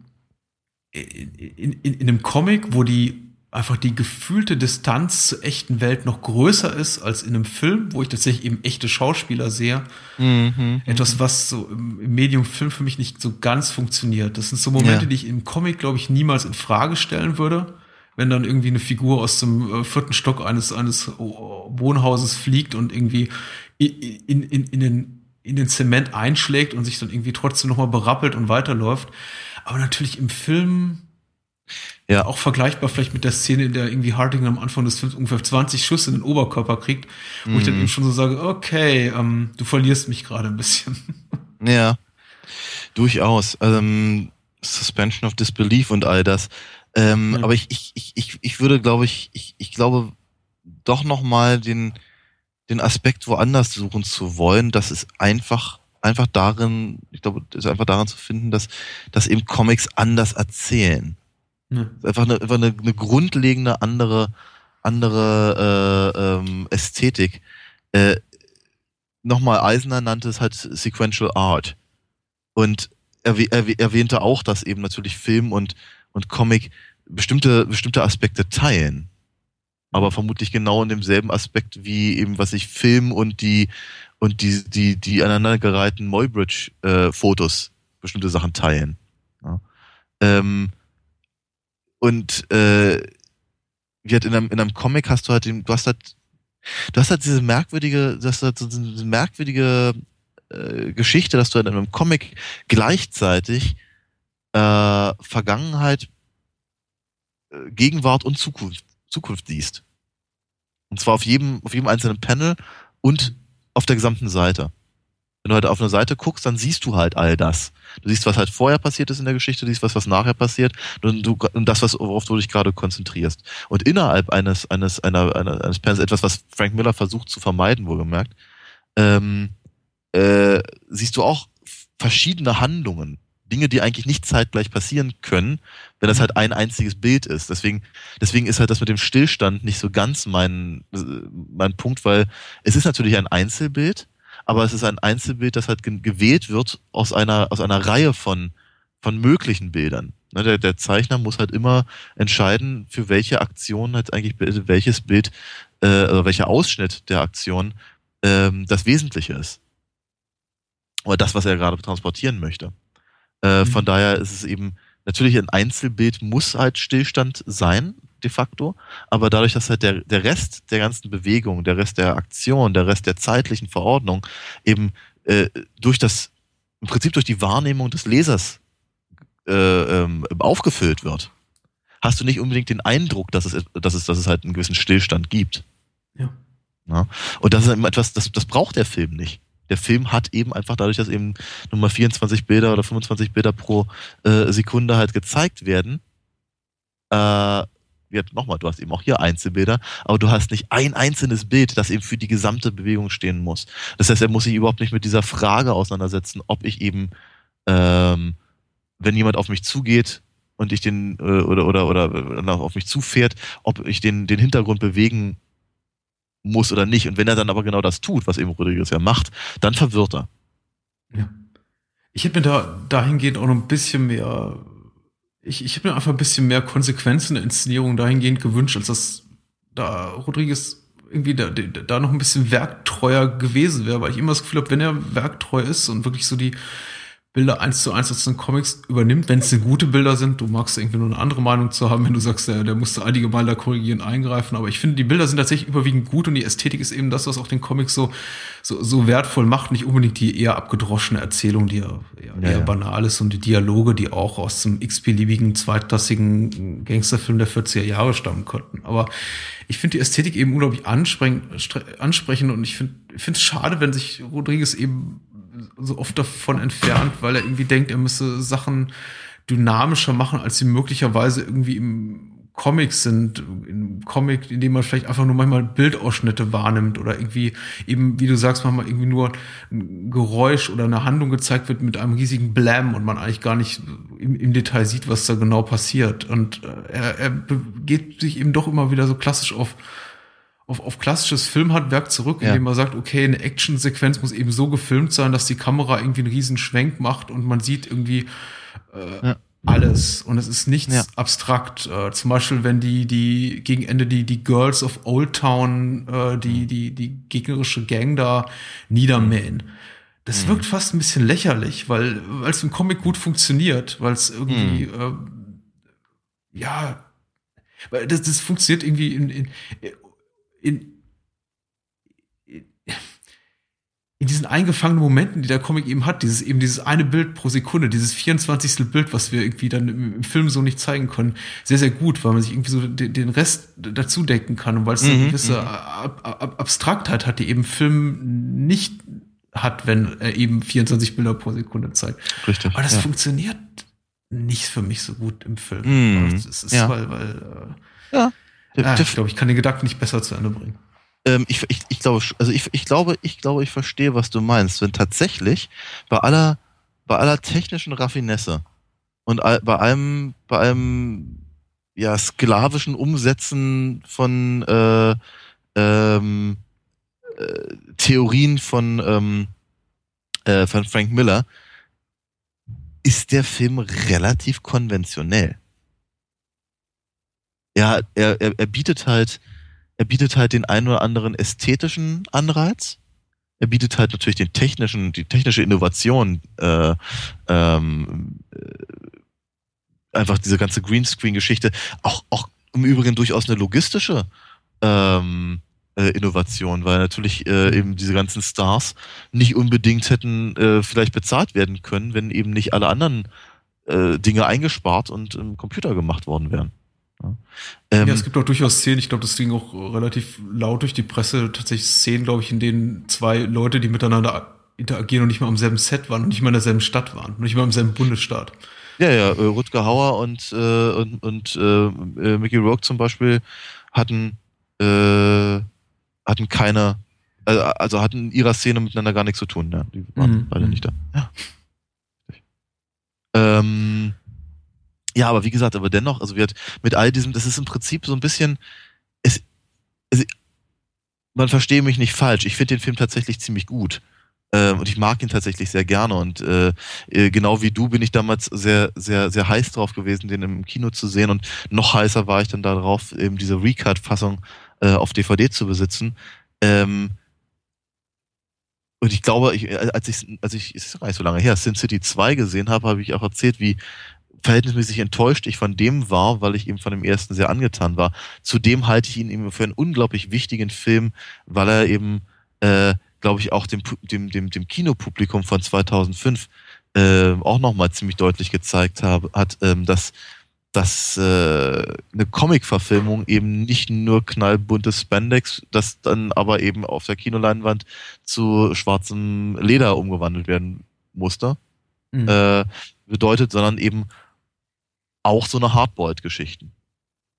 Speaker 1: in, in, in einem Comic, wo die einfach die gefühlte Distanz zur echten Welt noch größer ist als in einem Film, wo ich tatsächlich eben echte Schauspieler sehe. Mhm, Etwas, was so im, Medium Film für mich nicht so ganz funktioniert. Das sind so Momente, ja. die ich im Comic, glaube ich, niemals in Frage stellen würde. Wenn dann irgendwie eine Figur aus dem äh, vierten Stock eines, eines Wohnhauses fliegt und irgendwie in, in, in, in den in den Zement einschlägt und sich dann irgendwie trotzdem nochmal berappelt und weiterläuft. Aber natürlich im Film ja. Auch vergleichbar vielleicht mit der Szene, in der irgendwie Harding am Anfang des Films ungefähr 20 Schuss in den Oberkörper kriegt, wo mhm. ich dann mhm. eben schon so sage, okay, ähm, du verlierst mich gerade ein bisschen.
Speaker 2: Ja, durchaus. Ähm, Suspension of Disbelief und all das. Ähm, ja. Aber ich, ich, ich, ich würde, glaube ich, ich, ich glaube, doch nochmal den, den Aspekt woanders suchen zu wollen, das ist einfach, einfach darin, ich glaube, ist einfach daran zu finden, dass, dass eben Comics anders erzählen. Ja. Einfach, eine, einfach eine, eine grundlegende andere, andere äh, ähm, Ästhetik. Äh, Nochmal, Eisner nannte es halt Sequential Art. Und er, er, erwähnte auch, dass eben natürlich Film und, und Comic bestimmte, bestimmte Aspekte teilen. Aber vermutlich genau in demselben Aspekt wie eben, was ich Film und die, und die, die, die aneinandergereihten Muybridge-Fotos äh, bestimmte Sachen teilen. Ja. Ähm, und äh, wie halt in einem, in einem Comic hast du halt den, du hast halt, du hast halt diese merkwürdige, du hast halt so diese merkwürdige äh, Geschichte, dass du halt in einem Comic gleichzeitig äh, Vergangenheit, äh, Gegenwart und Zukunft, Zukunft siehst. Und zwar auf jedem, auf jedem einzelnen Panel und auf der gesamten Seite wenn du halt auf eine Seite guckst, dann siehst du halt all das. Du siehst, was halt vorher passiert ist in der Geschichte, du siehst was, was nachher passiert und, du, und das, worauf du dich gerade konzentrierst. Und innerhalb eines, eines, einer, einer, eines Panels, etwas, was Frank Miller versucht zu vermeiden, wohlgemerkt, ähm, äh, siehst du auch verschiedene Handlungen. Dinge, die eigentlich nicht zeitgleich passieren können, wenn das halt ein einziges Bild ist. Deswegen, deswegen ist halt das mit dem Stillstand nicht so ganz mein, mein Punkt, weil es ist natürlich ein Einzelbild, aber es ist ein Einzelbild, das halt gewählt wird aus einer, aus einer Reihe von, von möglichen Bildern. Ne, der, der Zeichner muss halt immer entscheiden, für welche Aktion halt eigentlich welches Bild äh, oder welcher Ausschnitt der Aktion ähm, das Wesentliche ist. Oder das, was er gerade transportieren möchte. Äh, mhm. Von daher ist es eben, natürlich ein Einzelbild muss halt Stillstand sein, de facto, aber dadurch, dass halt der, der Rest der ganzen Bewegung, der Rest der Aktion, der Rest der zeitlichen Verordnung eben äh, durch das, im Prinzip durch die Wahrnehmung des Lesers äh, ähm, aufgefüllt wird, hast du nicht unbedingt den Eindruck, dass es, dass es, dass es halt einen gewissen Stillstand gibt. Ja. ja? Und das ist eben etwas, das, das braucht der Film nicht der Film hat eben einfach dadurch, dass eben Nummer 24 Bilder oder 25 Bilder pro äh, Sekunde halt gezeigt werden, äh, nochmal, du hast eben auch hier Einzelbilder, aber du hast nicht ein einzelnes Bild, das eben für die gesamte Bewegung stehen muss. Das heißt, er muss sich überhaupt nicht mit dieser Frage auseinandersetzen, ob ich eben, ähm, wenn jemand auf mich zugeht und ich den äh, oder oder oder auf mich zufährt, ob ich den den Hintergrund bewegen muss oder nicht. Und wenn er dann aber genau das tut, was eben Rodriguez ja macht, dann verwirrt er.
Speaker 1: Ja. Ich hätte mir da dahingehend auch noch ein bisschen mehr ich, ich habe mir einfach ein bisschen mehr Konsequenzen in der Inszenierung dahingehend gewünscht, als dass da Rodriguez irgendwie da, da noch ein bisschen werktreuer gewesen wäre, weil ich immer das Gefühl habe, wenn er werktreu ist und wirklich so die Bilder eins zu eins aus den Comics übernimmt, wenn es denn gute Bilder sind. Du magst irgendwie nur eine andere Meinung zu haben, wenn du sagst, der, der musste einige Mal da korrigieren, eingreifen. Aber ich finde, die Bilder sind tatsächlich überwiegend gut und die Ästhetik ist eben das, was auch den Comics so, so, so wertvoll macht. Nicht unbedingt die eher abgedroschene Erzählung, die ja, eher, ja, eher banal ist und die Dialoge, die auch aus dem x-beliebigen, zweitklassigen Gangsterfilm der 40er Jahre stammen könnten. Aber ich finde die Ästhetik eben unglaublich ansprechend und ich finde es schade, wenn sich Rodriguez eben so oft davon entfernt, weil er irgendwie denkt, er müsse Sachen dynamischer machen, als sie möglicherweise irgendwie im Comic sind, im Comic, in dem man vielleicht einfach nur manchmal Bildausschnitte wahrnimmt oder irgendwie eben, wie du sagst, manchmal irgendwie nur ein Geräusch oder eine Handlung gezeigt wird mit einem riesigen Blam und man eigentlich gar nicht im, im Detail sieht, was da genau passiert. Und äh, er, er geht sich eben doch immer wieder so klassisch auf auf, auf klassisches Filmhandwerk zurück,
Speaker 2: Ja.
Speaker 1: indem man sagt, okay, eine Actionsequenz muss eben so gefilmt sein, dass die Kamera irgendwie einen riesen Schwenk macht und man sieht irgendwie äh,
Speaker 2: Ja.
Speaker 1: alles und es ist nichts
Speaker 2: Ja.
Speaker 1: abstrakt. Äh, zum Beispiel, wenn die, die gegen Ende die, die Girls of Old Town, äh, die, die, die gegnerische Gang da niedermähen. Das wirkt fast ein bisschen lächerlich, weil weil es im Comic gut funktioniert, weil es irgendwie äh, ja, weil das, das funktioniert irgendwie in, in, in, in, in diesen eingefangenen Momenten, die der Comic eben hat, dieses eben dieses eine Bild pro Sekunde, dieses 24. Bild, was wir irgendwie dann im, im Film so nicht zeigen können, sehr, sehr gut, weil man sich irgendwie so den, den Rest dazu denken kann und weil es eine
Speaker 2: Mhm,
Speaker 1: gewisse
Speaker 2: mhm.
Speaker 1: Ab, Ab, Abstraktheit hat, die eben Film nicht hat, wenn er eben 24 Bilder pro Sekunde zeigt.
Speaker 2: Richtig.
Speaker 1: Aber das
Speaker 2: ja.
Speaker 1: funktioniert nicht für mich so gut im Film.
Speaker 2: Mhm.
Speaker 1: Das ist,
Speaker 2: Ja.
Speaker 1: weil, weil
Speaker 2: Ja.
Speaker 1: äh,
Speaker 2: Der-
Speaker 1: ah, ich glaube, ich kann den Gedanken nicht besser zu Ende bringen.
Speaker 2: Ähm, ich, ich, ich glaube, also ich, ich glaube, ich glaube, ich verstehe, was du meinst. Wenn tatsächlich bei aller, bei aller technischen Raffinesse und all, bei allem, bei allem, ja, sklavischen Umsetzen von äh, ähm, äh, Theorien von, ähm, äh, von Frank Miller, ist der Film relativ konventionell. Er, er, er bietet halt, er bietet halt den einen oder anderen ästhetischen Anreiz. Er bietet halt natürlich den technischen, die technische Innovation, äh, ähm, äh, einfach diese ganze Greenscreen-Geschichte, auch, auch im Übrigen durchaus eine logistische ähm, äh, Innovation, weil natürlich äh, eben diese ganzen Stars nicht unbedingt hätten äh, vielleicht bezahlt werden können, wenn eben nicht alle anderen äh, Dinge eingespart und im Computer gemacht worden wären. Ja. Ähm,
Speaker 1: es gibt auch durchaus Szenen, ich glaube, das ging auch relativ laut durch die Presse, tatsächlich Szenen, glaube ich, in denen zwei Leute, die miteinander interagieren und nicht mal am selben Set waren und nicht mal in derselben Stadt waren, und nicht mal im selben Bundesstaat.
Speaker 2: Ja, ja, äh, Rutger Hauer und, äh, und, und äh, äh, Mickey Rourke zum Beispiel hatten, äh, hatten keine, also, also hatten in ihrer Szene miteinander gar nichts zu tun. Ja. Die waren
Speaker 1: Mhm.
Speaker 2: beide nicht da. Ja. Ähm, ja, aber wie gesagt, aber dennoch, also wird mit all diesem, das ist im Prinzip so ein bisschen, es, es, man verstehe mich nicht falsch, ich finde den Film tatsächlich ziemlich gut. Ähm, und ich mag ihn tatsächlich sehr gerne. Und äh, äh, genau wie du bin ich damals sehr, sehr, sehr heiß drauf gewesen, den im Kino zu sehen. Und noch heißer war ich dann darauf, eben diese Recut-Fassung äh, auf DVD zu besitzen. Ähm, und ich glaube, ich, äh, als ich, als ich, es ist gar nicht so lange her, Sin City 2 gesehen habe, habe ich auch erzählt, wie verhältnismäßig enttäuscht ich von dem war, weil ich eben von dem ersten sehr angetan war. Zudem halte ich ihn eben für einen unglaublich wichtigen Film, weil er eben, äh, glaube ich, auch dem, dem, dem, dem Kinopublikum von 2005 äh, auch nochmal ziemlich deutlich gezeigt habe, hat, ähm, dass, dass äh, eine Comic-Verfilmung eben nicht nur knallbuntes Spandex, das dann aber eben auf der Kinoleinwand zu schwarzem Leder umgewandelt werden musste,
Speaker 1: Mhm.
Speaker 2: äh, bedeutet, sondern eben auch so eine Hardboiled-Geschichten.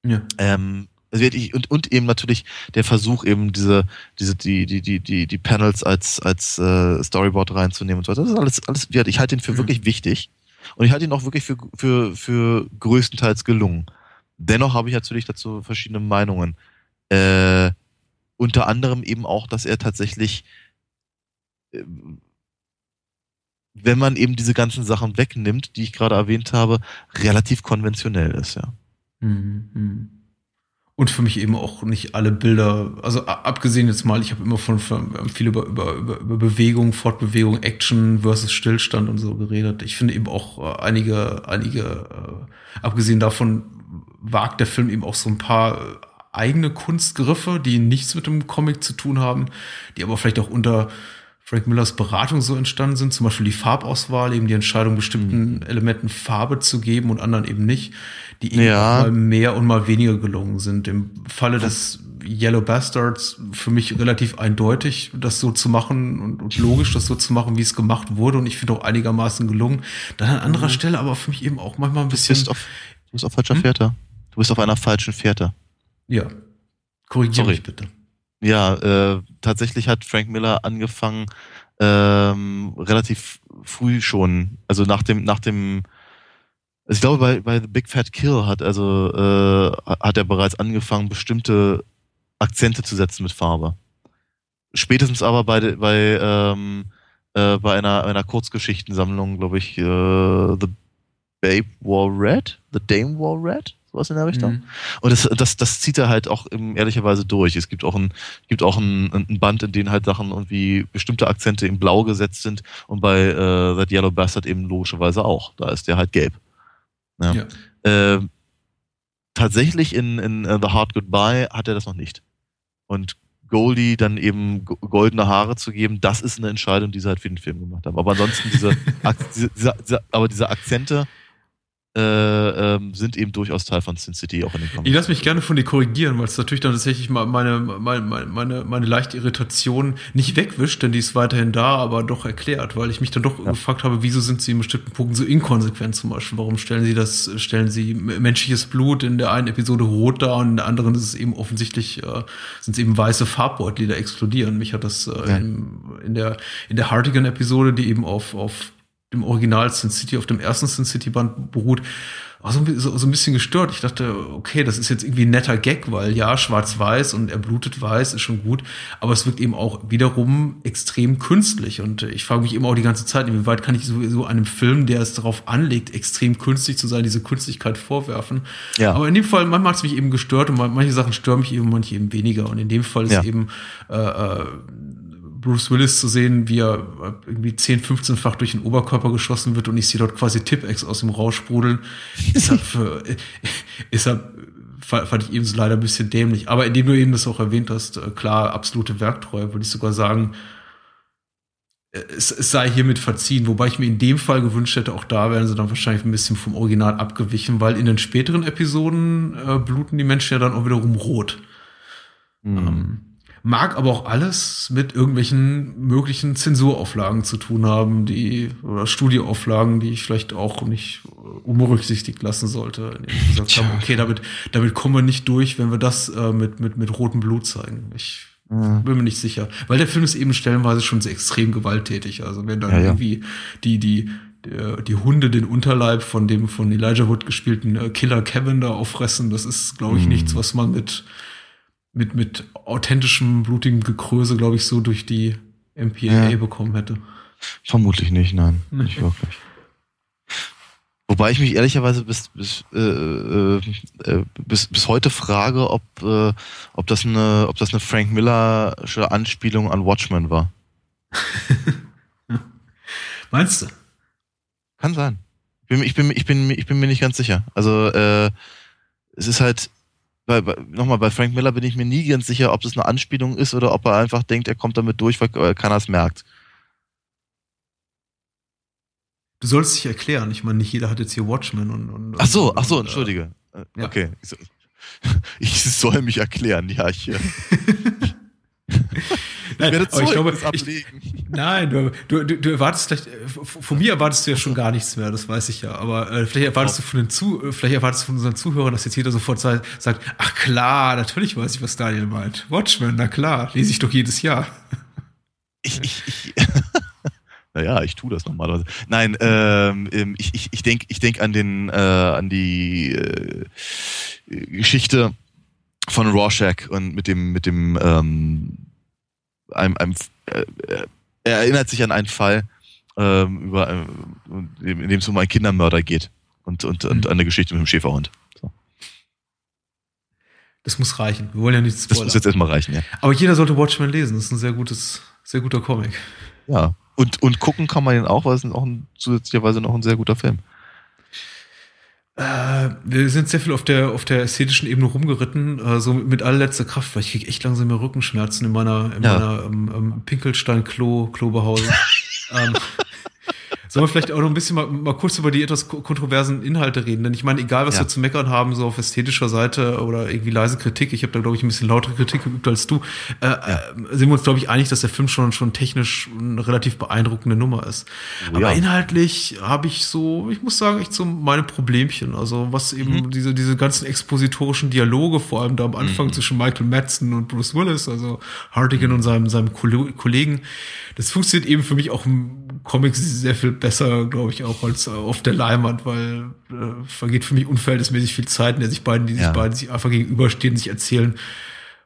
Speaker 1: ja.
Speaker 2: Ähm, ich, und, und eben natürlich der Versuch, eben diese, diese, die, die, die, die, die Panels als, als äh, Storyboard reinzunehmen und so weiter. Das ist alles, alles wert. Ich halte ihn für
Speaker 1: Mhm.
Speaker 2: wirklich wichtig. Und ich halte ihn auch wirklich für, für, für größtenteils gelungen. Dennoch habe ich natürlich dazu verschiedene Meinungen. Äh, unter anderem eben auch, dass er tatsächlich, äh, wenn man eben diese ganzen Sachen wegnimmt, die ich gerade erwähnt habe, relativ konventionell ist, ja.
Speaker 1: Mhm, mhm. Und für mich eben auch nicht alle Bilder, also abgesehen jetzt mal, ich habe immer von, von viel über, über, über, über Bewegung, Fortbewegung, Action versus Stillstand und so geredet. Ich finde eben auch äh, einige, einige, äh, abgesehen davon wagt der Film eben auch so ein paar äh, eigene Kunstgriffe, die nichts mit dem Comic zu tun haben, die aber vielleicht auch unter Frank Millers Beratung so entstanden sind, zum Beispiel die Farbauswahl, eben die Entscheidung, bestimmten Elementen Farbe zu geben und anderen eben nicht, die eben
Speaker 2: Ja.
Speaker 1: mal mehr und mal weniger gelungen sind. Im Falle des Yellow Bastards für mich relativ eindeutig, das so zu machen und, und logisch, das so zu machen, wie es gemacht wurde. Und ich finde auch einigermaßen gelungen. Dann an anderer Stelle aber für mich eben auch manchmal ein
Speaker 2: Du
Speaker 1: bisschen.
Speaker 2: bist auf, du bist auf falscher
Speaker 1: Hm?
Speaker 2: Fährte. Du bist auf einer falschen Fährte.
Speaker 1: ja. Korrigiere mich bitte.
Speaker 2: Ja, äh, tatsächlich hat Frank Miller angefangen, ähm, relativ früh schon, also nach dem, nach dem, also ich glaube bei, bei The Big Fat Kill hat also äh, hat er bereits angefangen, bestimmte Akzente zu setzen mit Farbe. Spätestens aber bei, bei, ähm, äh, bei einer, einer Kurzgeschichtensammlung, glaube ich, äh, The Babe Wore Red, The Dame Wore Red, sowas in der Richtung. Mhm. Und das, das, das zieht er halt auch im, ehrlicherweise durch. Es gibt auch ein, gibt auch ein, ein Band, in dem halt Sachen irgendwie bestimmte Akzente in Blau gesetzt sind und bei äh, That Yellow Bastard eben logischerweise auch. Da ist der halt gelb. Ja. ja. Äh, tatsächlich in, in uh, The Hard Goodbye hat er das noch nicht. Und Goldie dann eben goldene Haare zu geben, das ist eine Entscheidung, die sie halt für den Film gemacht haben. Aber ansonsten diese, diese, diese aber diese Akzente, äh, ähm, sind eben durchaus Teil von Sin City auch in den
Speaker 1: Comics. Ich lasse mich gerne von dir korrigieren, weil es natürlich dann tatsächlich meine, meine, meine, meine leichte Irritation nicht wegwischt, denn die ist weiterhin da, aber doch erklärt, weil ich mich dann doch ja. gefragt habe, wieso sind sie in bestimmten Punkten so inkonsequent zum Beispiel? Warum stellen sie das, stellen sie menschliches Blut in der einen Episode rot dar und in der anderen ist es eben offensichtlich, äh, sind es eben weiße Farbbeutel, die da explodieren. Mich hat das äh, ja. in, in der, in der Hartigan-Episode, die eben auf, auf dem Original Sin City, auf dem ersten Sin City Band beruht, auch so, so, so ein bisschen gestört. Ich dachte, okay, das ist jetzt irgendwie ein netter Gag, weil ja, schwarz-weiß und er blutet weiß ist schon gut, aber es wirkt eben auch wiederum extrem künstlich und ich frage mich eben auch die ganze Zeit, inwieweit kann ich sowieso einem Film, der es darauf anlegt, extrem künstlich zu sein, diese Künstlichkeit vorwerfen. Ja. Aber in dem Fall, manchmal hat es mich eben gestört und manche Sachen stören mich eben, manche eben weniger und in dem Fall ist ja. eben äh, äh, Bruce Willis zu sehen, wie er irgendwie 10, 15-fach durch den Oberkörper geschossen wird und ich sehe dort quasi Tipex aus dem raussprudeln, ist er für, ist er, fand ich eben so leider ein bisschen dämlich. Aber indem du eben das auch erwähnt hast, äh, klar, absolute Werktreue, würde ich sogar sagen, äh, es, es sei hiermit verziehen, wobei ich mir in dem Fall gewünscht hätte, auch da wären sie dann wahrscheinlich ein bisschen vom Original abgewichen, weil in den späteren Episoden äh, bluten die Menschen ja dann auch wiederum rot. Mhm. Ähm, Mag aber auch alles mit irgendwelchen möglichen Zensurauflagen zu tun haben, die, oder Studioauflagen, die ich vielleicht auch nicht unberücksichtigt lassen sollte. Ich gesagt habe, okay, damit, damit kommen wir nicht durch, wenn wir das äh, mit, mit, mit rotem Blut zeigen. Ich mhm. bin mir nicht sicher. Weil der Film ist eben stellenweise schon sehr extrem gewalttätig. Also wenn dann ja, ja. irgendwie die, die, die Hunde den Unterleib von dem von Elijah Wood gespielten äh, Killer Kevin da auffressen, das ist, glaube ich, mhm. nichts, was man mit mit, mit authentischem, blutigem Gekröse, glaube ich, so durch die MPAA ja. bekommen hätte.
Speaker 2: Vermutlich nicht, nein. Nicht wirklich. Wobei ich mich ehrlicherweise bis, bis, äh, äh, äh, bis, bis heute frage, ob, äh, ob, das eine, ob das eine Frank Millersche Anspielung an Watchmen war.
Speaker 1: Meinst du?
Speaker 2: Kann sein. Ich bin, ich bin, ich bin, ich bin mir nicht ganz sicher. Also äh, es ist halt, bei, nochmal, bei Frank Miller bin ich mir nie ganz sicher, ob das eine Anspielung ist oder ob er einfach denkt, er kommt damit durch, weil keiner es merkt.
Speaker 1: Du sollst dich erklären. Ich meine, nicht jeder hat jetzt hier Watchmen und. und
Speaker 2: ach so, ach so, und, entschuldige. Äh, ja. Okay. Ich soll mich erklären, ja, ich.
Speaker 1: Nein, ich werde Zeugnis ablegen. Ich, nein, du, du, du erwartest vielleicht, äh, von mir erwartest du ja schon gar nichts mehr, das weiß ich ja. Aber äh, vielleicht erwartest du von den Zu, äh, vielleicht erwartest du von unseren Zuhörern, dass jetzt jeder sofort sagt, ach klar, natürlich weiß ich, was Daniel meint. Watchmen, na klar, lese ich doch jedes Jahr.
Speaker 2: Ich, ich, ich naja, ich tue das normalerweise. Nein, ähm, ähm, ich, ich, ich denke ich denk an den, äh, an die äh, Geschichte von Rorschach und mit dem, mit dem, ähm, einem, einem äh, er erinnert sich an einen Fall, ähm, über, äh, in dem es um einen Kindermörder geht und, und, mhm. und eine Geschichte mit dem Schäferhund. So.
Speaker 1: Das muss reichen. Wir wollen ja nichts
Speaker 2: spoilern. Das muss jetzt erstmal reichen, ja.
Speaker 1: Aber jeder sollte Watchmen lesen. Das ist ein sehr gutes, sehr guter Comic.
Speaker 2: Ja. Und, und gucken kann man ihn auch, weil es ist auch ein, zusätzlicherweise noch ein sehr guter Film.
Speaker 1: Äh, wir sind sehr viel auf der, auf der ästhetischen Ebene rumgeritten, äh, so mit, mit allerletzter Kraft, weil ich kriege echt langsam mehr Rückenschmerzen in meiner, in ja. meiner ähm, ähm, Pinkelstein-Klo-Klobehaus. ähm, Sollen wir vielleicht auch noch ein bisschen mal, mal kurz über die etwas kontroversen Inhalte reden? Denn ich meine, egal was ja. wir zu meckern haben, so auf ästhetischer Seite oder irgendwie leise Kritik, ich habe da, glaube ich, ein bisschen lautere Kritik geübt als du, äh, ja. Äh, sind wir uns, glaube ich, einig, dass der Film schon, schon technisch eine relativ beeindruckende Nummer ist. Oh, Aber inhaltlich habe ich so, ich muss sagen, echt so meine Problemchen. Also was eben mhm. diese, diese ganzen expositorischen Dialoge, vor allem da am Anfang mhm. zwischen Michael Madsen und Bruce Willis, also Hartigan mhm. und seinem, seinem Kollegen, das funktioniert eben für mich auch im Comics sehr viel besser, glaube ich, auch als auf der Leinwand, weil äh, vergeht für mich unverhältnismäßig viel Zeit, in der sich beiden, die sich ja. beiden sich einfach gegenüberstehen, sich erzählen,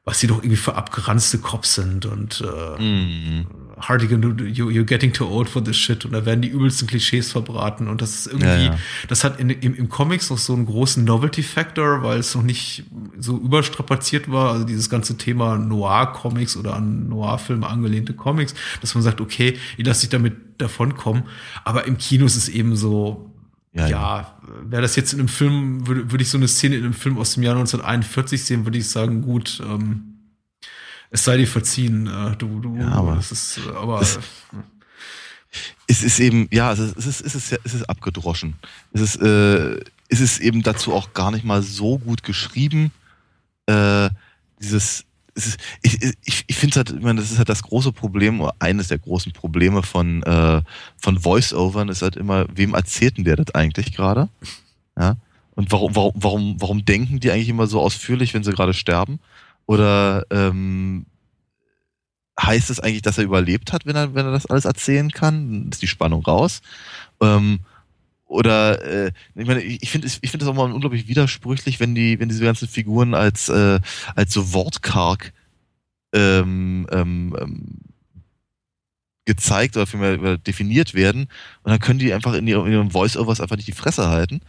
Speaker 1: was sie doch irgendwie für abgeranzte Cops sind und äh,
Speaker 2: Mhm.
Speaker 1: Hardigan, you, you're getting too old for this shit und da werden die übelsten Klischees verbraten und das ist irgendwie,
Speaker 2: Ja, ja.
Speaker 1: das hat in, im, im Comics noch so einen großen Novelty-Factor, weil es noch nicht so überstrapaziert war, also dieses ganze Thema Noir-Comics oder an Noir-Filme angelehnte Comics, dass man sagt, okay, ihr lasst sich damit davonkommen, aber im Kino ist es eben so,
Speaker 2: Ja,
Speaker 1: ja, wäre das jetzt in einem Film, würde, würde ich so eine Szene in einem Film aus dem Jahr 1941 sehen, würde ich sagen, gut, ähm, es sei dir verziehen, äh, du, du,
Speaker 2: Ja, aber
Speaker 1: das ist, äh, aber
Speaker 2: das- es ist eben, ja, es ist, es ist, es ist, es ist abgedroschen. Es ist, äh, es ist eben dazu auch gar nicht mal so gut geschrieben. Äh, dieses, es ist, ich, ich, ich finde halt, ich meine, das ist halt das große Problem, oder eines der großen Probleme von, äh, von Voice-Overn ist halt immer, wem erzählt denn der das eigentlich gerade? Ja. Und warum, warum, warum, warum denken die eigentlich immer so ausführlich, wenn sie gerade sterben? Oder ähm, heißt es eigentlich, dass er überlebt hat, wenn er, wenn er das alles erzählen kann? Ist die Spannung raus. Ähm, oder äh, ich meine, ich finde es- ich finde das auch mal unglaublich widersprüchlich, wenn die, wenn diese ganzen Figuren als äh, als so wortkarg ähm, ähm, ähm, gezeigt oder vielmehr definiert werden und dann können die einfach in ihrem, in ihrem Voice-Overs einfach nicht die Fresse halten.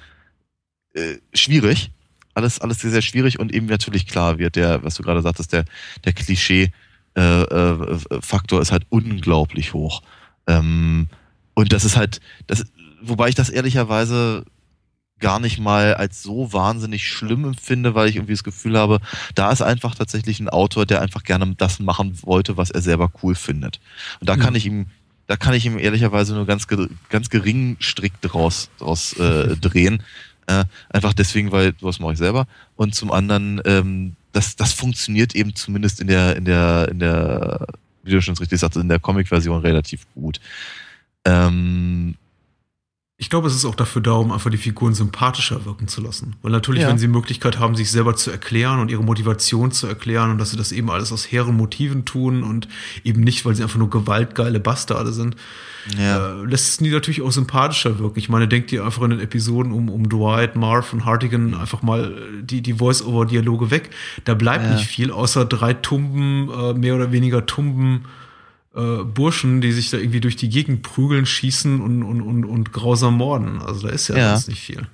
Speaker 2: Äh, schwierig. Alles, alles sehr, sehr schwierig und eben natürlich klar wird der, was du gerade sagtest, der, der Klischee äh, äh, Faktor ist halt unglaublich hoch. Ähm, und das ist halt, das, wobei ich das ehrlicherweise gar nicht mal als so wahnsinnig schlimm empfinde, weil ich irgendwie das Gefühl habe, da ist einfach tatsächlich ein Autor, der einfach gerne das machen wollte, was er selber cool findet. Und da kann ich ihm, da kann ich ihm ehrlicherweise nur ganz, ganz geringen Strick draus, draus äh, drehen. Äh, einfach deswegen, weil sowas mache ich selber. Und zum anderen, ähm, das, das funktioniert eben zumindest in der, in der, in der, wie du schon richtig sagst, in der Comic-Version relativ gut. Ähm,
Speaker 1: ich glaube, es ist auch dafür da, um einfach die Figuren sympathischer wirken zu lassen. Weil natürlich,
Speaker 2: Ja.
Speaker 1: wenn sie die Möglichkeit haben, sich selber zu erklären und ihre Motivation zu erklären und dass sie das eben alles aus hehren Motiven tun und eben nicht, weil sie einfach nur gewaltgeile Bastarde sind,
Speaker 2: ja.
Speaker 1: äh, lässt es die natürlich auch sympathischer wirken. Ich meine, denkt ihr einfach in den Episoden um, um Dwight, Marv und Hartigan einfach mal äh, die, die Voice-Over-Dialoge weg. Da bleibt
Speaker 2: Ja.
Speaker 1: nicht viel, außer drei Tumben, äh, mehr oder weniger Tumben äh, Burschen, die sich da irgendwie durch die Gegend prügeln, schießen und, und, und, und grausam morden. Also da ist ja,
Speaker 2: Ja.
Speaker 1: sonst nicht viel.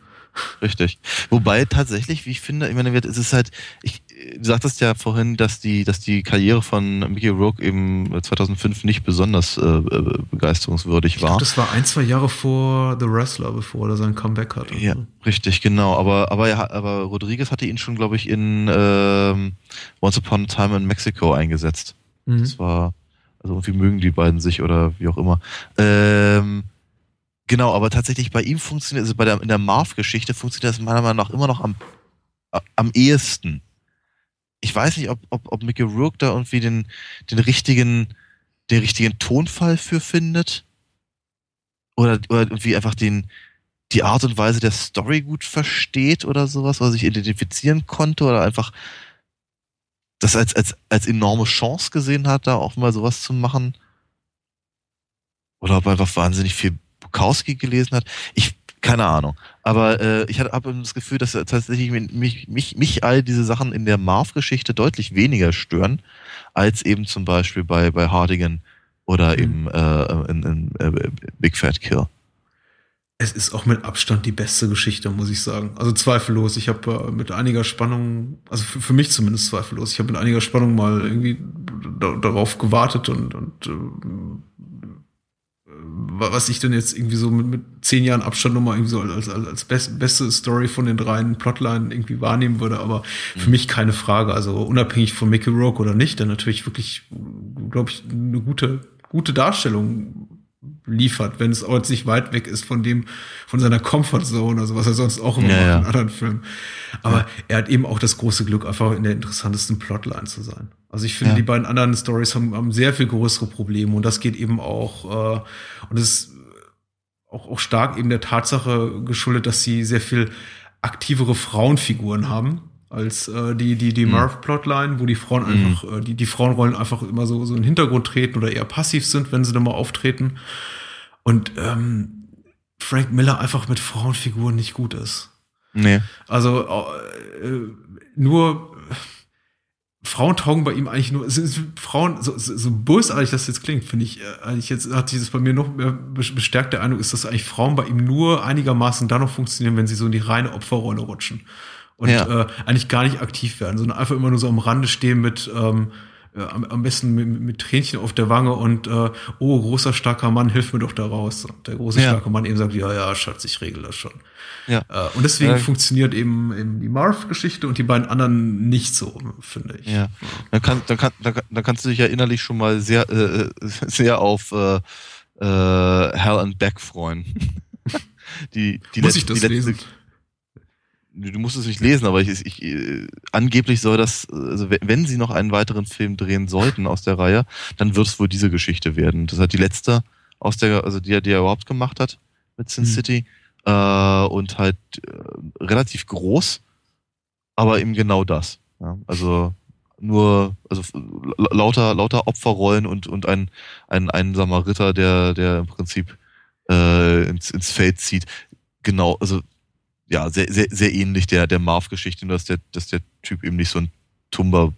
Speaker 2: Richtig. Wobei tatsächlich, wie ich finde, ich meine, es ist halt, ich, du sagtest ja vorhin, dass die, dass die Karriere von Mickey Rourke eben 2005 nicht besonders äh, äh, begeisterungswürdig war.
Speaker 1: glaube, das war ein, zwei Jahre vor The Wrestler, bevor er sein Comeback hatte.
Speaker 2: Ja, richtig, genau. Aber, aber, er, aber Rodriguez hatte ihn schon, glaube ich, in ähm, Once Upon a Time in Mexico eingesetzt.
Speaker 1: Mhm.
Speaker 2: Das war, also irgendwie mögen die beiden sich oder wie auch immer. Ähm, genau, aber tatsächlich bei ihm funktioniert, also bei der, in der Marv-Geschichte funktioniert das meiner Meinung nach immer noch am, am ehesten. Ich weiß nicht, ob, ob, ob Mickey Rourke da irgendwie den, den richtigen, den richtigen Tonfall für findet. Oder, oder irgendwie einfach den, die Art und Weise der Story gut versteht oder sowas, oder sich identifizieren konnte oder einfach das als, als, als enorme Chance gesehen hat, da auch mal sowas zu machen. Oder ob er einfach wahnsinnig viel Bukowski gelesen hat. Ich, keine Ahnung. Aber äh, ich habe das Gefühl, dass tatsächlich mich, mich, mich all diese Sachen in der Marv-Geschichte deutlich weniger stören, als eben zum Beispiel bei, bei Hardigan oder
Speaker 1: Mhm.
Speaker 2: eben äh, in, in äh, Big Fat Kill.
Speaker 1: Es ist auch mit Abstand die beste Geschichte, muss ich sagen. Also zweifellos. Ich habe äh, mit einiger Spannung, also für, für mich zumindest zweifellos, ich habe mit einiger Spannung mal irgendwie da, darauf gewartet und, und äh, was ich denn jetzt irgendwie so mit, mit zehn Jahren Abstand nochmal irgendwie so als, als, als best, beste Story von den dreien Plotline irgendwie wahrnehmen würde, aber für mich keine Frage. Also unabhängig von Mickey Rourke oder nicht, der natürlich wirklich, glaube ich, eine gute, gute Darstellung liefert, wenn es auch jetzt nicht weit weg ist von dem, von seiner Comfortzone, also was er sonst auch immer
Speaker 2: Ja,
Speaker 1: macht
Speaker 2: ja.
Speaker 1: in anderen Filmen. Aber er hat eben auch das große Glück, einfach in der interessantesten Plotline zu sein. Also ich finde,
Speaker 2: Ja.
Speaker 1: die beiden anderen Stories haben, haben sehr viel größere Probleme und das geht eben auch, äh, und es ist auch, auch stark eben der Tatsache geschuldet, dass sie sehr viel aktivere Frauenfiguren haben als äh, die die die
Speaker 2: Mhm.
Speaker 1: Marv-Plotline, wo die Frauen
Speaker 2: Mhm.
Speaker 1: einfach äh, die die Frauenrollen einfach immer so so in den Hintergrund treten oder eher passiv sind, wenn sie dann mal auftreten. Und ähm, Frank Miller einfach mit Frauenfiguren nicht gut ist.
Speaker 2: Nee.
Speaker 1: Also äh, nur Frauen taugen bei ihm eigentlich nur, Frauen, so, so, so bösartig das jetzt klingt, finde ich, äh, eigentlich jetzt hat sich das bei mir noch mehr bestärkt der Eindruck ist, dass eigentlich Frauen bei ihm nur einigermaßen dann noch funktionieren, wenn sie so in die reine Opferrolle rutschen. Und ja. äh, eigentlich gar nicht aktiv werden, sondern einfach immer nur so am Rande stehen mit, ähm, äh, am, am besten mit, mit Tränchen auf der Wange und äh, oh, großer, starker Mann, hilf mir doch da raus. Und der große, ja. starke Mann eben sagt, ja, ja, Schatz, ich regel das schon. Ja. Äh, und deswegen funktioniert eben, eben die Marv-Geschichte und die beiden anderen nicht so, finde ich.
Speaker 2: Ja. Dann, kann, dann, kann, dann, dann kannst du dich ja innerlich schon mal sehr, äh, sehr auf äh, Hell and Back freuen.
Speaker 1: die, die Muss letzte, ich das die letzte, lesen?
Speaker 2: Du musst es nicht lesen, aber ich, ich, äh, angeblich soll das, also wenn sie noch einen weiteren Film drehen sollten aus der Reihe, dann wird es wohl diese Geschichte werden. Das hat die letzte aus der, also die, die er überhaupt gemacht hat mit Sin mhm. City äh, und halt äh, relativ groß, aber eben genau das. Ja? Also nur, also lauter, lauter Opferrollen und, und ein, ein einsamer Ritter, der, der im Prinzip äh, ins, ins Feld zieht. Genau, also ja, sehr, sehr, sehr ähnlich der, der Marv-Geschichte, nur dass der, dass der Typ eben nicht so ein tumber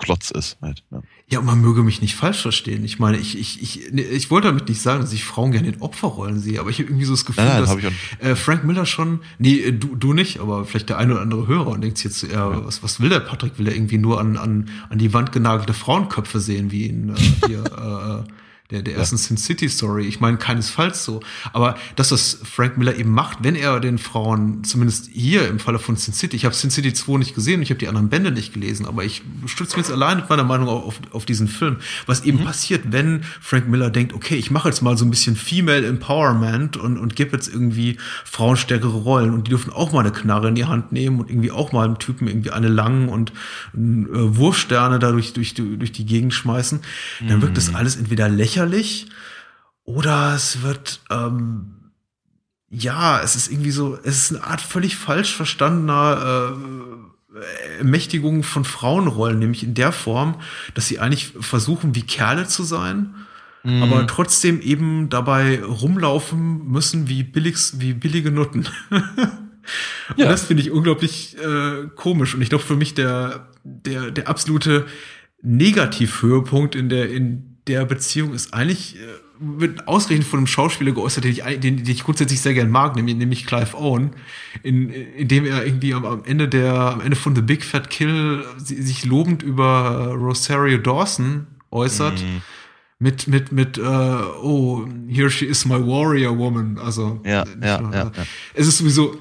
Speaker 2: Klotz ist halt.
Speaker 1: Ja. ja, und man möge mich nicht falsch verstehen. Ich meine, ich, ich, ich, ich wollte damit nicht sagen, dass ich Frauen gerne in Opferrollen sehe, aber ich habe irgendwie so das Gefühl, nein, nein, dass äh, Frank Miller schon, nee, äh, du, du nicht, aber vielleicht der eine oder andere Hörer und denkt jetzt, ja, ja. was, was will der Patrick? Will er irgendwie nur an, an, an die Wand genagelte Frauenköpfe sehen, wie in äh, hier, äh, der, der ersten ja. Sin City Story. Ich meine, keinesfalls so. Aber das, was Frank Miller eben macht, wenn er den Frauen, zumindest hier im Falle von Sin City, ich habe Sin City 2 nicht gesehen, ich habe die anderen Bände nicht gelesen, aber ich stütze mich jetzt allein mit meiner Meinung auf, auf diesen Film. Was eben mhm. passiert, wenn Frank Miller denkt, okay, ich mache jetzt mal so ein bisschen Female Empowerment und, und gebe jetzt irgendwie Frauen stärkere Rollen und die dürfen auch mal eine Knarre in die Hand nehmen und irgendwie auch mal einem Typen irgendwie eine langen und äh, Wurfsterne dadurch durch, durch die Gegend schmeißen, dann wirkt das mhm. alles entweder lächerlich lächerlich oder es wird, ähm, ja, es ist irgendwie so, es ist eine Art völlig falsch verstandener äh, Ermächtigung von Frauenrollen, nämlich in der Form, dass sie eigentlich versuchen, wie Kerle zu sein, mhm. aber trotzdem eben dabei rumlaufen müssen wie, billig, wie billige Nutten. ja. Und das finde ich unglaublich äh, komisch. Und ich glaube, für mich der, der, der absolute Negativhöhepunkt in der, in der Beziehung ist eigentlich äh, wird ausgerechnet von einem Schauspieler geäußert, den ich, den, den ich grundsätzlich sehr gern mag, nämlich, nämlich Clive Owen, in, in dem er irgendwie am, am Ende der, am Ende von The Big Fat Kill sich lobend über Rosario Dawson äußert. Mhm. Mit, mit, mit, äh, oh, here she is my warrior woman. Also,
Speaker 2: ja, ja, ja, ja.
Speaker 1: Es ist sowieso,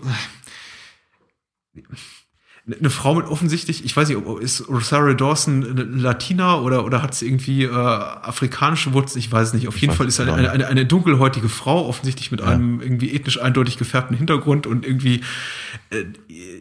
Speaker 1: eine Frau mit offensichtlich, ich weiß nicht, ob ist Rosario Dawson eine Latina oder, oder hat sie irgendwie äh, afrikanische Wurzeln, ich weiß nicht. Auf ich jeden Fall ist eine, eine, eine, eine, dunkelhäutige Frau, offensichtlich mit ja. einem irgendwie ethnisch eindeutig gefärbten Hintergrund und irgendwie äh,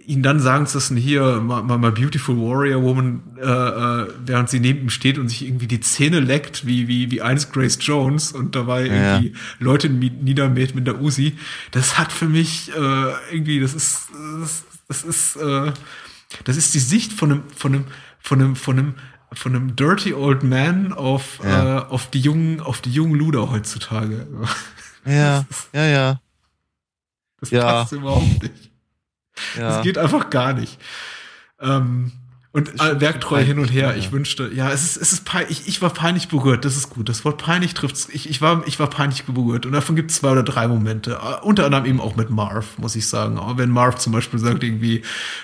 Speaker 1: ihnen dann sagen zu lassen, hier, my, my beautiful warrior woman, äh, äh, während sie neben ihm steht und sich irgendwie die Zähne leckt, wie, wie, wie einst Grace Jones und dabei ja. irgendwie Leute niedermäht mit der Uzi. Das hat für mich äh, irgendwie, das ist, das, das ist, äh, das ist die Sicht von einem, von einem, von einem, von einem, von einem dirty old man auf, ja. äh, auf die jungen, auf die jungen Luder heutzutage.
Speaker 2: Ja, ja, ja.
Speaker 1: Das ja. passt überhaupt nicht. Ja. Das geht einfach gar nicht. Ähm, und äh, werktreu hin und her. Ja. Ich wünschte, ja, es ist, es ist peinlich. Ich, ich war peinlich berührt. Das ist gut. Das Wort peinlich trifft's. Ich, ich war, ich war peinlich berührt. Und davon gibt es zwei oder drei Momente. Uh, unter anderem eben auch mit Marv, muss ich sagen. Auch wenn Marv zum Beispiel sagt irgendwie,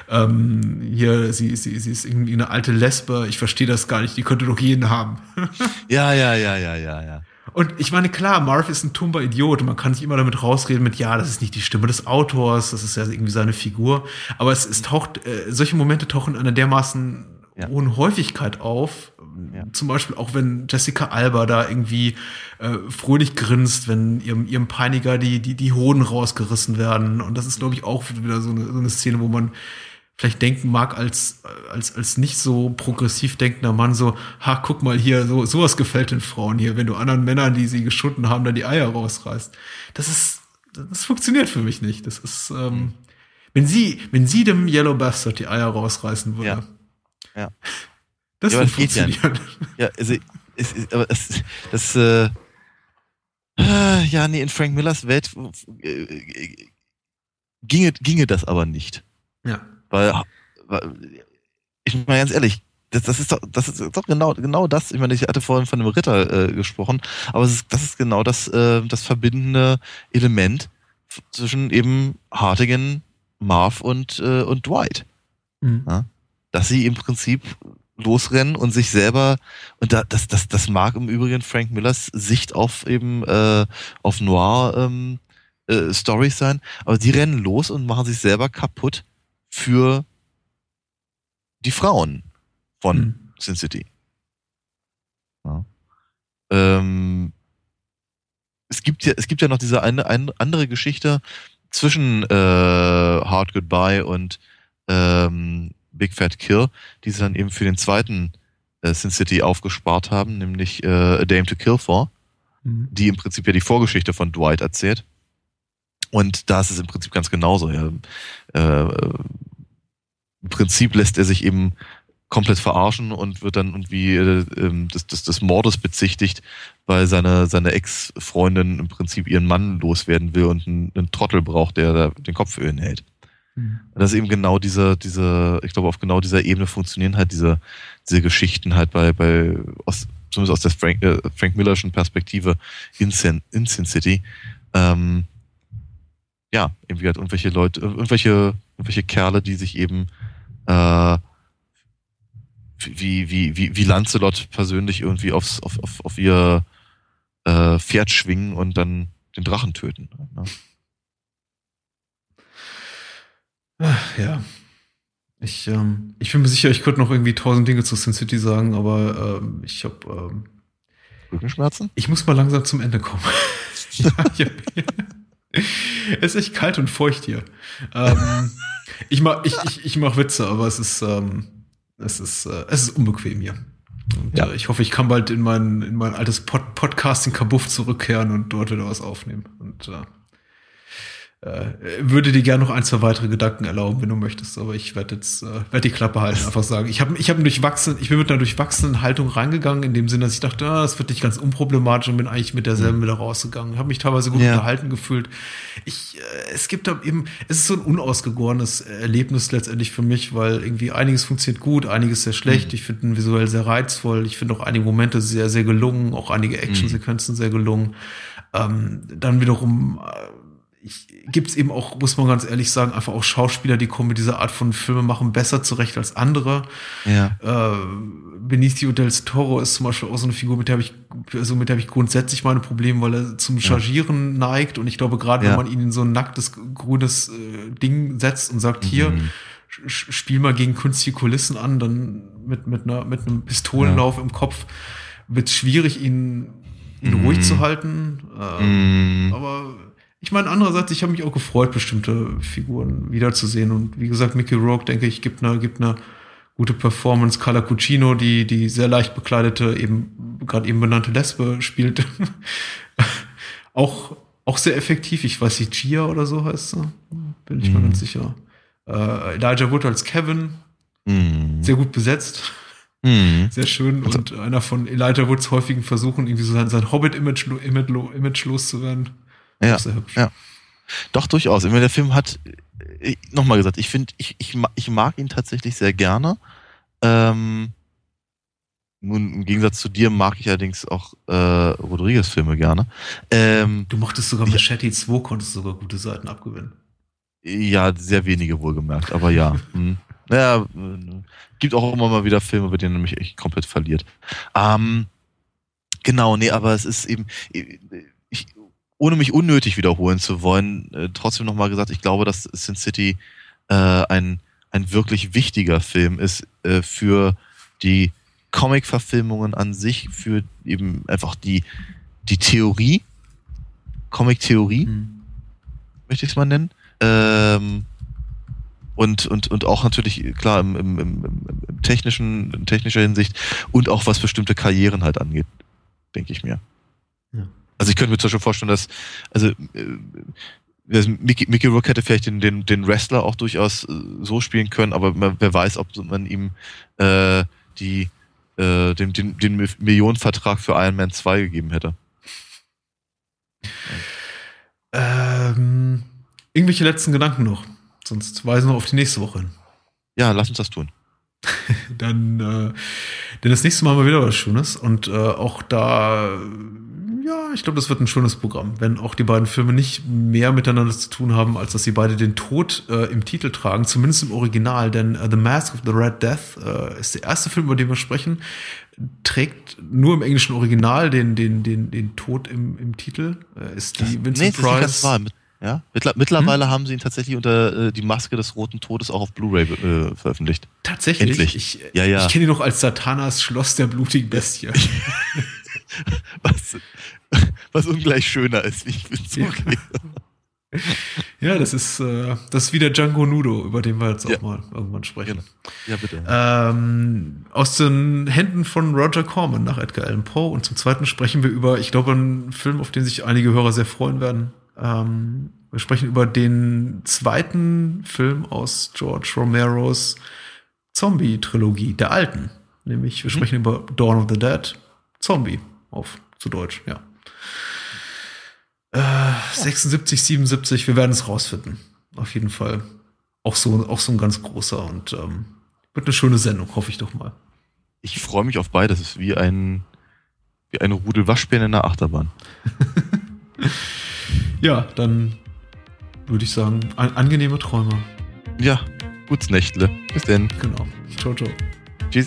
Speaker 1: ähm, hier, sie, sie, sie ist irgendwie eine alte Lesbe. Ich verstehe das gar nicht. Die könnte doch jeden haben.
Speaker 2: ja, ja, ja, ja, ja, ja.
Speaker 1: Und ich meine, klar, Marv ist ein tumber Idiot und man kann sich immer damit rausreden mit, ja, das ist nicht die Stimme des Autors, das ist ja irgendwie seine Figur. Aber es, es taucht, äh, solche Momente tauchen in einer dermaßen ja. hohen Häufigkeit auf. Ja. Zum Beispiel auch wenn Jessica Alba da irgendwie äh, fröhlich grinst, wenn ihrem, ihrem Peiniger die, die, die Hoden rausgerissen werden. Und das ist, glaube ich, auch wieder so eine, so eine Szene, wo man vielleicht denken mag als, als, als nicht so progressiv denkender Mann so, ha, guck mal hier, so, sowas gefällt den Frauen hier, wenn du anderen Männern, die sie geschunden haben, dann die Eier rausreißt. Das ist, das funktioniert für mich nicht. Das ist, ähm, wenn sie, wenn sie dem Yellow Bastard die Eier rausreißen würde.
Speaker 2: Ja. ja.
Speaker 1: Das ja, wird funktionieren.
Speaker 2: Ja, ja also, es, es, aber es, das, äh, ja, nee, in Frank Millers Welt äh, ginge, ginge das aber nicht.
Speaker 1: Ja.
Speaker 2: Weil, weil ich meine ganz ehrlich, das, das, ist doch, das ist doch genau, genau das. Ich meine, ich hatte vorhin von einem Ritter äh, gesprochen, aber ist, das ist genau das, äh, das verbindende Element zwischen eben Hartigan, Marv und, äh, und Dwight. Mhm. Ja? Dass sie im Prinzip losrennen und sich selber, und da, das, das, das mag im Übrigen Frank Millers Sicht auf eben äh, auf Noir ähm, äh, Stories sein, aber die rennen los und machen sich selber kaputt für die Frauen von mhm. Sin City. Ja. Ähm, es gibt ja, es gibt ja noch diese eine, eine andere Geschichte zwischen äh, Hard Goodbye und ähm, Big Fat Kill, die sie dann eben für den zweiten äh, Sin City aufgespart haben, nämlich äh, A Dame to Kill For, mhm. die im Prinzip ja die Vorgeschichte von Dwight erzählt. Und da ist es im Prinzip ganz genauso. Ja. Äh, Im Prinzip lässt er sich eben komplett verarschen und wird dann irgendwie äh, ähm, des, des, des Mordes bezichtigt, weil seine, seine Ex-Freundin im Prinzip ihren Mann loswerden will und einen, einen Trottel braucht, der da den Kopf für ihn hält. Mhm. Das ist eben genau diese, diese, ich glaube, auf genau dieser Ebene funktionieren halt diese, diese Geschichten halt bei, bei aus, zumindest aus der Frank, äh, Frank Millerschen Perspektive in Sin, in Sin City. Ähm, ja, irgendwie halt irgendwelche Leute, irgendwelche, irgendwelche Kerle, die sich eben äh, wie, wie, wie, wie Lancelot persönlich irgendwie aufs, auf, auf, auf ihr äh, Pferd schwingen und dann den Drachen töten. Ne?
Speaker 1: Ach, ja. Ich, ähm, ich bin mir sicher, ich könnte noch irgendwie tausend Dinge zu Sin City sagen, aber ähm, ich habe ähm,
Speaker 2: Rückenschmerzen?
Speaker 1: Ich muss mal langsam zum Ende kommen. ja, ja, ja. Es ist echt kalt und feucht hier. Ähm, ich mache ich, ich, ich mach Witze, aber es ist, ähm, es ist, äh, es ist unbequem hier. Und, ja. äh, ich hoffe, ich kann bald in mein, in mein altes Pod Podcasting-Kabuff zurückkehren und dort wieder was aufnehmen. Und äh, äh, würde dir gerne noch ein, zwei weitere Gedanken erlauben, wenn du möchtest, aber ich werde jetzt äh, werd die Klappe halten, einfach sagen. Ich habe ich hab durchwachsen, ich bin mit einer durchwachsenen Haltung reingegangen, in dem Sinne, dass ich dachte, ah, das wird nicht ganz unproblematisch und bin eigentlich mit derselben mhm. wieder rausgegangen. Habe mich teilweise gut ja. unterhalten gefühlt. Ich, äh, es gibt da eben, es ist so ein unausgegorenes Erlebnis letztendlich für mich, weil irgendwie einiges funktioniert gut, einiges sehr schlecht. Mhm. Ich finde ihn visuell sehr reizvoll. Ich finde auch einige Momente sehr, sehr gelungen, auch einige Actionsequenzen mhm. sehr gelungen. Ähm, dann wiederum äh, gibt es eben auch, muss man ganz ehrlich sagen, einfach auch Schauspieler, die kommen mit dieser Art von Filme machen besser zurecht als andere.
Speaker 2: Ja.
Speaker 1: Äh, Benicio del Toro ist zum Beispiel auch so eine Figur, mit der habe ich, also mit der habe ich grundsätzlich meine Probleme, weil er zum Chargieren ja. neigt und ich glaube, gerade ja. wenn man ihn in so ein nacktes grünes äh, Ding setzt und sagt, mhm. hier, spiel mal gegen künstliche Kulissen an, dann mit, mit, einer, mit einem Pistolenlauf im Kopf wird es schwierig, ihn, ihn mhm. ruhig zu halten. Äh, mhm. Aber ich meine, andererseits, ich habe mich auch gefreut, bestimmte Figuren wiederzusehen. Und wie gesagt, Mickey Rourke, denke ich, gibt eine, gibt eine gute Performance. Carla Cucino, die, die sehr leicht bekleidete, eben, gerade eben benannte Lesbe spielt. auch, auch sehr effektiv. Ich weiß nicht, Gia oder so heißt sie. Bin ich mhm. mir ganz sicher. Äh, Elijah Wood als Kevin. Mhm. Sehr gut besetzt. Mhm. Sehr schön. Und einer von Elijah Woods häufigen Versuchen, irgendwie so sein, sein Hobbit-Image Image, Image loszuwerden.
Speaker 2: Ja, sehr hübsch. ja. Doch, durchaus. Ich meine, der Film hat, äh, nochmal gesagt, ich finde, ich, ich, ich mag ihn tatsächlich sehr gerne. Ähm, nun, im Gegensatz zu dir mag ich allerdings auch äh, Rodriguez-Filme gerne. Ähm,
Speaker 1: du mochtest sogar Machete 2, konntest sogar gute Seiten abgewinnen.
Speaker 2: Ja, sehr wenige wohlgemerkt, aber ja. hm. Naja, äh, gibt auch immer mal wieder Filme, bei denen er mich echt komplett verliert. Ähm, genau, nee, aber es ist eben, ich, ohne mich unnötig wiederholen zu wollen, äh, trotzdem nochmal gesagt, ich glaube, dass Sin City äh, ein, ein wirklich wichtiger Film ist äh, für die Comic-Verfilmungen an sich, für eben einfach die, die Theorie, Comic-Theorie, mhm. möchte ich es mal nennen. Ähm, und, und, und auch natürlich, klar, im, im, im, im technischen, in technischer Hinsicht und auch was bestimmte Karrieren halt angeht, denke ich mir. Also ich könnte mir zum Beispiel vorstellen, dass, also äh, Mickey, Mickey Rook hätte vielleicht den, den, den Wrestler auch durchaus äh, so spielen können, aber man, wer weiß, ob man ihm äh, die, äh, den, den, den Millionenvertrag für Iron Man 2 gegeben hätte.
Speaker 1: Ähm, irgendwelche letzten Gedanken noch? Sonst weisen wir auf die nächste Woche hin.
Speaker 2: Ja, lass uns das tun.
Speaker 1: dann, äh, denn das nächste Mal haben wir wieder was Schönes und äh, auch da ja, ich glaube, das wird ein schönes Programm, wenn auch die beiden Filme nicht mehr miteinander zu tun haben, als dass sie beide den Tod äh, im Titel tragen, zumindest im Original, denn uh, The Mask of the Red Death äh, ist der erste Film, über den wir sprechen, trägt nur im englischen Original den, den, den, den Tod im, im Titel, äh, ist die
Speaker 2: Vincent nee, Price. Wahr. Ja? Mittlerweile hm? haben sie ihn tatsächlich unter äh, die Maske des Roten Todes auch auf Blu-ray äh, veröffentlicht.
Speaker 1: Tatsächlich?
Speaker 2: Endlich.
Speaker 1: Ich, ja, ja. ich kenne ihn noch als Satanas Schloss der blutigen Bestie.
Speaker 2: was, was ungleich schöner ist, wie ich bin. So
Speaker 1: ja. ja, das ist, äh, das ist wie der Django Nudo, über den wir jetzt ja. auch mal irgendwann sprechen. Genau.
Speaker 2: Ja, bitte.
Speaker 1: Ähm, aus den Händen von Roger Corman nach Edgar Allan Poe. Und zum Zweiten sprechen wir über, ich glaube, einen Film, auf den sich einige Hörer sehr freuen werden. Ähm, wir sprechen über den zweiten Film aus George Romeros Zombie-Trilogie, der alten. Nämlich, wir mhm. sprechen über Dawn of the Dead, Zombie auf zu Deutsch, ja. Äh, 76, 77, wir werden es rausfinden. Auf jeden Fall. Auch so, auch so ein ganz großer und ähm, wird eine schöne Sendung, hoffe ich doch mal.
Speaker 2: Ich freue mich auf beides. Es ist wie ein, wie eine Rudel Waschbären in der Achterbahn.
Speaker 1: ja, dann würde ich sagen, an, angenehme Träume.
Speaker 2: Ja, gutes Nächtle. Bis denn.
Speaker 1: Genau. Ciao, ciao.
Speaker 2: Tschüss.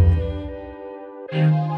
Speaker 3: Música